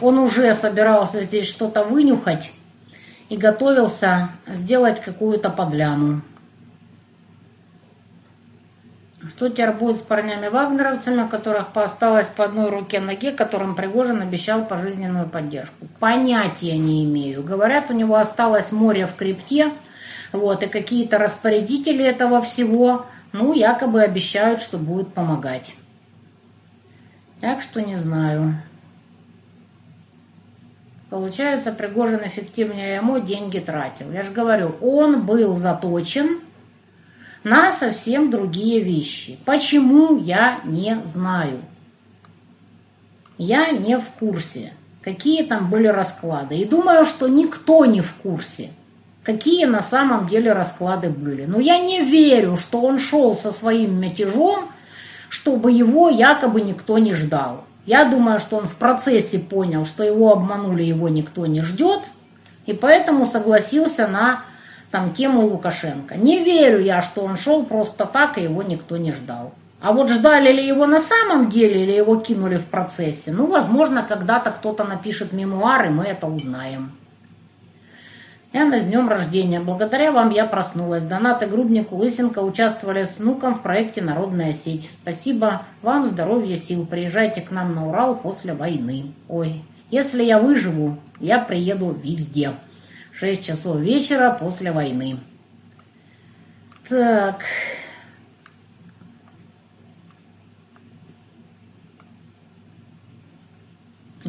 он уже собирался здесь что-то вынюхать и готовился сделать какую-то подляну. Что теперь будет с парнями-вагнеровцами, которых осталось по одной руке ноге, которым Пригожин обещал пожизненную поддержку? Понятия не имею. Говорят, у него осталось море в крипте, вот, и какие-то распорядители этого всего – ну, якобы обещают, что будут помогать. Так что не знаю. Получается, Пригожин эффективнее ему деньги тратил. Я же говорю, он был заточен на совсем другие вещи. Почему, я не знаю. Я не в курсе, какие там были расклады. И думаю, что никто не в курсе, какие на самом деле расклады были. Но я не верю, что он шел со своим мятежом, чтобы его якобы никто не ждал. Я думаю, что он в процессе понял, что его обманули, его никто не ждет, и поэтому согласился на там, тему Лукашенко. Не верю я, что он шел просто так, и его никто не ждал. А вот ждали ли его на самом деле, или его кинули в процессе, ну, возможно, когда-то кто-то напишет мемуары, мы это узнаем. Яна, с днем рождения. Благодаря вам я проснулась. Донаты Грубнику Лысенко участвовали с внуком в проекте «Народная сеть». Спасибо вам, здоровья, сил. Приезжайте к нам на Урал после войны. Ой, если я выживу, я приеду везде. 6 часов вечера после войны. Так...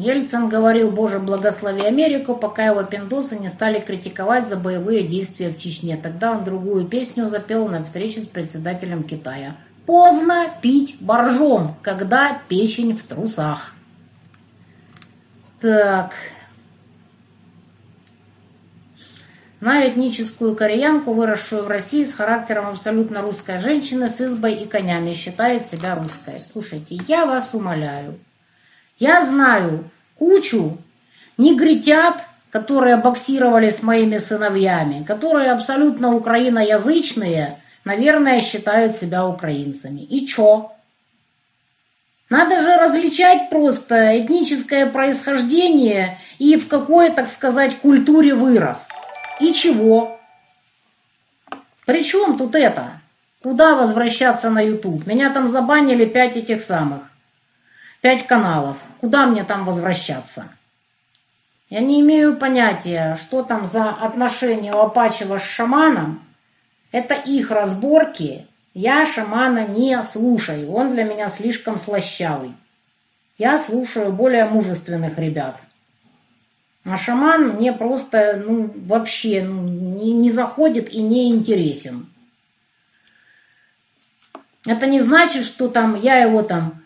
Ельцин говорил «Боже, благослови Америку», пока его пиндосы не стали критиковать за боевые действия в Чечне. Тогда он другую песню запел на встрече с председателем Китая. «Поздно пить боржом, когда печень в трусах». Так. На этническую кореянку, выросшую в России с характером абсолютно русской женщины, с избой и конями, считает себя русской. Слушайте, я вас умоляю, я знаю кучу негритят, которые боксировали с моими сыновьями, которые абсолютно украиноязычные, наверное, считают себя украинцами. И чё? Надо же различать просто этническое происхождение и в какой, так сказать, культуре вырос. И чего? Причем тут это? Куда возвращаться на YouTube? Меня там забанили пять этих самых. Пять каналов. Куда мне там возвращаться? Я не имею понятия, что там за отношения у Апачева с шаманом. Это их разборки. Я шамана не слушаю. Он для меня слишком слащавый. Я слушаю более мужественных ребят. А шаман мне просто, ну, вообще ну, не, не заходит и не интересен. Это не значит, что там я его там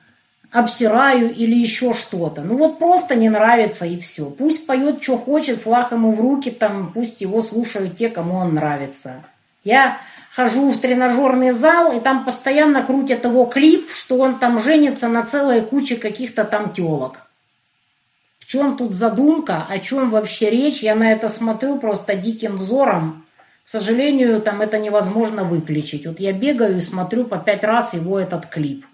обсираю или еще что-то. Ну вот просто не нравится и все. Пусть поет, что хочет, флаг ему в руки, там, пусть его слушают те, кому он нравится. Я хожу в тренажерный зал, и там постоянно крутят его клип, что он там женится на целой куче каких-то там телок. В чем тут задумка, о чем вообще речь, я на это смотрю просто диким взором. К сожалению, там это невозможно выключить. Вот я бегаю и смотрю по пять раз его этот клип.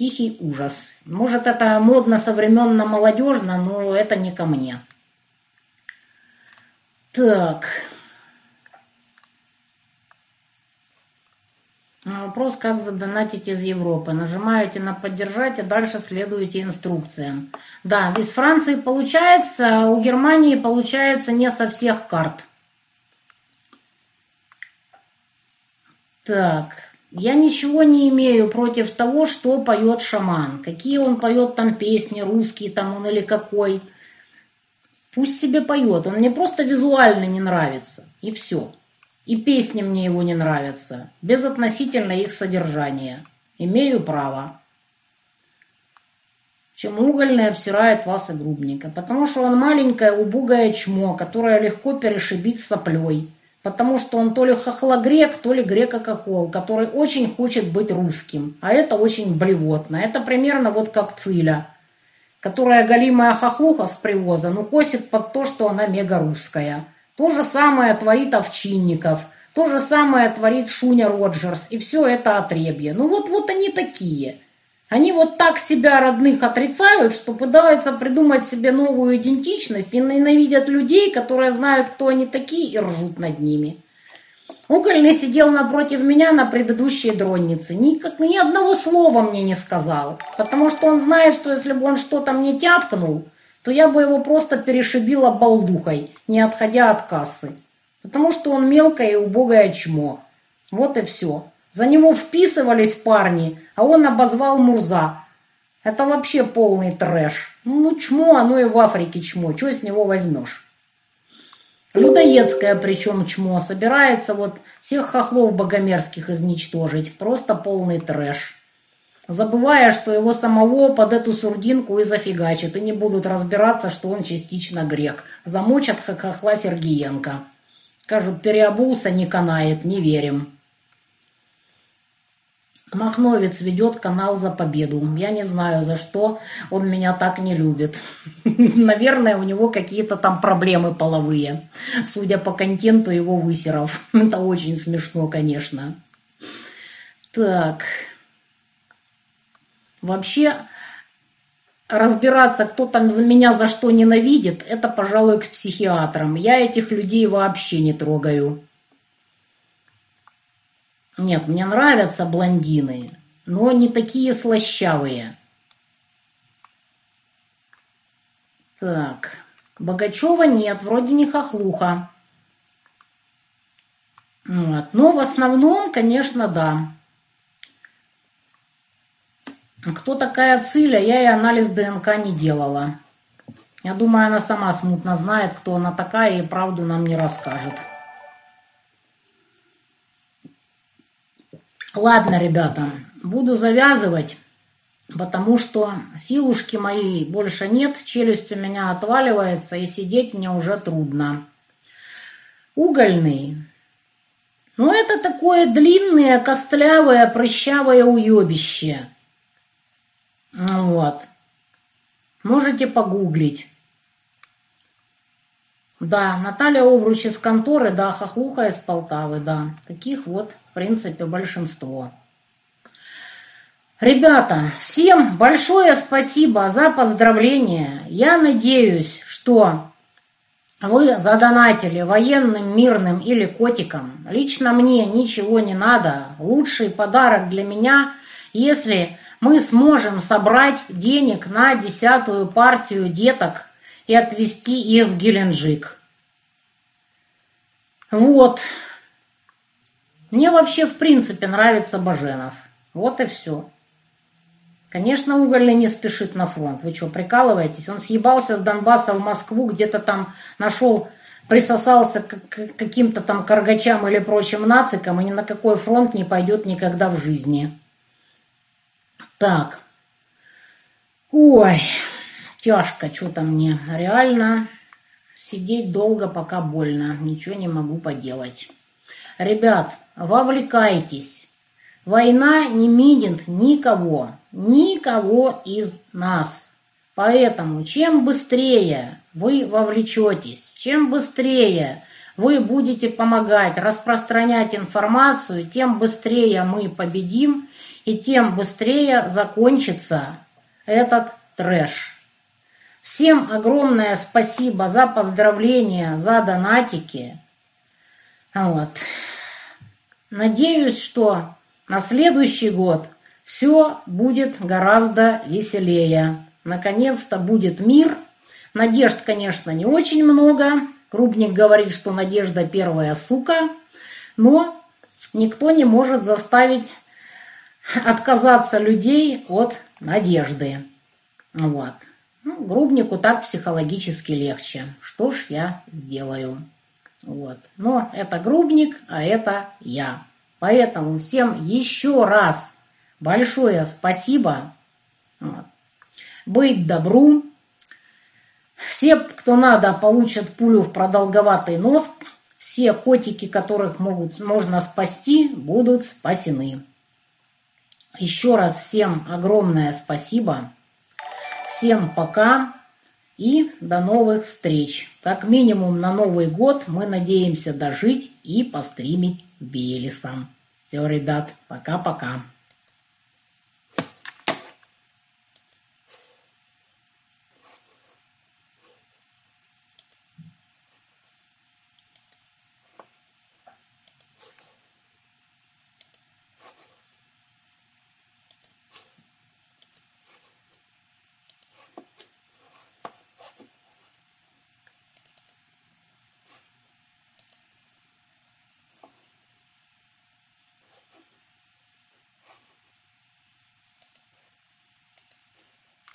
Тихий ужас. Может, это модно, современно, молодежно, но это не ко мне. Так. Вопрос, как задонатить из Европы. Нажимаете на «Поддержать» и дальше следуете инструкциям. Да, из Франции получается, у Германии получается не со всех карт. Так. Я ничего не имею против того, что поет шаман. Какие он поет там песни, русские там он или какой. Пусть себе поет. Он мне просто визуально не нравится. И все. И песни мне его не нравятся. Безотносительно их содержания. Имею право. Чем угольный обсирает вас и грубника. Потому что он маленькое убогое чмо, которое легко перешибить соплей потому что он то ли хохлогрек, то ли греко-кохол, который очень хочет быть русским, а это очень блевотно. Это примерно вот как Циля, которая голимая хохлуха с привоза, но косит под то, что она мега-русская. То же самое творит Овчинников, то же самое творит Шуня Роджерс, и все это отребье. Ну вот, вот они такие – они вот так себя родных отрицают, что пытаются придумать себе новую идентичность и ненавидят людей, которые знают, кто они такие, и ржут над ними. Угольный сидел напротив меня на предыдущей дроннице. Ни, ни одного слова мне не сказал. Потому что он знает, что если бы он что-то мне тявкнул, то я бы его просто перешибила балдухой, не отходя от кассы. Потому что он мелкое и убогое чмо. Вот и все. За него вписывались парни, а он обозвал Мурза. Это вообще полный трэш. Ну, чмо, оно и в Африке чмо. Чего с него возьмешь? Людоедское причем чмо. Собирается вот всех хохлов богомерзких изничтожить. Просто полный трэш. Забывая, что его самого под эту сурдинку и зафигачат. И не будут разбираться, что он частично грек. Замочат хохла Сергиенко. Скажут, переобулся, не канает, не верим. Махновец ведет канал за победу. Я не знаю, за что он меня так не любит. Наверное, у него какие-то там проблемы половые. Судя по контенту его высеров. Это очень смешно, конечно. Так. Вообще, разбираться, кто там за меня за что ненавидит, это, пожалуй, к психиатрам. Я этих людей вообще не трогаю. Нет, мне нравятся блондины, но не такие слащавые. Так, Богачева нет, вроде не хохлуха. Вот. Но в основном, конечно, да. Кто такая Циля, я и анализ ДНК не делала. Я думаю, она сама смутно знает, кто она такая, и правду нам не расскажет. Ладно, ребята, буду завязывать, потому что силушки моей больше нет, челюсть у меня отваливается, и сидеть мне уже трудно. Угольный. Ну, это такое длинное, костлявое, прыщавое уебище. Вот. Можете погуглить. Да, Наталья Обруч из конторы, да, Хохлуха из Полтавы, да. Таких вот, в принципе, большинство. Ребята, всем большое спасибо за поздравления. Я надеюсь, что вы задонатили военным, мирным или котикам. Лично мне ничего не надо. Лучший подарок для меня, если мы сможем собрать денег на десятую партию деток и отвезти их в Геленджик. Вот. Мне вообще в принципе нравится Баженов. Вот и все. Конечно, Угольный не спешит на фронт. Вы что, прикалываетесь? Он съебался с Донбасса в Москву, где-то там нашел, присосался к каким-то там каргачам или прочим нацикам, и ни на какой фронт не пойдет никогда в жизни. Так. Ой. Тяжко что-то мне. Реально сидеть долго, пока больно. Ничего не могу поделать. Ребят, вовлекайтесь. Война не минит никого. Никого из нас. Поэтому чем быстрее вы вовлечетесь, чем быстрее вы будете помогать распространять информацию, тем быстрее мы победим и тем быстрее закончится этот трэш. Всем огромное спасибо за поздравления, за донатики. Вот. Надеюсь, что на следующий год все будет гораздо веселее. Наконец-то будет мир. Надежд, конечно, не очень много. Крупник говорит, что надежда первая сука. Но никто не может заставить отказаться людей от надежды. Вот. Ну, грубнику так психологически легче. Что ж я сделаю? Вот. Но это грубник, а это я. Поэтому всем еще раз большое спасибо. Вот. Быть добру. Все, кто надо, получат пулю в продолговатый нос. Все котики, которых могут, можно спасти, будут спасены. Еще раз всем огромное спасибо. Всем пока и до новых встреч. Как минимум на Новый год мы надеемся дожить и постримить с Белисом. Все, ребят, пока-пока.